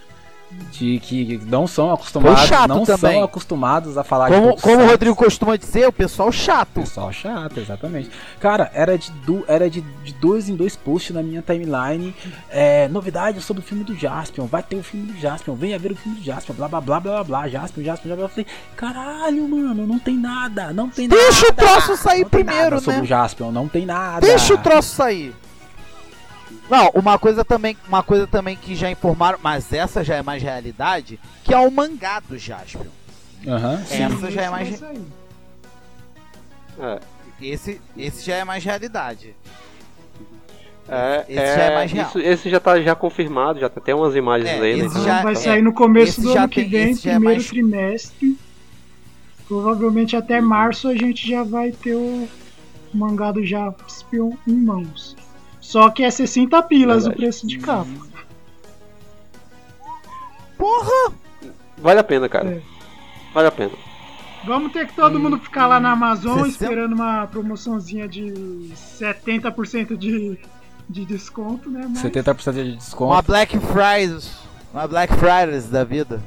de que não são acostumados, não
também.
são acostumados a falar de
Como,
Tokusatsu.
como o Rodrigo costuma dizer, o pessoal chato.
Pessoal chato, exatamente. Cara, era de, du, era de, de dois em dois posts na minha timeline. É, novidades sobre o filme do Jaspion. Vai ter o filme do Jaspion. Venha ver o filme do Jaspion. Blá blá blá blá blá. Jaspion, Jaspion, Jaspion. Eu falei, caralho, mano, não tem nada. Não tem
Deixa o
nada.
troço sair
não tem
primeiro,
nada sobre
né?
o Jaspion. Não tem nada.
Deixa o troço sair. Não, uma coisa também, uma coisa também que já informaram, mas essa já é mais realidade, que é o mangá do Jaspion.
Aham, sim.
Essa já é mais.
É.
esse, esse já é mais realidade.
É,
Esse já é mais real.
Isso, esse já tá já confirmado, já tem umas imagens
É,
aí, né?
esse já-
vai
é,
sair no começo do ano que vem,
é
primeiro
mais-
trimestre. Provavelmente até março a gente já vai ter o mangá do Jaspion em mãos. Só que é 60 pilas o
Verdade.
preço de capa.
Porra!
Vale a pena, cara.
É.
Vale a pena.
Vamos ter que todo mundo ficar lá na Amazon
60?
esperando uma promoçãozinha de 70% de, de desconto, né? Mas
70% de desconto.
Uma Black Friday. Uma Black Fridays da vida.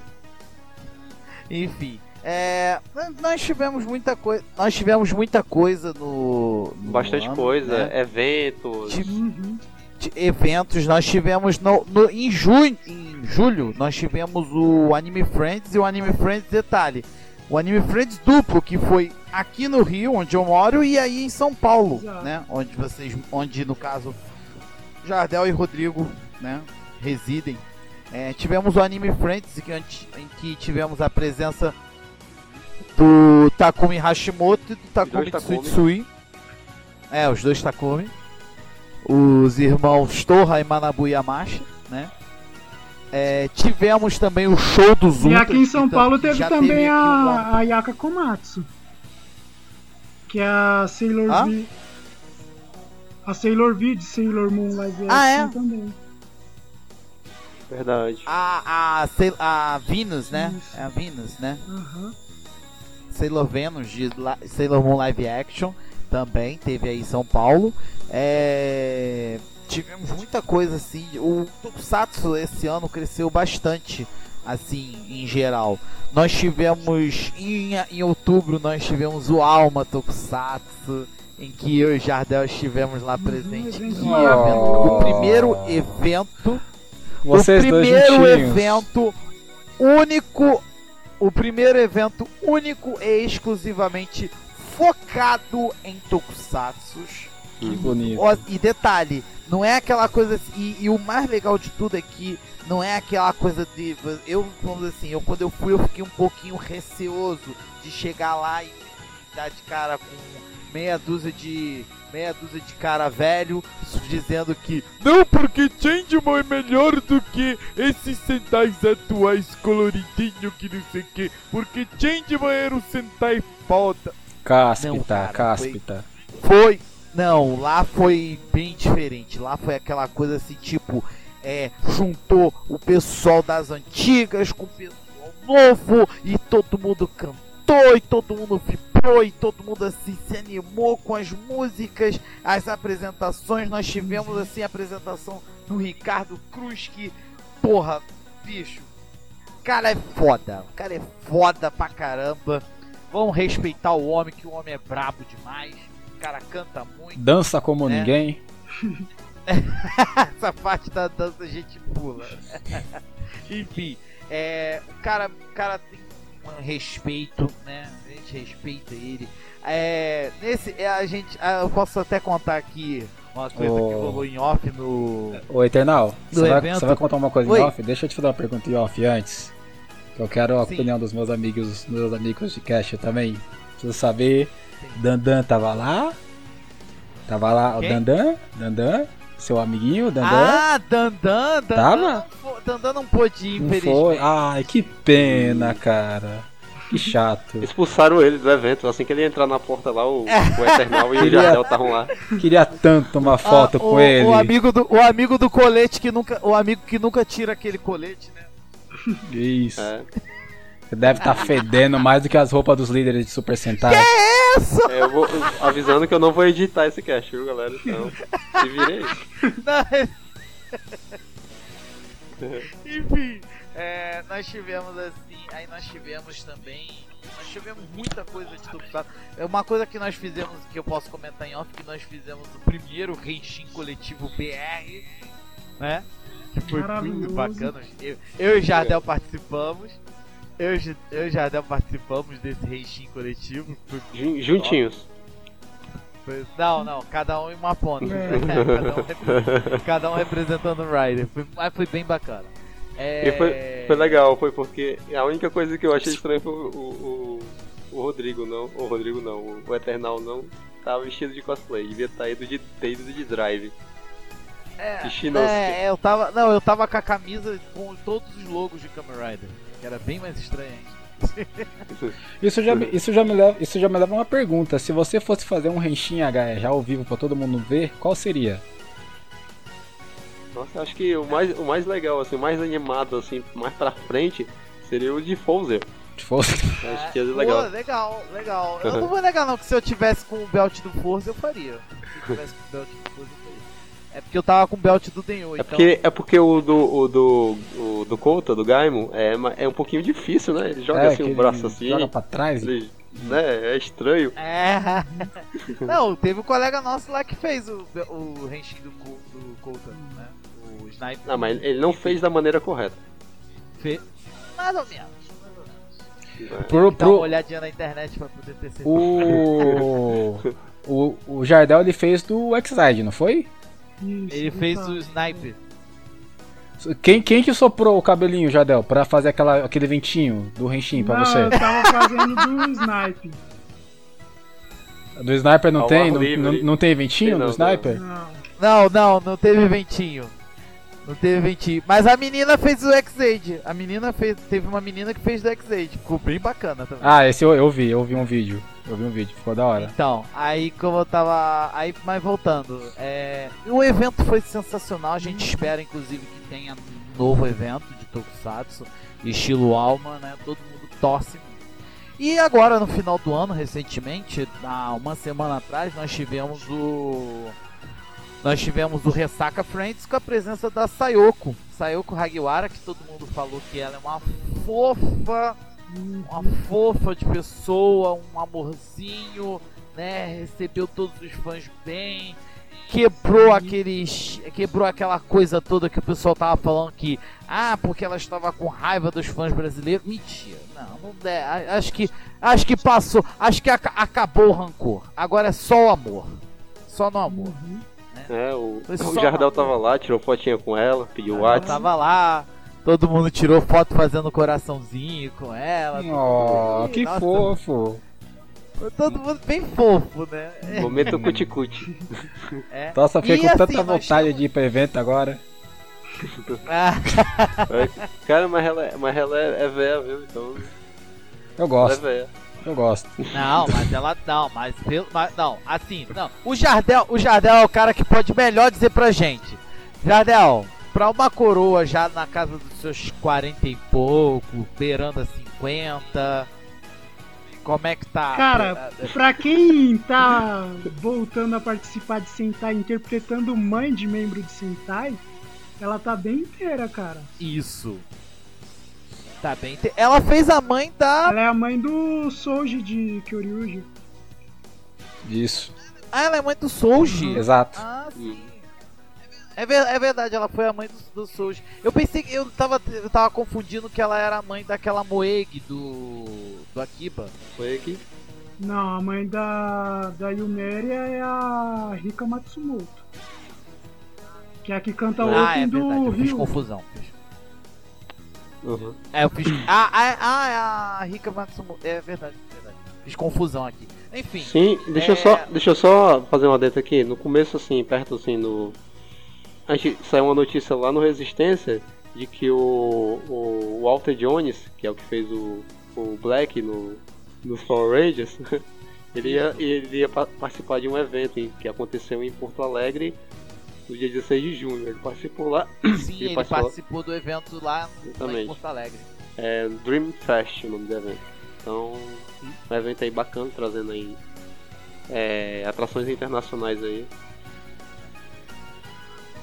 Enfim. É, nós tivemos muita coisa. Nós tivemos muita coisa no. no
Bastante
ano,
coisa,
né?
eventos.
Uhum.
de eventos. Nós tivemos no, no- em, junho, em julho, nós tivemos o Anime Friends e o Anime Friends detalhe. O Anime Friends duplo, que foi aqui no Rio, onde eu moro, e aí em São Paulo,
Exato.
né? Onde vocês, onde no caso Jardel e Rodrigo, né, residem. É, tivemos o Anime Friends, que, em que tivemos a presença do Takumi Hashimoto e do Takumi
Takumi.
Tsutsui. É, os dois Takumi. Os irmãos Torra e Manabu Yamashi, né? É, tivemos também o show dos
E
Ultras.
aqui em São
tam-
Paulo teve também
teve aqui um
a, a Yaka Komatsu. Que é a Sailor
Hã?
V. A Sailor V de Sailor Moon Live
Ah, é?
Action também.
Verdade.
A, a, Sail- a Venus, né?
Isso.
É a Venus, né?
Aham.
Sailor Venus de La- Sailor Moon Live Action também teve aí em São Paulo. É, Tivemos muita coisa assim. O Tokusatsu esse ano cresceu bastante, assim, em geral. Nós tivemos em, em outubro nós tivemos o Alma Tokusatsu. Em que eu e Jardel estivemos lá presentes.
evento-
o primeiro evento
Vocês
o primeiro evento único, o primeiro evento único e exclusivamente focado em tokusatsus.
Que bonito.
E detalhe, não é aquela coisa assim, e, e o mais legal de tudo é que não é aquela coisa de eu vamos dizer assim, eu quando eu fui eu fiquei um pouquinho receoso de chegar lá e dar de cara com meia dúzia de meia dúzia de cara velho dizendo que não porque Changeman é melhor do que esses Sentais atuais coloridinho que não sei o que, porque Changeman era um Sentai foda.
Cáspita,
Não, cara,
cáspita.
Foi. Não, lá foi bem diferente. Lá foi aquela coisa assim, tipo, é, juntou o pessoal das antigas com o pessoal novo e todo mundo cantou e todo mundo vibrou e todo mundo assim se animou com as músicas, as apresentações. Nós tivemos assim a apresentação do Ricardo Cruz que, porra, bicho, o cara é foda. O cara é foda pra caramba. Vamos respeitar o homem, que o homem é brabo demais. O cara canta muito.
Dança como
É.
ninguém.
Essa parte da dança a gente pula. Enfim, é, o, cara, o cara tem um respeito, né? A gente respeita ele. É, nesse, é, a gente, eu posso até contar aqui uma coisa
Oh.
que rolou em off no.
Ô Eternal, você vai, você vai contar uma coisa
Oi.
em off? Deixa eu te fazer uma pergunta em off antes. Que eu quero a
Sim.
opinião dos meus amigos, dos meus amigos de cast também. Preciso saber.
Sim.
Dandan tava lá? Tava lá
Quem?
o Dandan? Dandan? Seu amiguinho, Dandan?
Ah, Dandan, Dandan.
Tava?
Dandan não pôde ir,
Não foi? Ai, que pena, cara. Que chato.
Expulsaram ele do evento. Assim que ele ia entrar na porta lá, o, o Eternal e o
Queria-
Jardel estavam lá.
Queria tanto uma foto
Ah,
com
o,
ele.
O amigo, do, o amigo do colete que nunca. O amigo que nunca tira aquele colete, né?
Isso.
É.
Você deve estar fedendo mais do que as roupas dos líderes de Super Sentai.
Isso!
É, eu vou avisando que eu não vou editar esse cast, viu, galera? Então, se virei.
Não, Enfim, é, nós tivemos assim, aí nós tivemos também, nós tivemos muita coisa de Tokusatsu. É uma coisa que nós fizemos, que eu posso comentar em off, que nós fizemos o primeiro Renshin coletivo BR, né? Que foi muito bacana. Eu, eu e o Jardel participamos. Eu, e eu e Jardel participamos desse Renshin coletivo.
Juntinhos.
foi- não, não, cada um em uma ponta.
É.
cada, um cada um representando o Rider. Foi, mas foi bem bacana. É...
E foi, foi legal, foi porque a única coisa que eu achei estranho foi o, o, o Rodrigo, não. O Rodrigo não, o Eternal não tava vestido de cosplay. Devia estar ido de, ter ido de drive.
É, é, eu tava. Não, eu tava com a camisa com todos os logos de Kamen Rider. Que era bem mais estranho ainda.
Isso já, me- isso, já me leva, isso já me leva a uma pergunta. Se você fosse fazer um Renshin H já ao vivo pra todo mundo ver, qual seria?
Nossa, acho que o mais, o mais legal, assim, o mais animado, assim, mais pra frente, seria o de Fouzer.
Se fosse.
Acho que ia ser
Pô,
legal.
legal, legal. Eu não vou negar não que se eu tivesse com o belt do Forza eu faria. Se eu tivesse com o belt do Forza eu faria. É porque eu tava com o belt do Denho,
É
então.
porque, é porque o do, o do, o do Kouta, do Gaimon, é, é um pouquinho difícil, né? Ele joga
É,
assim o
ele
braço assim,
Joga pra trás.
ele, né? É estranho.
É. Não, teve um colega nosso lá que fez o, o Henshin do, do Colton, né? O Sniper.
Não, mas ele não fez da maneira correta.
Fe... Mais ou menos.
né?
Pro,
Dá uma
pro,
olhadinha na internet pra poder ter certeza.
o, o, o Jardel ele fez do Exide, não foi?
Isso,
Ele fez
tá.
o Sniper.
Quem, quem que soprou o cabelinho, Jardel, pra fazer aquela, aquele ventinho do Henshin pra
Não,
você?
eu tava fazendo do Snipe.
Do Sniper não tem? Não, não, não tem ventinho
Tem
do Sniper?
Não.
Não, não, não teve ventinho. Não teve ventinho. Mas a menina fez o X-Aid. A menina fez. Teve uma menina que fez do X-Aid. Ficou bem bacana também.
Ah, esse eu, eu vi, eu vi um vídeo. Eu vi um vídeo, ficou da hora.
Então, aí como eu tava. Aí, mas voltando, é, o evento foi sensacional. A gente espera, inclusive, que tenha um novo evento de Tokusatsu, estilo Alma, né? Todo mundo torce. E agora, no final do ano, recentemente, há uma semana atrás, nós tivemos o. Nós tivemos o Ressaca Friends com a presença da Sayoko. Sayoko Hagiwara, que todo mundo falou que ela é uma fofa uma fofa de pessoa, um amorzinho, né? Recebeu todos os fãs bem, quebrou aqueles, quebrou aquela coisa toda que o pessoal tava falando que, ah, porque ela estava com raiva dos fãs brasileiros. Mentira, não, não é, acho que, acho que passou, acho que aca- acabou o rancor. Agora é só o amor, só no amor.
É, o, o Jardel
uma-
tava lá, tirou fotinha com ela, pediu o WhatsApp.
tava lá. Todo mundo tirou foto fazendo coraçãozinho com ela.
Oh, que
Nossa,
fofo.
Todo mundo bem fofo, né?
Momento cuticute.
É.
Nossa, fiquei com
assim,
tanta vontade de ir pro evento agora.
Ah,
Cara, mas ela, é- mas ela é, é velha, viu? Então,
Eu
ela é
gosto, eu gosto.
não, mas ela não, mas, pelo- mas não, assim, não. O Jardel, o Jardel é o cara que pode melhor dizer pra gente. Jardel, pra uma coroa já na casa dos seus 40 e pouco, beirando a 50, como é que tá?
Cara, pra quem tá voltando a participar de Sentai, interpretando mãe de membro de Sentai, ela tá bem inteira, cara.
isso. Tá bem. Ela fez a mãe da.
Ela é a mãe do Souji de Kyoryuji.
Isso,
Ah, ela é mãe do Souji.
exato.
Ah, sim. É, ver- é verdade, ela foi a mãe do, do Souji. Eu pensei que eu tava, eu tava confundindo que ela era a mãe daquela Moeg do. do Akiba.
Foi aqui.
Não, a mãe da, da Yumeria é a Rika Matsumoto. Que é a que canta o
ah, é
open
verdade,
do
eu fiz
Rio.
confusão.
Uhum.
É, eu fiz. Ah, ah, ah, é a Rika Matsumoto. É verdade, é verdade. Fiz confusão aqui. Enfim.
Sim, deixa, eu
É.
só, deixa eu só fazer uma dentro aqui. No começo, assim, perto assim, no. A gente saiu uma notícia lá no Resistência de que o, o Walter Jones, que é o que fez o, o Black no, nos Power Rangers, ele ia, ele ia pa- participar de um evento que aconteceu em Porto Alegre no dia 16 de junho. Ele participou lá,
Sim,
Ele
ele
participou-
participou do evento lá, lá em. Porto Alegre.
é Dream Fest o nome do evento. Então, um evento aí bacana, trazendo aí é, atrações internacionais aí.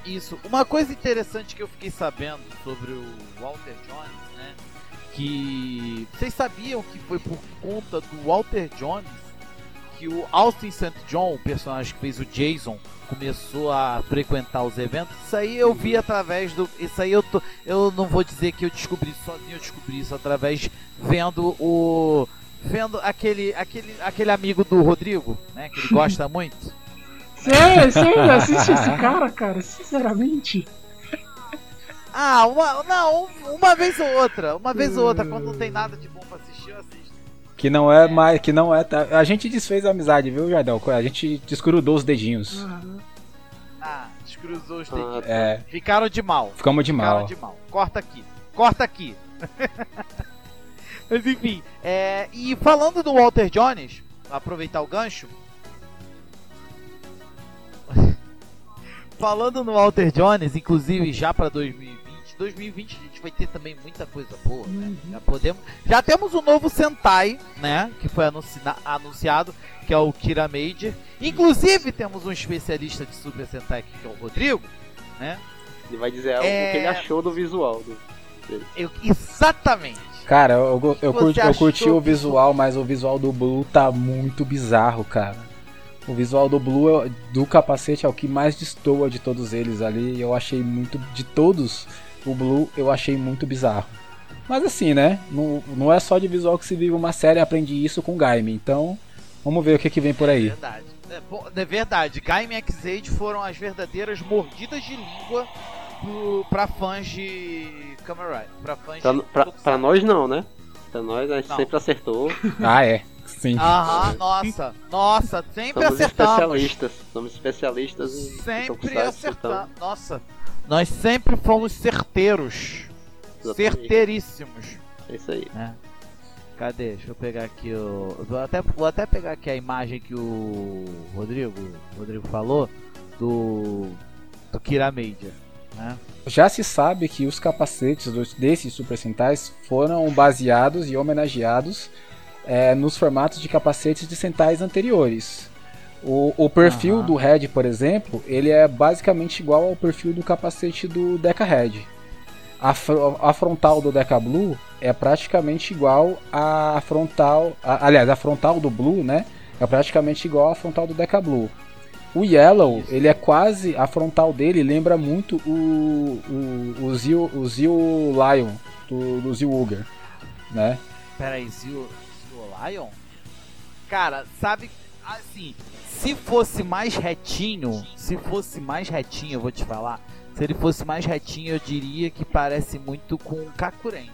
Isso. Uma coisa interessante que eu fiquei sabendo sobre o Walter Jones, né? Que vocês sabiam que foi por conta do Walter Jones que o Austin St. John, o personagem que fez o Jason, começou a frequentar os eventos. Isso aí eu vi através do. Isso aí eu tô. Eu não vou dizer que eu descobri sozinho, eu descobri isso através vendo o. Vendo aquele, aquele, aquele amigo do Rodrigo, né? Que ele gosta muito.
Você ainda assiste esse cara, cara? Sinceramente?
Ah, uma, não, uma vez ou outra. Uma vez ou outra, quando não tem nada de
Que não é mais, que não é. tá- A gente desfez a amizade, viu, Jardel? A gente desgrudou os dedinhos.
Aham.
Ah, descruzou os
Ah,
dedinhos.
É,
Ficaram de mal.
ficamos de
Ficaram
mal.
de mal. Corta aqui. Corta aqui. Mas enfim, é, e falando do Walter Jones, aproveitar o gancho. falando no Walter Jones, inclusive já pra 2020, 2020 a gente vai ter também muita coisa boa, né?
Uhum.
Já podemos, já temos um novo Sentai, né, que foi anuncia- anunciado, que é o Kira Major. Inclusive temos um especialista de Super Sentai aqui, que é o Rodrigo, né?
Ele vai dizer algo
É.
que ele achou do visual. Do...
Eu- exatamente.
Cara, eu, eu, curti, eu curti o visual, mas o visual do Blue tá muito bizarro, cara. O visual do Blue, é- do capacete, é o que mais destoa de todos eles ali. Eu achei muito. De todos, o Blue eu achei muito bizarro. Mas assim, né? Não, não é só de visual que se vive uma série, aprendi isso com Gaime. Então, vamos ver o que, que vem por aí.
Verdade. É, bom, é verdade. Gaime e X-Aid foram as verdadeiras mordidas de língua pro, pra fãs de Kamen Rider. Pra fãs
Pra,
de
pra, pra nós não, né? Pra nós a gente
Não.
sempre acertou.
Ah, é. Sim.
Aham, nossa, nossa, sempre
Somos
acertamos.
especialistas. Somos especialistas em
Sempre
então.
acertamos. Nossa, nós sempre fomos certeiros.
Exatamente.
Certeiríssimos.
É isso aí.
né? Cadê? Deixa eu pegar aqui o. Vou até, vou até pegar aqui a imagem que o Rodrigo, o Rodrigo falou do. do Kira Major. Né?
Já se sabe que os capacetes dos- desses Super Sentais foram baseados e homenageados é, nos formatos de capacetes de Sentais anteriores. O, o perfil
Aham.
do Red, por exemplo, ele é basicamente igual ao perfil do capacete do Deca Red. A, fro- a frontal do Deca Blue é praticamente igual à frontal. a- aliás, a frontal do Blue, né? É praticamente igual à frontal do Deca Blue. O Yellow, ele é quase. A frontal dele lembra muito o, o, o, Zio, o Zio Lion do, do Zio Uger, né?
Pera aí, Zio, Zio Lion? Cara, sabe, assim, se fosse mais retinho, se fosse mais retinho, eu vou te falar, se ele fosse mais retinho, eu diria que parece muito com o Kakuren.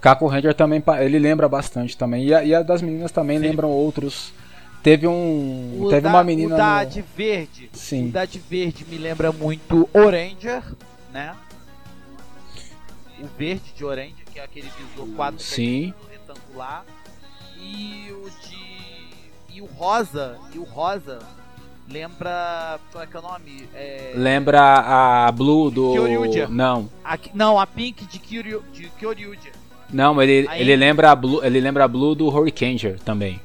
Kaku Ranger também, ele lembra bastante também. E a, e a das meninas também
Sim.
lembram outros. Teve um.
O
teve
da,
uma menina.
O da
no-
de verde, o
Sim.
da de verde me lembra muito Oranger, né? O verde de Oranger, que é aquele visor quadro
Sim.
retangular. E o de. E o rosa. E o rosa lembra. Como é que é o nome? É...
Lembra a Blue do.
Kyoryuja.
Não.
a- não, a Pink de, Kyoryu, de Kyoryuja.
Não, ele,
Aí-
ele lembra a Blue. Ele lembra a Blue do Hurricaneer também.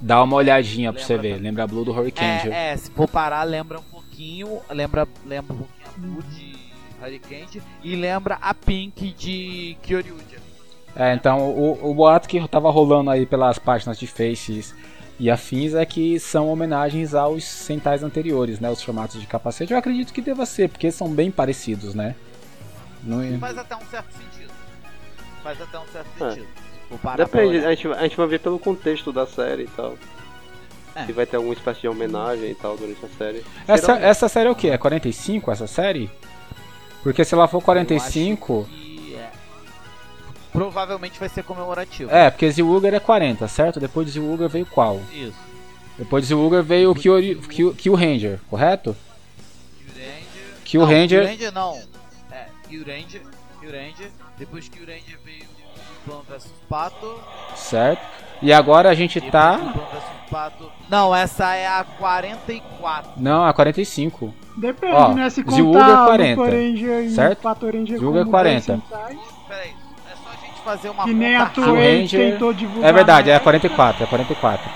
Dá uma olhadinha pra você ver. Lembra a Blue do Hurricaneer.
É, é, se for parar, lembra um pouquinho. Lembra, lembra um pouquinho a Blue de Hurricane. E lembra a Pink de Kyoryuja.
É, então o, o boato que tava rolando aí pelas páginas de Faces e afins é que são homenagens aos centais anteriores, né? Os formatos de capacete. Eu acredito que deva ser, porque são bem parecidos, né? Não-
Faz até um certo sentido. Faz até um certo
É.
sentido.
Depende, a gente, vai- a gente vai ver pelo contexto da série e tal.
É.
Se vai ter alguma espécie de homenagem e tal durante a série.
Essa, essa série é o que? É 45 essa série? Porque se ela for 45.
Provavelmente vai ser comemorativo.
É, porque Zilwuger é 40, certo? Depois de Zilwuger veio qual?
Isso.
Depois de Zilwuger veio o Kyo, Kyo, Kyo Ranger, correto? Kyo
não,
Ranger.
Kyuranger não. É, Kyuranger. Kyuranger. Depois que Kyuranger veio o Plan vs Pato.
Certo? E agora a gente
Depois
tá.
Pato. Não, essa é a 44.
Não, a 45.
Depende,
Ó,
né? Se
Zyuga
contar
40,
o Ranger e
certo?
o Pato Ranger como
40.
10
fazer uma
Que nem a. Toei
Ranger-
tentou divulgar.
É verdade, é a
né?
44, é a 44.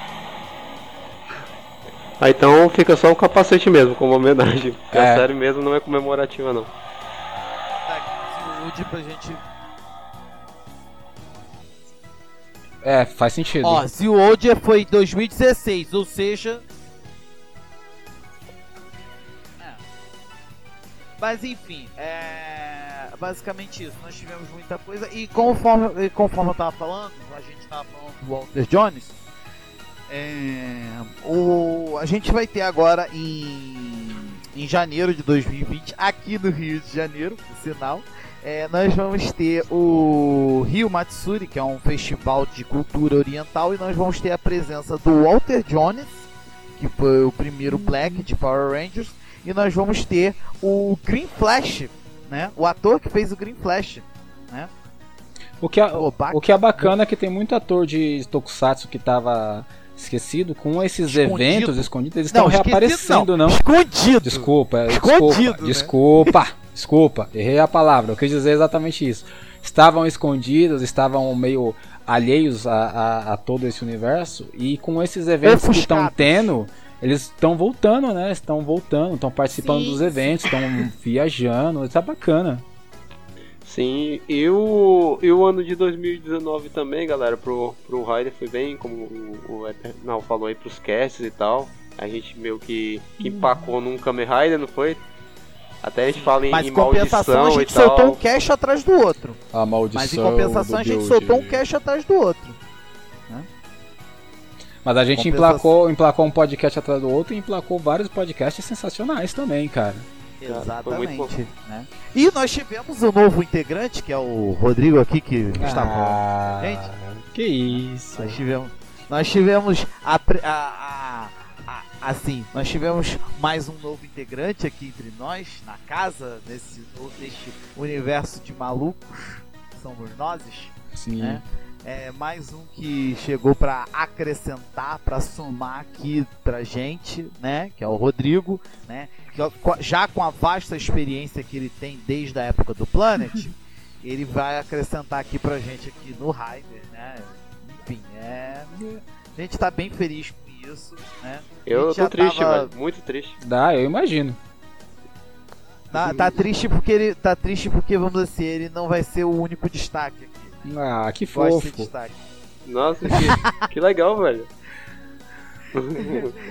Ah, então fica só o capacete mesmo, como homenagem. Porque
É.
a série mesmo não é comemorativa, não.
Tá pra gente.
É, faz sentido.
Ó, Zilwood foi 2016, ou seja. É. Mas enfim, é. Basicamente isso. Nós tivemos muita coisa. E conforme, e conforme eu tava falando, a gente tava falando do Walter Jones. É, o, a gente vai ter agora em, em janeiro de 2020, aqui no Rio de Janeiro, por sinal, é, nós vamos ter o Rio Matsuri, que é um festival de cultura oriental, e nós vamos ter a presença do Walter Jones, que foi o primeiro Black de Power Rangers, e nós vamos ter o Green Flash, né? O ator que fez o Green Flash.
O que, é,
bac-
o que é bacana é que tem muito ator de Tokusatsu que tava esquecido. Com esses
Escondido.
eventos escondidos, eles estão reaparecendo, não.
Escondido.
Desculpa,
Escondido,
desculpa,
né?
desculpa, Desculpa, errei a palavra. Eu quis dizer exatamente isso. Estavam escondidos, estavam meio alheios a, a, a todo esse universo. E com esses eventos que estão
Ofuscados.
tendo, eles estão voltando, né? Estão voltando, estão participando
Sim,
dos eventos, estão viajando. Isso é bacana.
Sim, e o, e o ano de 2019 também, galera, pro, pro Raider foi bem, como o, o Eternal falou aí, pros casts e tal. A gente meio que, que empacou num Kamen Rider, não foi? Até a gente fala em,
Mas
em
compensação a
e
gente soltou um cash atrás do outro.
A maldição.
Mas em compensação a gente soltou um cash atrás do outro.
Mas a gente
Compensação.
emplacou, emplacou um podcast atrás do outro e emplacou vários podcasts sensacionais também, cara.
Exatamente. Né? E nós tivemos um novo integrante, que é o Rodrigo aqui, que está
Ah,
Gente.
Que isso.
Nós tivemos, nós tivemos a, pre- a- a- a- assim, nós tivemos mais um novo integrante aqui entre nós, na casa, nesse, neste universo de malucos, que somos nozes,
Sim.
né? É mais um que chegou para acrescentar, para somar aqui pra gente, né? Que é o Rodrigo, né? Já com a vasta experiência que ele tem desde a época do Planet, ele vai acrescentar aqui pra gente aqui no Raider, né? Enfim, é. A gente tá bem feliz com isso, né?
Eu tô triste,
tava-
muito triste.
Dá, eu imagino.
Tá, tá triste porque ele. Tá triste porque, vamos dizer assim, ele não vai ser o único destaque aqui.
Ah, que fofo.
destaque.
Nossa, que, que legal, velho.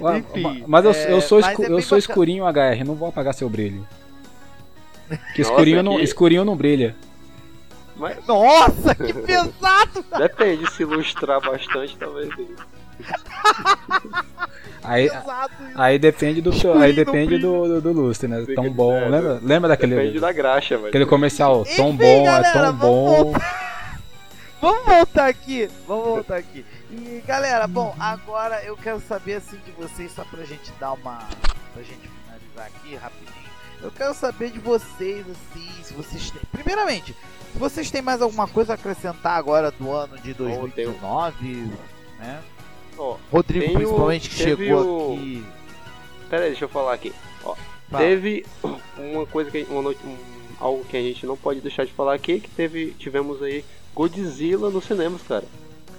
Ah,
Enfim,
mas eu,
é,
eu sou,
mas
escu-
é
eu sou
bacana.
escurinho HR, não vou apagar seu brilho. Que
Nossa,
escurinho, não,
que-
escurinho não brilha.
Mas
Nossa, que pesado!
depende, se ilustrar bastante, talvez. ele-
Aí,
pesado isso.
aí depende do
Escurinho
aí
não
depende do, do, do lustre, né?
Fica-
Tão bom.
é,
lembra, lembra daquele,
Depende da graxa, velho.
aquele comercial? Tão
Enfim,
bom,
galera,
é tão bom.
Vamos voltar aqui, vamos voltar aqui. E galera, bom, agora eu quero saber assim de vocês, só pra gente dar uma. pra gente finalizar aqui rapidinho. Eu quero saber de vocês, assim, se vocês têm. Primeiramente, se vocês têm mais alguma coisa a acrescentar agora do ano de 2019, né?
Ó,
Rodrigo, principalmente, que chegou
o-
aqui.
pera aí, deixa eu falar aqui.
Fala.
Teve uma coisa que uma noite, um- algo que a gente não pode deixar de falar aqui, que teve tivemos aí Godzilla nos cinemas, cara.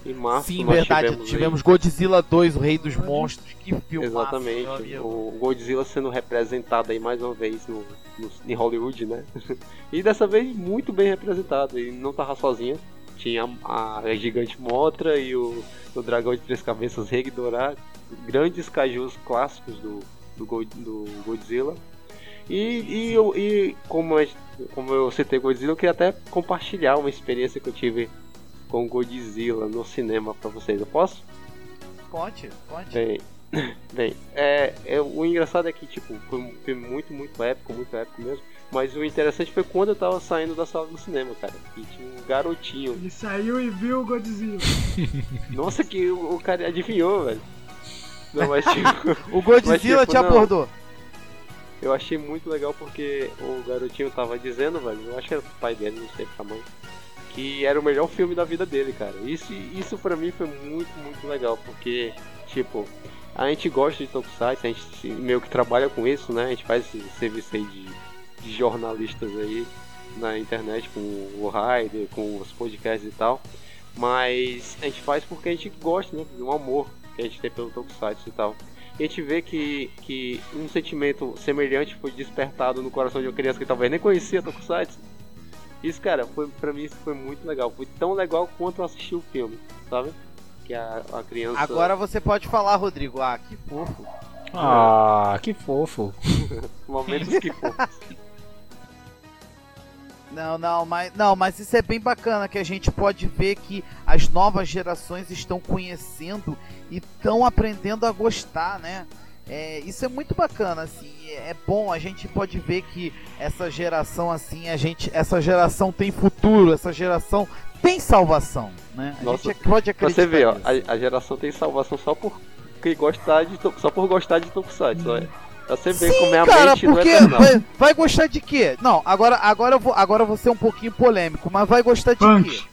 Em março
Sim,
nós
verdade.
tivemos, aí-
Tivemos Godzilla 2, o Rei dos Monstros. Que filme.
Exatamente, o Godzilla sendo representado aí mais uma vez no, no- em Hollywood, né? e dessa vez muito bem representado, e não tava sozinha. Tinha a, a gigante Motra e o, o dragão de três cabeças Regdorah, grandes cajus clássicos do, do, Go- do Godzilla. E, e, e como, a- como eu citei Godzilla, eu queria até compartilhar uma experiência que eu tive com Godzilla no cinema pra vocês. Eu posso?
Conte, conte.
Bem, bem é, é, o engraçado é que tipo, foi um filme muito, muito épico, muito épico mesmo. Mas o interessante foi quando eu tava saindo da sala do cinema, cara. E tinha um garotinho.
Ele saiu e viu o Godzilla.
Nossa, que o, o cara adivinhou, velho. Não, mas tipo,
O Godzilla
Mas, tipo,
te
não.
abordou.
Eu achei muito legal porque o garotinho tava dizendo, velho, eu acho que era o pai dele, não sei pra mãe, que era o melhor filme da vida dele, cara. Isso, isso pra mim foi muito, muito legal, porque, tipo, a gente gosta de Tokusatsu, a gente meio que trabalha com isso, né? A gente faz esse serviço aí de, de jornalistas aí na internet com o Raider, com os podcasts e tal. Mas a gente faz porque a gente gosta, né? Do amor que a gente tem pelo Tokusatsu e tal. A gente vê que, que um sentimento semelhante foi despertado no coração de uma criança que talvez nem conhecia Tokusatsu. Isso, cara, foi, pra mim isso foi muito legal. Foi tão legal quanto eu assisti o filme, sabe? Que a, a criança.
Agora você pode falar, Rodrigo. Ah, que fofo.
Ah, que fofo.
Momentos que for.
Não, não, mas não, mas isso é bem bacana que a gente pode ver que as novas gerações estão conhecendo e estão aprendendo a gostar, né? É, isso é muito bacana, assim, é bom, a gente pode ver que essa geração, assim, a gente, essa geração tem futuro, essa geração tem salvação, né? A
Nossa,
gente pode acreditar
você ver, ó, a, a geração tem salvação só por que gostar de só por gostar de Tokusatsu. É. Pra você ver como é a
Cara,
mente do
porque
Eternal.
vai, vai gostar de quê? Não, agora, agora, eu vou, agora eu vou ser um pouquinho polêmico, mas vai gostar de quê?
Punk.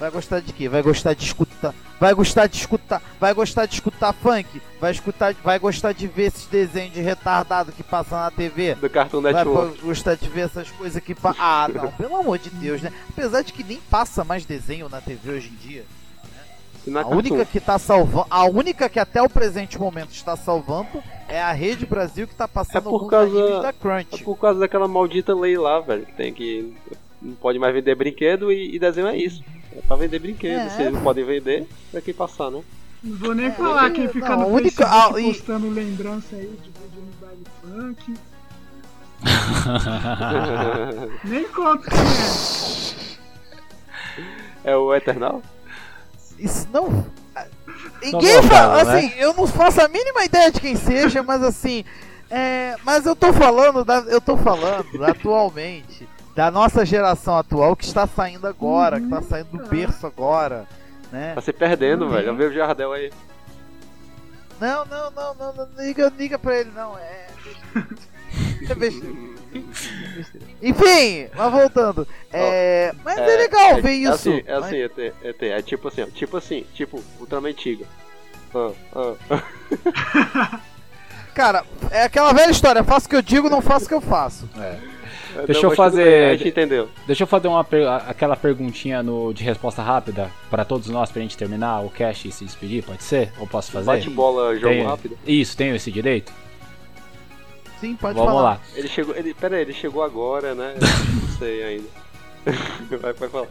Vai gostar de quê? Vai gostar de escutar. Vai gostar de escutar. Vai gostar de escutar funk. Vai escutar. Vai gostar de ver esses desenhos de retardado que passam na TV.
Do Cartoon
Vai
Network.
gostar de ver essas coisas que pa... Ah, não, pelo amor de Deus, né? Apesar de que nem passa mais desenho na TV hoje em dia.
E na
A única que tá salvando. A única que até o presente momento está salvando é a Rede Brasil que tá passando
É por causa-
da
É
Crunch.
por causa daquela maldita lei lá, velho, que tem que. Não pode mais vender brinquedo e, e desenho é isso. É pra vender brinquedo.
É.
Se eles não podem vender, pra quem passar, né?
Não vou nem falar quem fica
não,
no
a única-
Facebook
ah, e-
postando lembrança aí de vídeo no baile funk. Nem conto quem é.
é o Eternal?
Isso não.
Não
Ninguém
vou
fala,
falar,
assim, eu não faço a mínima ideia de quem seja, mas assim. É, mas eu tô falando, da, eu tô falando atualmente da nossa geração atual que está saindo agora, que tá saindo do berço agora, né?
Tá se perdendo,
Uhum.
velho. Eu vejo o Jardel aí.
Não, não, não, não, não liga, liga pra ele não, é. é besteira. Enfim, mas voltando. É, mas é, legal ver
é
isso.
Assim, é
mas-
assim, ET, ET, é tipo assim, tipo assim, tipo Ultraman Tiga. Ah, ah.
Cara, é aquela velha história, faço o que eu digo, não faço o que eu faço.
Deixa eu
mas
fazer-
bem, a gente entendeu.
Deixa eu fazer uma aquela perguntinha no, de resposta rápida pra todos nós pra gente terminar o cast e se despedir, pode ser? Ou posso fazer?
Bate-bola, jogo
Tenho-
rápido.
Isso, tenho esse direito?
Sim, pode
Vamos
falar.
lá.
Ele chegou. Ele, pera aí, ele chegou agora, né? Não sei ainda. vai, vai falar.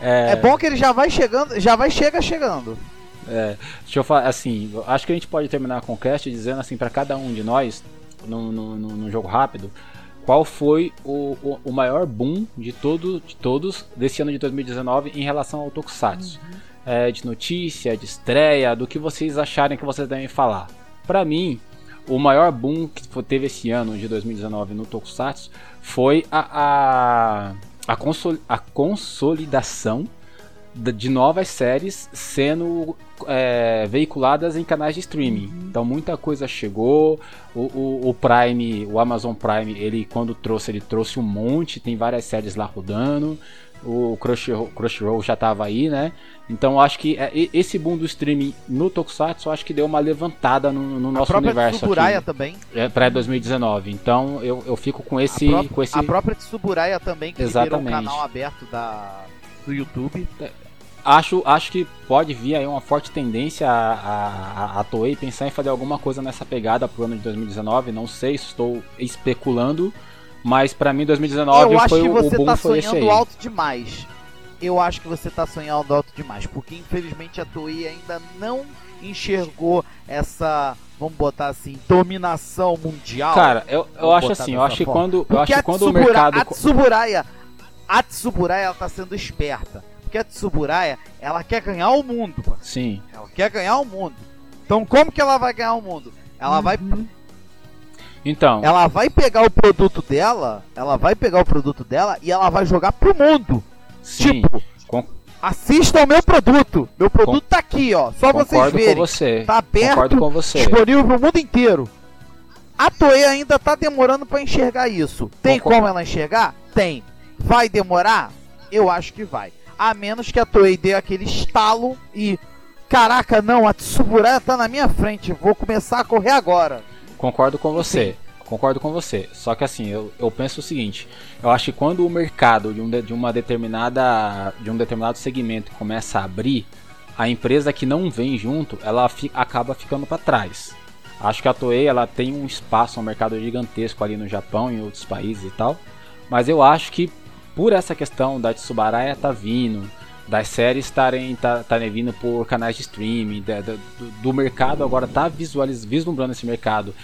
É bom que ele já vai chegando, já vai chega chegando.
É, deixa eu falar assim, acho que a gente pode terminar com o cast dizendo assim pra cada um de nós, num, num, num- jogo rápido, qual foi o, o, o maior boom de, todo, de todos desse ano de 2019 em relação ao Tokusatsu. É, de notícia, de estreia, do que vocês acharem que vocês devem falar. Pra mim, o maior boom que teve esse ano de 2019 no Tokusatsu foi a, a, a, consol- a consolidação da- de novas séries sendo é, veiculadas em canais de streaming. Então muita coisa chegou. O, o, o Prime, o Amazon Prime, ele quando trouxe, ele trouxe um monte. Tem várias séries lá rodando. O Crunchyroll, Crunchyroll já estava aí, né? Então acho que é, esse boom do streaming no Tokusatsu, acho que deu uma levantada no, no nosso universo
Tsuburaya
aqui.
também.
É, para 2019. Então eu, eu fico com esse,
a,
com esse
a própria Tsuburaya também, que virou um
Exatamente.
canal aberto da, do YouTube.
acho, acho que pode vir aí uma forte tendência a, a- a Toei pensar em fazer alguma coisa nessa pegada pro ano de 2019. Não sei, estou especulando. Mas pra mim 2019
eu acho
foi
que
o
você
boom
tá
foi
sonhando alto demais. Eu acho que você tá sonhando alto demais, porque infelizmente a Toei ainda não enxergou essa, vamos botar assim, dominação mundial.
Cara, eu, eu acho assim, eu acho que quando, eu acho que
a
quando o mercado
A Tsuburaya, a Tsuburaya, ela tá sendo esperta. Porque a Tsuburaya, ela quer ganhar o mundo,
sim,
Ela quer ganhar o mundo. Então como que ela vai ganhar o mundo? Ela vai
então,
ela vai pegar o produto dela, ela vai pegar o produto dela e ela vai jogar pro mundo.
sim,
Tipo,
con-
assista ao meu produto. Meu produto tá aqui, ó. Só vocês
concordo
verem.
com você.
Tá aberto,
Concordo com você.
disponível pro mundo inteiro. A Toei ainda tá demorando pra enxergar isso. Tem
Concordo.
como ela enxergar? Tem. Vai demorar? Eu acho que vai. A menos que a Toei dê aquele estalo e. Caraca, não, a Tsuburaya tá na minha frente. Vou começar a correr agora.
Concordo com você. Concordo com você. Só que assim, eu, eu penso o seguinte, eu acho que quando o mercado de, um de, de uma determinada de um determinado segmento começa a abrir, a empresa que não vem junto, ela fi, acaba ficando para trás. Acho que a Toei ela tem um espaço, um mercado gigantesco ali no Japão e em outros países e tal. Mas eu acho que por essa questão da Tsubaraya tá vindo, das séries estarem tá, tarem vindo por canais de streaming, da- da- do, do mercado agora tá visualiz, vislumbrando esse mercado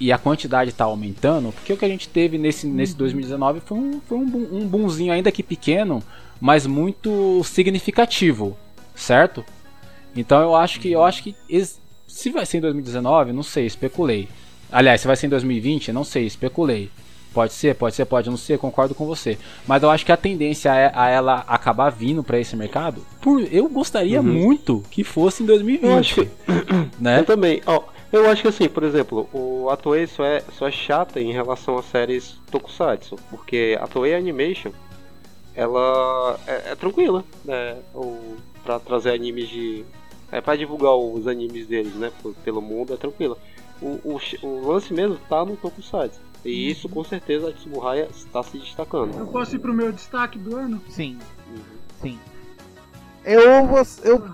e a quantidade está aumentando, porque o que a gente teve nesse, nesse 2019 foi, um, foi um, boom- um boomzinho ainda que pequeno, mas muito significativo, certo? Então eu acho que eu acho que se vai ser em 2019, não sei, especulei. Aliás, se vai ser em 2020, não sei, especulei. Pode ser, pode ser, pode não ser, concordo com você. Mas eu acho que a tendência é a ela acabar vindo para esse mercado. Por, eu gostaria muito que fosse em 2020,
Eu acho que.
né?
Eu também. Ó, eu acho que assim, por exemplo, o a Toei só é, só é chata em relação às séries Tokusatsu. Porque a Toei Animation ela é, é tranquila, né? O, pra trazer animes de. É pra divulgar os animes deles, né? Pelo mundo, é tranquila. O, o, o lance mesmo tá no Tokusatsu. E isso com certeza a Tsuburaya está se destacando.
Eu posso ir pro meu destaque do ano?
Sim,
Uhum.
sim. Eu vou. Eu,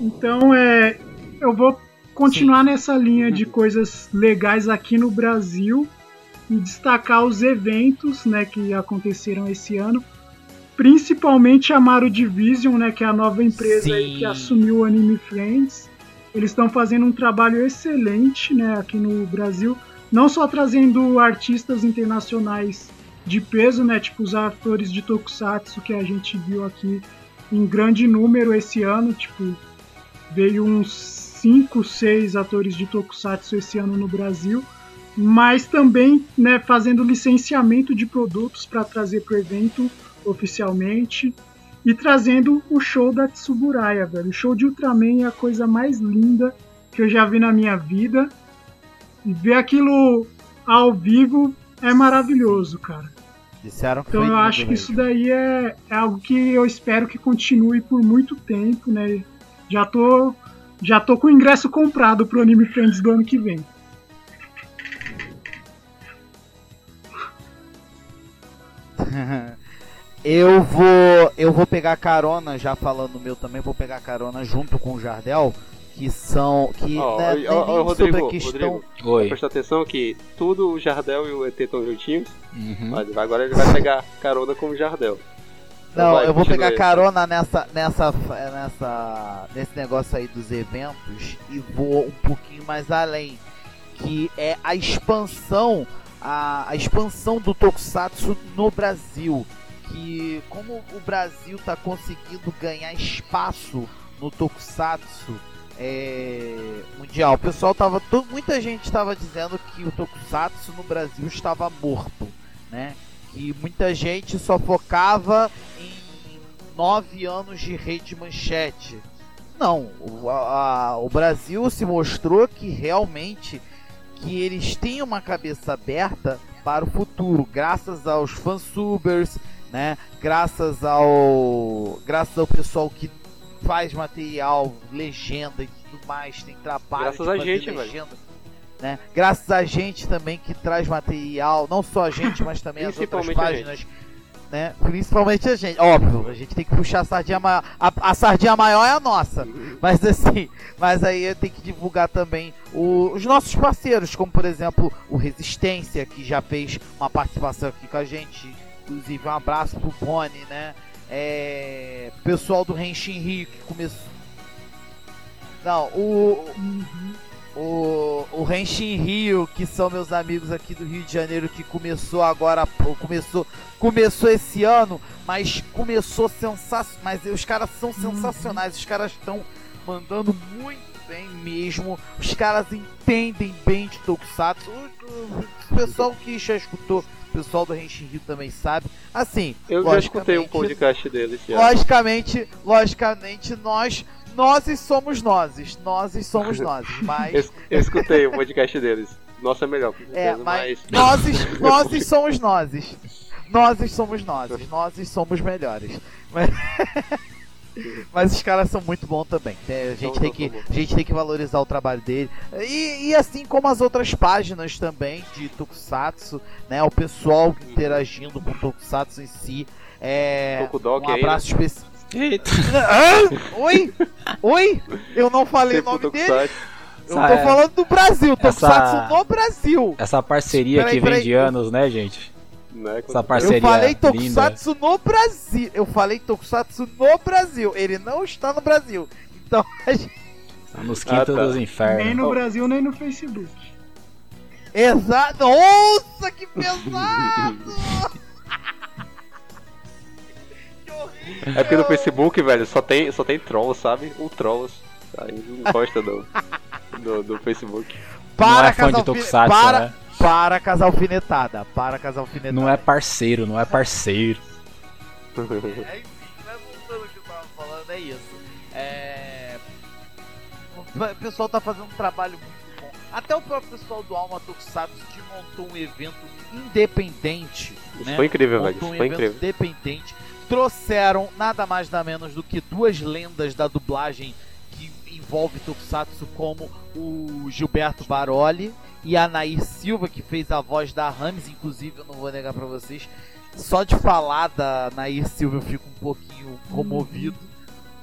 Então, é, eu vou continuar nessa linha de coisas legais aqui no Brasil e destacar os eventos, né, que aconteceram esse ano, principalmente a Maru Division, né, que é a nova empresa aí
Sim.
que assumiu o Anime Friends. Eles estão fazendo um trabalho excelente, né, aqui no Brasil, não só trazendo artistas internacionais de peso, né, tipo os atores de Tokusatsu que a gente viu aqui em grande número esse ano, tipo veio uns 5, 6 atores de Tokusatsu esse ano no Brasil, mas também né, fazendo licenciamento de produtos para trazer para o evento oficialmente e trazendo o show da Tsuburaya, velho. O show de Ultraman é a coisa mais linda que eu já vi na minha vida. E ver aquilo ao vivo é maravilhoso, cara.
disseram que
Então eu acho que
mesmo.
isso daí é, é algo que eu espero que continue por muito tempo, né? Já tô, já tô com o ingresso comprado pro Anime Friends do ano que vem.
eu vou. Eu vou pegar carona, já falando meu também, vou pegar carona junto com o Jardel, que são. Que
Ó,
né,
ó,
nem
ó,
sobre
Rodrigo,
a questão.
Rodrigo,
Oi.
presta atenção que tudo o Jardel e o ET estão juntinhos.
Uhum.
Mas agora ele vai pegar carona com o Jardel. Então
Não,
vai,
eu vou pegar
aí.
carona nessa, nessa, nessa, nesse negócio aí dos eventos e vou um pouquinho mais além, que é a expansão, a, a expansão do Tokusatsu no Brasil, que como o Brasil está conseguindo ganhar espaço no Tokusatsu é, mundial, o pessoal tava, muita gente estava dizendo que o Tokusatsu no Brasil estava morto, né? Que muita gente só focava em nove anos de rede manchete. Não, o, a- o Brasil se mostrou que realmente que eles têm uma cabeça aberta para o futuro, graças aos fansubers, né? Graças ao graças ao pessoal que faz material, legenda e tudo mais, tem trabalho
Graças a gente, velho.
legenda. Né? Graças a gente também que traz material, não só a gente, mas também as outras páginas né? Principalmente a gente. Óbvio, a gente tem que puxar a sardinha maior. A, a sardinha maior é a nossa. Mas assim, mas aí tem que divulgar também o- os nossos parceiros, como por exemplo o Resistência, que já fez uma participação aqui com a gente. Inclusive, um abraço pro Boni, né? É, pessoal do Renshin Rio que começou. Não, o, o, o Renshin Rio, que são meus amigos aqui do Rio de Janeiro, que começou agora, começou, começou esse ano, mas começou sensacional. Mas os caras são sensacionais, os caras estão mandando muito bem mesmo. Os caras entendem bem de Tokusatsu. O, o- o pessoal que já escutou, pessoal do Renshin Rio também sabe. Assim,
Eu já escutei um podcast deles. Já.
Logicamente, logicamente, nós, nós somos nós, nós somos nós, mas
Eu, eu escutei o podcast deles. Nossa, é melhor, com
é, mas. nós, nós somos nós, nós somos nós, nós somos melhores. Mas, mas os caras são muito bons também. né? A gente tem que, a gente tem que valorizar o trabalho dele e, e assim como as outras páginas também de Tokusatsu, né? O pessoal interagindo com o Tokusatsu em si. É, um abraço especial.
Eita.
Hã? Oi? Oi? Eu não falei
Sempre
o nome dele. Eu
Essa
tô
é-
falando do Brasil, Tokusatsu
essa-
no Brasil.
Essa parceria
Peraí,
que vem
peraí.
de anos, né, gente?
Né?
Essa
Eu
parceria
falei
linda.
Tokusatsu no Brasil. Eu falei Tokusatsu no Brasil. Ele não está no Brasil. Então, a gente...
Tá Nos quintos
Ah, tá.
dos
Nem
infernos.
no Brasil, nem no Facebook.
Exato. Nossa, que pesado!
É porque no Facebook, velho, só tem, só tem trolls, sabe? O trolls. Aí não gosta do, do, do Facebook.
Não é fã de Tokusatsu,
para,
né?
Para casal alfinetada. Para casal alfinetada.
Não é parceiro, não é parceiro.
É, enfim, mas voltando ao que eu tava falando, é isso. É... O pessoal tá fazendo um trabalho muito bom. Até o próprio pessoal do Alma Tokusatsu que montou um evento independente
Isso
né?
foi incrível, velho.
montou
Isso
um
foi
evento
incrível.
independente. Trouxeram nada mais nada menos do que duas lendas da dublagem envolve Tokusatsu, como o Gilberto Baroli e a Nair Silva, que fez a voz da Rames. Inclusive, eu não vou negar pra vocês, só de falar da Nair Silva eu fico um pouquinho comovido.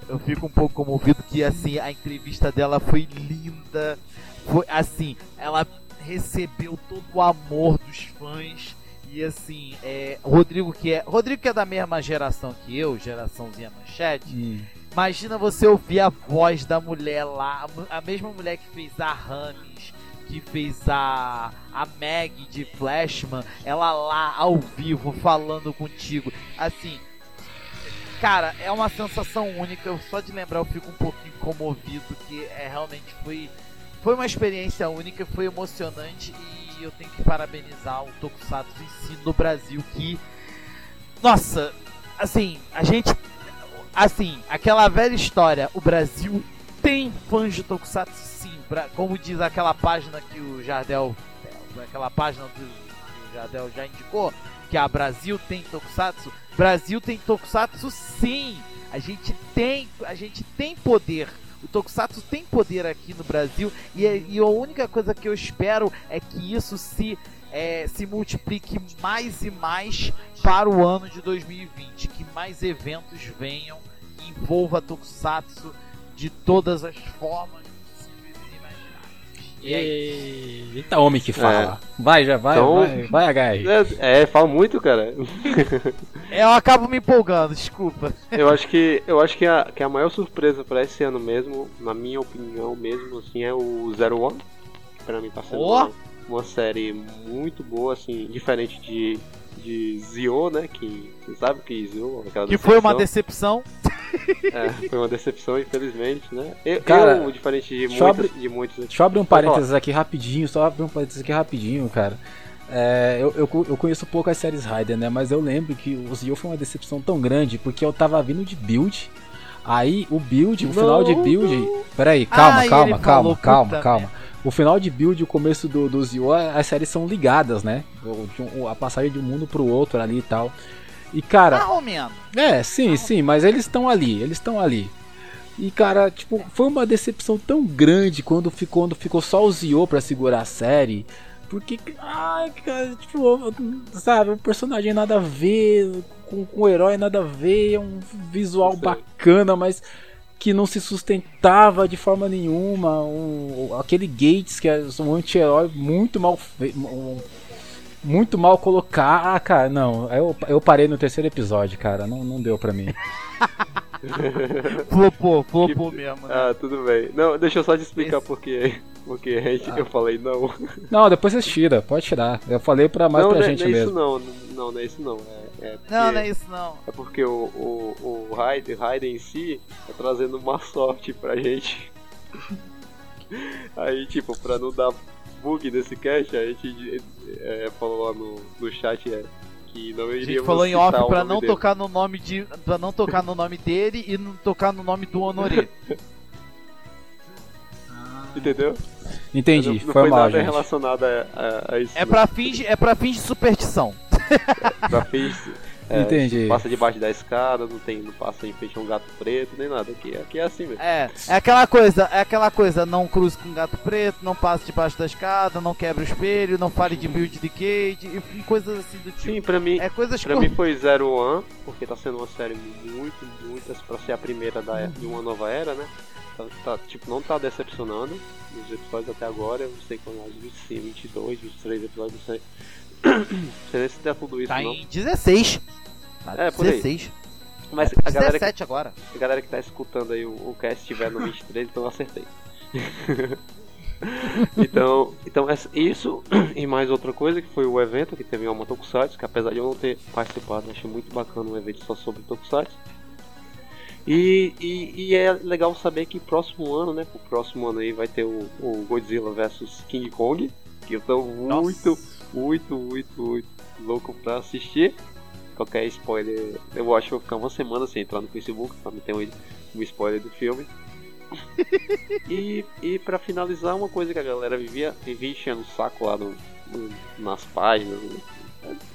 Eu fico um pouco comovido que assim a entrevista dela foi linda. Foi assim, ela recebeu todo o amor dos fãs. E assim, é, Rodrigo que é. Rodrigo que é da mesma geração que eu, geraçãozinha manchete.
Hum.
Imagina você ouvir a voz da mulher lá, a mesma mulher que fez a Rames, que fez a, a Meg de Flashman, ela lá ao vivo falando contigo. Assim, cara, é uma sensação única. Eu, só de lembrar eu fico um pouquinho comovido, que é realmente foi, foi uma experiência única, foi emocionante e eu tenho que parabenizar o Tokusatsu em si no Brasil que, nossa, assim, a gente assim, aquela velha história, o Brasil tem fãs de Tokusatsu sim, pra- como diz aquela página que o Jardel, aquela página do, que o Jardel já indicou, que a Brasil tem Tokusatsu, Brasil tem Tokusatsu sim, a gente tem, a gente tem poder, o Tokusatsu tem poder aqui no Brasil e, é- e a única coisa que eu espero é que isso se é, se multiplique mais e mais para o ano de 2020, que mais eventos venham que envolva Tokusatsu de todas as formas possíveis e imagináveis. E é.
Eita, homem que fala. Vai, já vai,
Então-
vai, vai, Agai.
É, é, fala muito, cara.
Eu acabo me empolgando, desculpa.
Eu acho que eu acho que a, que a maior surpresa pra esse ano mesmo, na minha opinião mesmo, assim, é o Zero One. Que pra mim tá sendo
Ó!
Uma, série muito boa, assim, diferente de, de Zio, né? Que você sabe que Zio, aquela
Que foi uma
decepção. É, foi uma decepção, infelizmente, né? Eu,
Cara,
eu, diferente de muitos, de muitos.
Deixa eu abrir um
falar.
parênteses aqui rapidinho, só abrir um parênteses aqui rapidinho, cara. É, eu, eu, eu conheço pouco as séries Raider, né? Mas eu lembro que o Zio foi uma decepção tão grande porque eu tava vindo de build. Aí o build, o final de build. Peraí, calma, calma, calma,
falou,
calma, calma. O final de build e o começo do, do Zio, as séries são ligadas, né? Um- A passagem de um mundo pro outro ali e tal. E cara. É, sim, sim, mas eles estão ali, eles estão ali. E cara, tipo, foi uma decepção tão grande quando ficou, quando ficou só o Zio pra segurar a série. Porque, ai, cara, tipo, sabe, o personagem nada a ver, com, com o herói nada a ver, é um visual bacana, mas que não se sustentava de forma nenhuma. Um, aquele Gates, que é um anti-herói muito mal feito. Muito mal colocado. Ah, cara, não. Eu, eu parei no terceiro episódio, cara. Não, não deu pra mim.
Flopou, flopou mesmo, né?
Ah, tudo bem. Não, deixa eu só te explicar porque, porque a gente, eu falei não.
Não, depois você tira, pode tirar. Eu falei pra mais
não,
pra
não, é-
gente
não é isso
mesmo.
não, não, não é isso não. É, é porque,
Não, não é isso não.
é porque o, o, o Raiden, Raiden em si tá trazendo uma sorte pra gente. Aí, tipo, pra não dar bug nesse cast, a gente é, falou lá no, no chat é, que não
A
iria
gente falou em off pra não
tocar
tocar no nome de. para não tocar no nome dele e não tocar no nome do Honoré.
Entendeu?
Entendi,
não, não
foi
foi
mal,
nada
gente.
relacionado a, a, a isso.
É pra fins, de- é pra fins de superstição.
pra fins. É,
Entendi.
Passa debaixo da escada, não tem, não passa em frente a um gato preto, nem nada. Aqui, aqui é assim mesmo.
É, é aquela coisa, é aquela coisa, não cruze com gato preto, não passe debaixo da escada, não quebre o espelho, não fale de build de cage, e coisas assim do tipo.
Sim, pra mim,
É coisas
pra
cor-
mim foi Zero One, porque tá sendo uma série muito, muitas pra ser a primeira da, de uma nova era, né? Tá, tá, tipo, não tá decepcionando nos episódios até agora, eu não sei quando mais, 25, 22, 23 episódios, não sei. Não sei se der tudo isso
Tá
não.
em 16.
É, por aí.
16.
Mas
É
a galera, que,
17 agora.
a galera que tá escutando aí o, o cast estiver no 23, então eu acertei. então, então isso e mais outra coisa que foi o evento que teve uma Tokusatsu, que apesar de eu não ter participado, achei muito bacana um evento só sobre Tokusatsu. E, e, e é legal saber que próximo ano, né? O próximo ano aí vai ter o, o Godzilla vs King Kong, que eu tô muito, muito, muito, muito louco pra assistir. Qualquer spoiler, eu acho que eu vou ficar uma semana sem entrar no Facebook pra me ter um, um spoiler do filme. e, e pra finalizar, uma coisa que a galera vivia, vivia enchendo o saco lá no, no- nas páginas, né?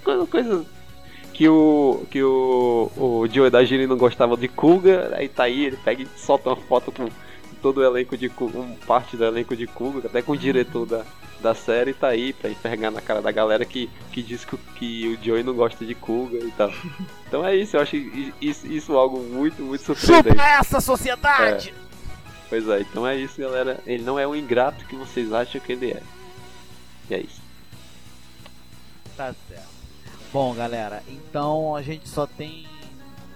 coisa, coisa que o que o, o Joe da Giri não gostava de Kuga, aí tá aí, ele pega e solta uma foto com todo o elenco de um parte do elenco de Kuga, até com o diretor da, da série tá aí pra enfergar na cara da galera que, que diz que, que o Joey não gosta de Kuga e tal. Então é isso, eu acho isso, isso algo muito, muito surpreendente.
Chupa essa sociedade!
É. Pois é, então é isso, galera. Ele não é o ingrato que vocês acham que ele é. E é isso.
Tá certo. Bom, galera, então a gente só tem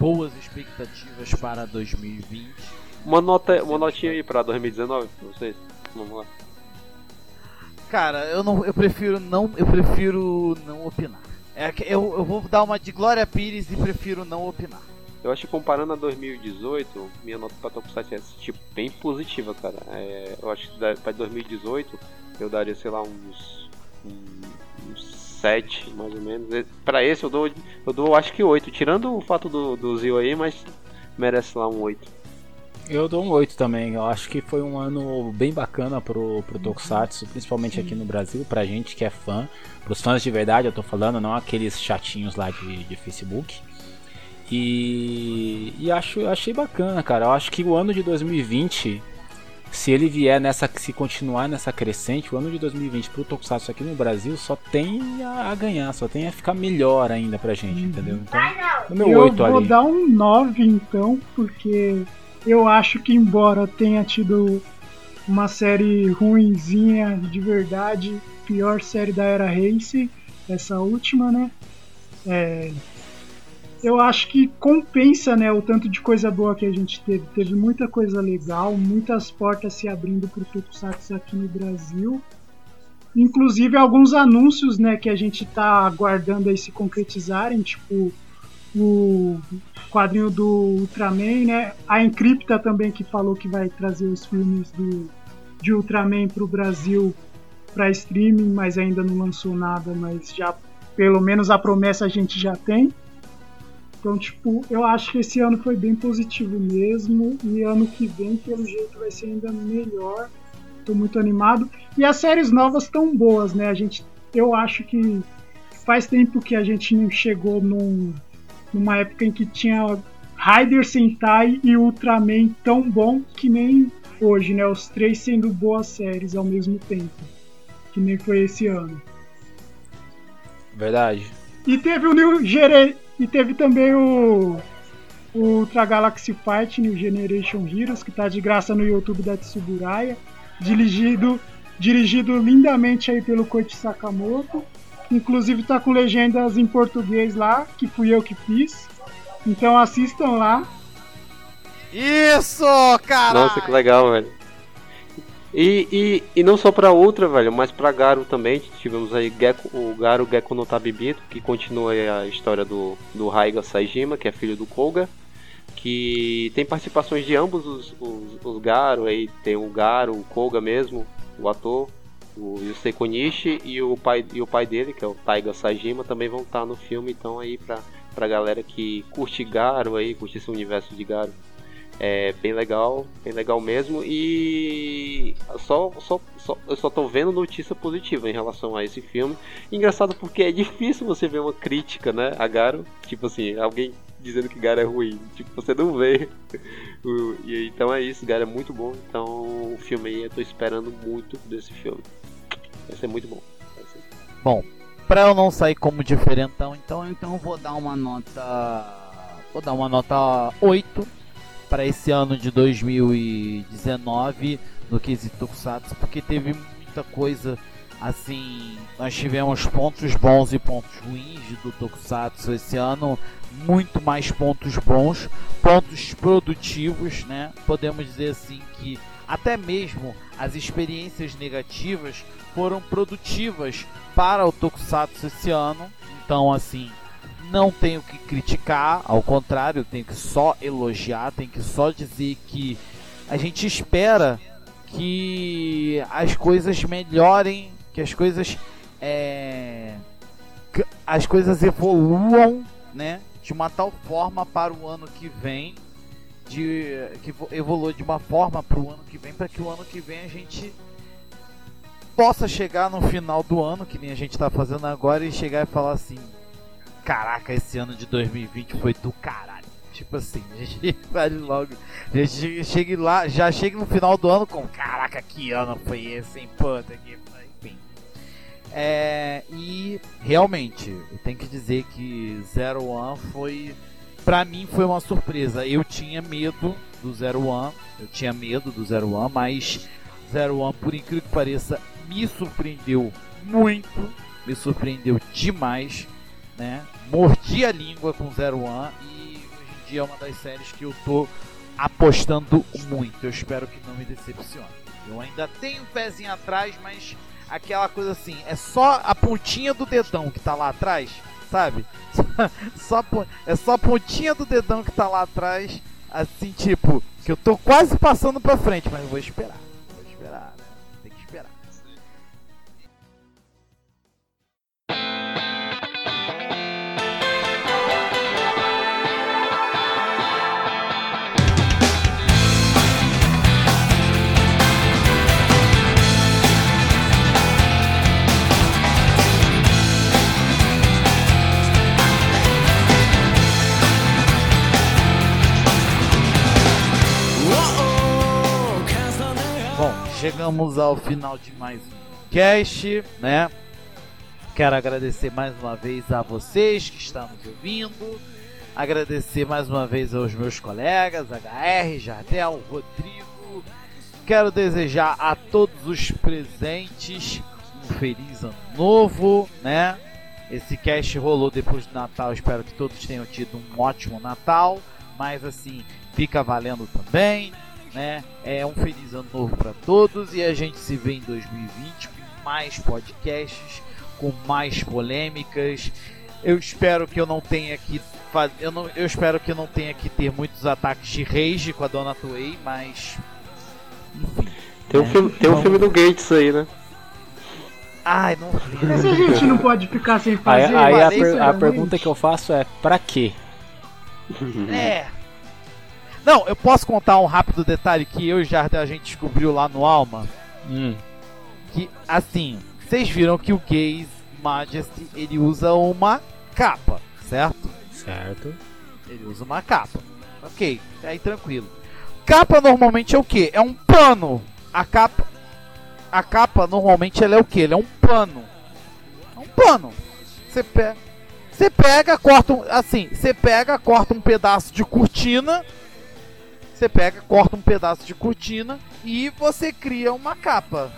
boas expectativas para 2020.
Uma nota, uma notinha aí pra 2019 pra vocês. Vamos lá.
Cara, eu não, eu prefiro não, eu prefiro não opinar. É que eu, eu vou dar uma de Glória Pires e prefiro não opinar.
Eu acho que comparando a 2018, minha nota pra Tokusatsu é tipo, bem positiva, cara. É, eu acho que pra 2018 eu daria, sei lá, uns, uns 7, mais ou menos. Pra esse eu dou, eu dou acho que 8, tirando o fato do, do Zio aí, mas merece lá um 8.
Eu dou um 8 também. Eu acho que foi um ano bem bacana pro, pro Tokusatsu, principalmente aqui no Brasil, pra gente que é fã. Pros fãs de verdade, eu tô falando, não aqueles chatinhos lá de, de Facebook. E, e acho, achei bacana, cara. Eu acho que o ano de 2020, se ele vier nessa, se continuar nessa crescente, o ano de 2020 pro Tokusatsu aqui no Brasil só tem a, a ganhar, só tem a ficar melhor ainda pra gente, entendeu? Então, o meu
eu
8
vou
ali.
dar um 9 então, porque eu acho que embora tenha tido uma série ruinzinha de verdade, pior série da era Race, essa última, né? É, eu acho que compensa, né, o tanto de coisa boa que a gente teve. Teve muita coisa legal, muitas portas se abrindo para o Tokusatsu aqui no Brasil. Inclusive alguns anúncios, né, que a gente tá aguardando aí se concretizarem, tipo o quadrinho do Ultraman, né? A Encripta também que falou que vai trazer os filmes do, de Ultraman para o Brasil para streaming, mas ainda não lançou nada, mas já pelo menos a promessa a gente já tem. Então, tipo, eu acho que esse ano foi bem positivo mesmo e ano que vem, pelo jeito, vai ser ainda melhor. Tô muito animado. E as séries novas tão boas, né? A gente, eu acho que faz tempo que a gente não chegou num, numa época em que tinha Raider Sentai e Ultraman tão bom que nem hoje, né? Os três sendo boas séries ao mesmo tempo. Que nem foi esse ano.
Verdade.
E teve o New Gere... E teve também o. O Ultra Galaxy Fight New Generation Heroes, que tá de graça no YouTube da Tsuburaya. Dirigido, dirigido lindamente aí pelo Koichi Sakamoto. Inclusive tá com legendas em português lá, que fui eu que fiz. Então assistam lá.
Isso, cara!
Nossa, que legal, velho. E, e, e não só pra outra, velho, mas pra Garo também. Tivemos aí Gecko, o Garo Gecko no Tabibito, que continua aí a história do, do Raiga Saijima, que é filho do Koga. Que tem participações de ambos os, os, os Garo, aí tem o Garo, o Koga mesmo, o ator, o Yusei Konishi e o pai, e o pai dele, que é o Taiga Saijima, também vão estar no filme, então aí pra, pra galera que curte Garo aí, curte esse universo de Garo. É bem legal, bem legal mesmo. E só, só, só, eu só tô vendo notícia positiva em relação a esse filme. Engraçado porque é difícil você ver uma crítica, né, a Garo. Tipo assim, alguém dizendo que Garo é ruim. Tipo, você não vê. E então é isso, Garo é muito bom. Então o filme aí eu tô esperando muito desse filme. Vai ser muito bom.
Bom, pra eu não sair como diferentão, então, então eu vou dar uma nota. Vou dar uma nota 8 para esse ano de 2019 no quesito Tokusatsu, porque teve muita coisa assim. Nós tivemos pontos bons e pontos ruins do Tokusatsu esse ano, muito mais pontos bons, pontos produtivos, né? Podemos dizer assim que até mesmo as experiências negativas foram produtivas para o Tokusatsu esse ano. Então, assim, não tenho que criticar, ao contrário, tenho que só elogiar, tenho que só dizer que a gente espera que as coisas melhorem, que as coisas é, que as coisas evoluam, né, de uma tal forma para o ano que vem, de que evo- evolua de uma forma para o ano que vem, para que o ano que vem a gente possa chegar no final do ano, que nem a gente está fazendo agora, e chegar e falar assim: caraca, esse ano de 2020 foi do caralho. Tipo assim, a gente faz logo. Chega, chega lá, já chega no final do ano com caraca, que ano foi esse, hein? Puta que. Enfim. É, e realmente, eu tenho que dizer que Zero One foi. Pra mim foi uma surpresa. Eu tinha medo do Zero One. Eu tinha medo do Zero One, mas Zero One, por incrível que pareça, me surpreendeu muito. Me surpreendeu demais. Né? Mordi a língua com Zero One e hoje em dia é uma das séries que eu tô apostando muito. Eu espero que não me decepcione. Eu ainda tenho um pezinho atrás, mas aquela coisa assim, é só a pontinha do dedão que tá lá atrás, sabe? Só, é só a pontinha do dedão que tá lá atrás, assim, tipo, que eu tô quase passando pra frente, mas. Vou esperar, chegamos ao final de mais um cast, né? Quero agradecer mais uma vez a vocês que estão nos ouvindo. Agradecer mais uma vez aos meus colegas, HR, Jardel, Rodrigo. Quero desejar a todos os presentes um feliz ano novo, né? Esse cast rolou depois do Natal, espero que todos tenham tido um ótimo Natal, mas assim, fica valendo também, né? É um feliz ano novo para todos e a gente se vê em 2020 com mais podcasts, com mais polêmicas. Eu espero que eu não tenha que eu, não... eu espero que eu não tenha que ter muitos ataques de rage com a Dona Toei, mas enfim.
Tem um,
É,
filme, tem um filme do Gates aí, né?
Ai, não.
Mas a gente não pode ficar sem
Aí,
fazer.
aí a,
isso,
per- a
né?
pergunta que eu faço é: pra quê?
É. Não, eu posso contar um rápido detalhe que eu e Jardel a gente descobriu lá no Alma.
Hum,
Que, assim, vocês viram que o Gaze Majesty ele usa uma capa, certo?
certo.
Ele usa uma capa. Ok, aí tranquilo. Capa normalmente é o que? É um pano. A capa. A capa normalmente ela é o que? É um pano. É um pano. Você pega. Você pega, corta um. Assim, você pega, corta um pedaço de cortina. Você pega, corta um pedaço de cortina e você cria uma capa.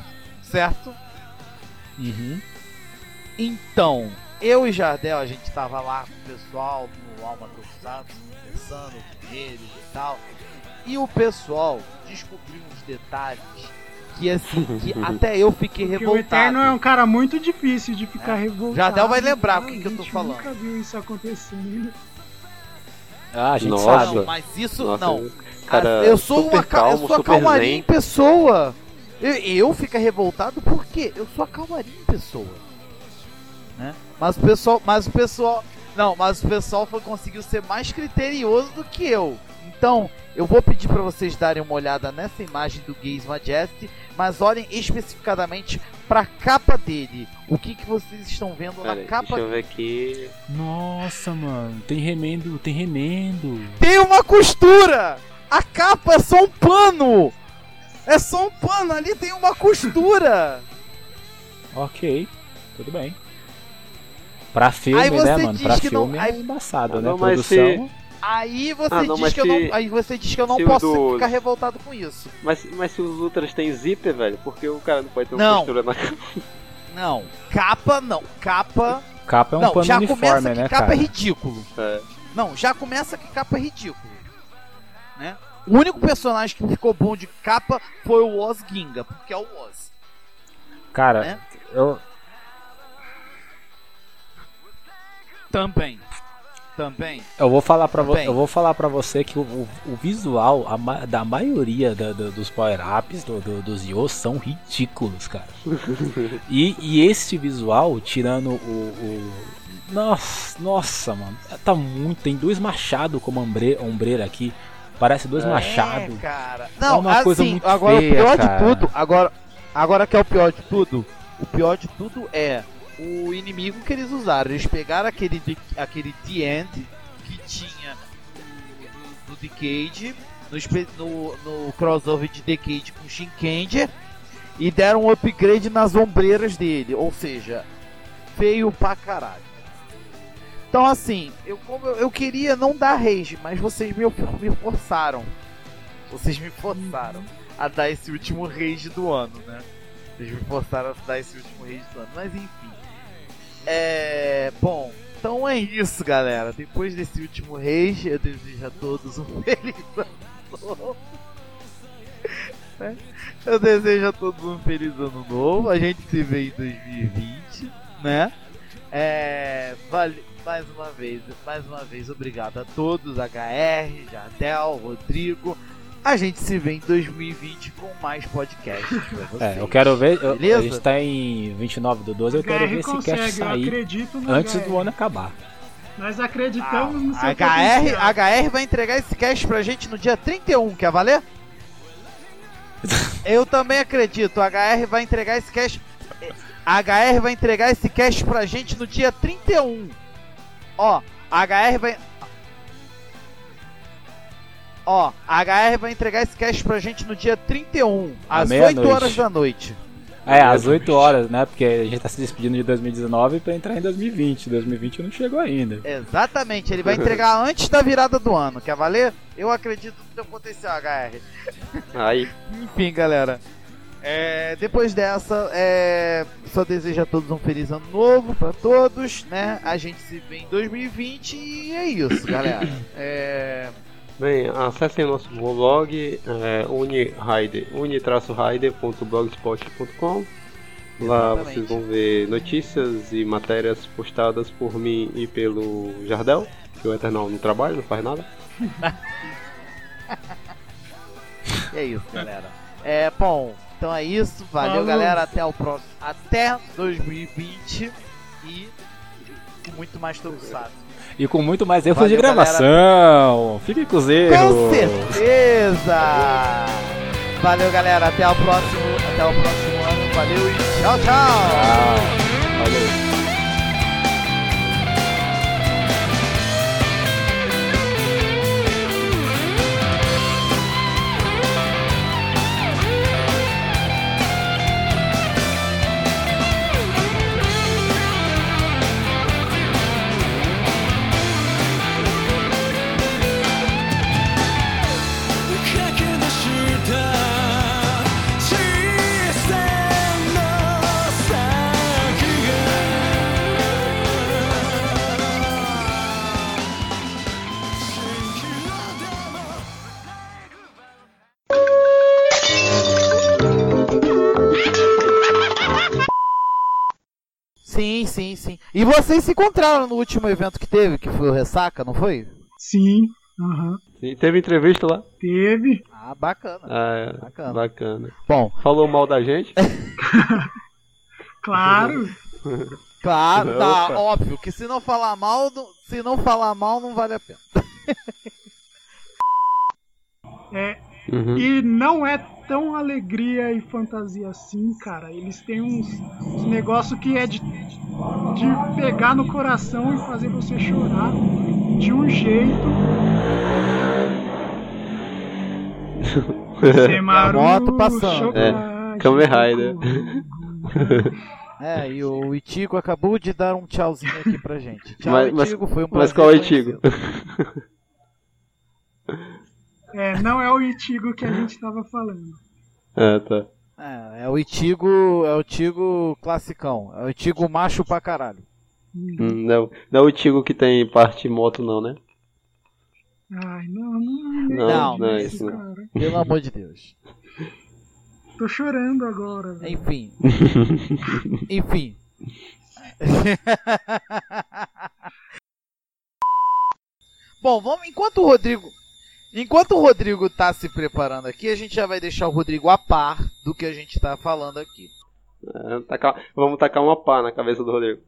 Certo?
Uhum.
Então, eu e Jardel, a gente tava lá com o pessoal no Alma Tokusatsu, conversando com eles e tal. E o pessoal descobriu uns detalhes que assim, que até eu fiquei
Porque o Eterno é um
revoltado.
cara muito difícil de ficar revoltado.
Jardel vai lembrar o que que eu tô falando.
nunca viu isso acontecendo.
Ah, a gente
Nossa.
sabe.
Não, mas isso
Nossa,
não.
Cara,
Ah, eu sou
super
uma ca- eu
calmo,
sou a
super
calmaria em
zen.
pessoa. Eu, eu fico revoltado porque eu sou a calmaria em pessoa. Né? Mas o pessoal, mas o pessoal, não, mas o pessoal foi, conseguiu ser mais criterioso do que eu. Então, eu vou pedir para vocês darem uma olhada nessa imagem do Gaze Majesty, mas olhem especificadamente para a capa dele. O que que vocês estão vendo
Pera
na
aí,
capa
deixa eu ver aqui.
Nossa, mano, tem remendo, tem remendo.
Tem uma costura! A capa é só um pano! É só um pano, ali tem uma costura!
Ok, tudo bem. Pra filme, né, mano? Pra
não-
filme
aí-
é embaçado,
Ah,
né?
não, mas
Produção.
Aí você
Ah, não,
diz
mas
que eu
se-
não. Aí você diz que eu não
se
posso
do-
ficar revoltado com isso.
Mas, mas se os Ultras têm zíper, velho, por que o cara não pode ter uma
Não.
costura na
Não, capa não. Capa.
Capa é um
não,
pano
já
uniforme,
começa que
né,
capa
cara?
é ridículo.
É.
Não, já começa que capa é ridículo. Né? O único personagem que ficou bom de capa foi o Oz Ginga, porque é o Oz.
Cara,
né?
eu,
Também. Também.
eu vou falar para você,
Bem.
eu vou falar para você que o, o- o visual a ma- da maioria da- da- dos power-ups do, do- dos Yos são ridículos, cara. e, e esse visual, tirando o, o- nossa, nossa, mano, tá muito. Tem dois machados como ombre, ombreira aqui. Parece dois machados.
É, cara. Não,
É uma
assim,
coisa muito
agora
feia,
o pior
cara.
de tudo, agora, agora que é o pior de tudo, o pior de tudo é o inimigo que eles usaram. Eles pegaram aquele, aquele The End que tinha do, Decade no, no, no crossover de Decade com Shinkenger e deram um upgrade nas ombreiras dele. Ou seja, feio pra caralho. Então assim, eu, eu, queria não dar rage, mas vocês me, me forçaram. Vocês me forçaram a dar esse último rage do ano, né? Vocês me forçaram a dar esse último rage do ano. Mas enfim. É. Bom, então é isso, galera. Depois desse último rage, eu desejo a todos um feliz ano novo. Né? Eu desejo a todos um feliz ano novo. A gente se vê em 2020, né? É. Vale. Mais uma vez, mais uma vez, obrigado a todos, HR, Jardel, Rodrigo. A gente se vê em 2020 com mais podcasts pra vocês.
É, eu quero ver. eu-
Beleza?
a gente tá em 29 do 12, eu quero
HR
ver esse
consegue,
cast sair antes
HR.
do ano acabar.
Nós acreditamos no seu
HR,
potencial.
HR vai entregar esse cast pra gente no dia 31, quer valer? Eu também acredito, HR vai entregar esse cast. A HR vai entregar esse cast pra gente no dia 31. Ó, a HR vai. Ó, a HR vai entregar esse cast pra gente no dia 31,
À
às 8
meia-noite.
horas da noite.
É, às 8 horas, né? Porque a gente tá se despedindo de 2019 pra entrar em 2020. 2020 não chegou ainda.
Exatamente, ele vai entregar antes da virada do ano. Quer valer? Eu acredito no teu potencial, HR.
Aí,
Enfim, galera. É, depois dessa, é, só desejo a todos um feliz ano novo pra todos, né? A gente se vê em 2020 e é isso, galera. É,
bem, acessem nosso blog é, unirider, uni-rider.blogspot.com Lá
Exatamente.
vocês vão ver notícias e matérias postadas por mim e pelo Jardel, que o Eternal não trabalha, não faz nada.
é isso, galera. É, bom, então é isso. Valeu,
Falou.
galera. Até o próximo. Até 2020 e com muito mais tokusatsu.
E com muito mais erros de gravação. Fiquem com os erros.
Com certeza! Valeu, galera. Até o próximo, até o próximo ano. Valeu e tchau, tchau!
Tchau.
Sim, sim, sim. E vocês se encontraram no último evento que teve, que foi o Ressaca, não foi?
Sim.
E teve entrevista lá?
Teve.
Ah, bacana.
Ah, é,
Bacana.
bacana.
Bom,
Falou mal da gente?
Claro.
claro, tá
Opa.
óbvio que se não falar mal, não- se não falar mal, não vale a pena.
É,
Uhum.
e não é tão alegria e fantasia assim, cara. Eles têm uns, uns negócios que é de, de pegar no coração e fazer você chorar de um jeito. Semaru,
moto passando.
É, Kamen Rider.
É, e o Itigo acabou de dar um tchauzinho aqui pra gente. Tchau,
Mas- mas-
Itigo, foi um
Mas
prazer
qual é o. Itigo?
É, não é o Itigo que a gente tava falando.
Ah, tá.
É, é o Itigo, é o Itigo classicão. É o Itigo macho pra caralho.
Hum, Não, não é o Tigo que tem parte moto, não, né?
Ai, não, não,
Não,
Não,
não é
isso.
Não.
cara.
Pelo amor de Deus.
Tô chorando agora, velho.
Enfim. Enfim. Bom, vamos. Enquanto o Rodrigo. Enquanto o Rodrigo tá se preparando aqui, a gente já vai deixar o Rodrigo a par do que a gente tá falando aqui.
É, tacar- vamos tacar uma pá na cabeça do Rodrigo.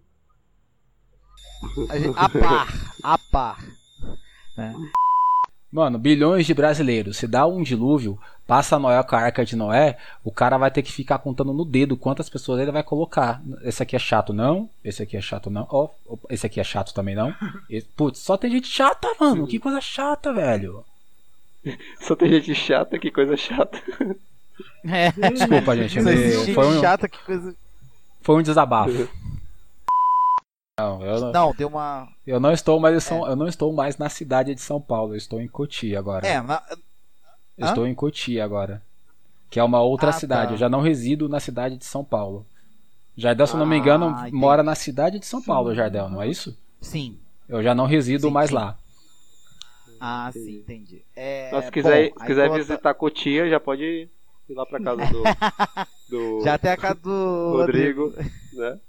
A, gente, a par. A par. né?
Mano, bilhões de brasileiros. Se dá um dilúvio, passa Noé com a arca de Noé, o cara vai ter que ficar contando no dedo quantas pessoas ele vai colocar. Esse aqui é chato, não. Esse aqui é chato, não. Oh, esse aqui é chato também, não. Esse... Putz, só tem gente chata, mano. Que coisa chata, velho.
Só tem gente chata, que coisa chata.
É.
Desculpa, gente. Foi um,
chata, que coisa.
foi um desabafo. Não, eu não,
Não, deu uma.
eu não estou mais em São, eu não estou mais na cidade de São Paulo, eu estou em Cotia agora.
É, na-
estou em Cotia agora. Que é uma outra
Ah,
cidade.
tá.
Eu já não resido na cidade de São Paulo. Jardel, se eu não me engano,
Ah, entendi.
mora na cidade de São Paulo, Jardel, não é isso?
sim.
Eu já não resido
Sim,
mais
sim.
lá.
Ah, sim, entendi. É,
Mas se quiser,
bom,
se quiser visitar Cotia, já pode ir lá pra casa do, do
Já tem a casa do
Rodrigo.
Rodrigo.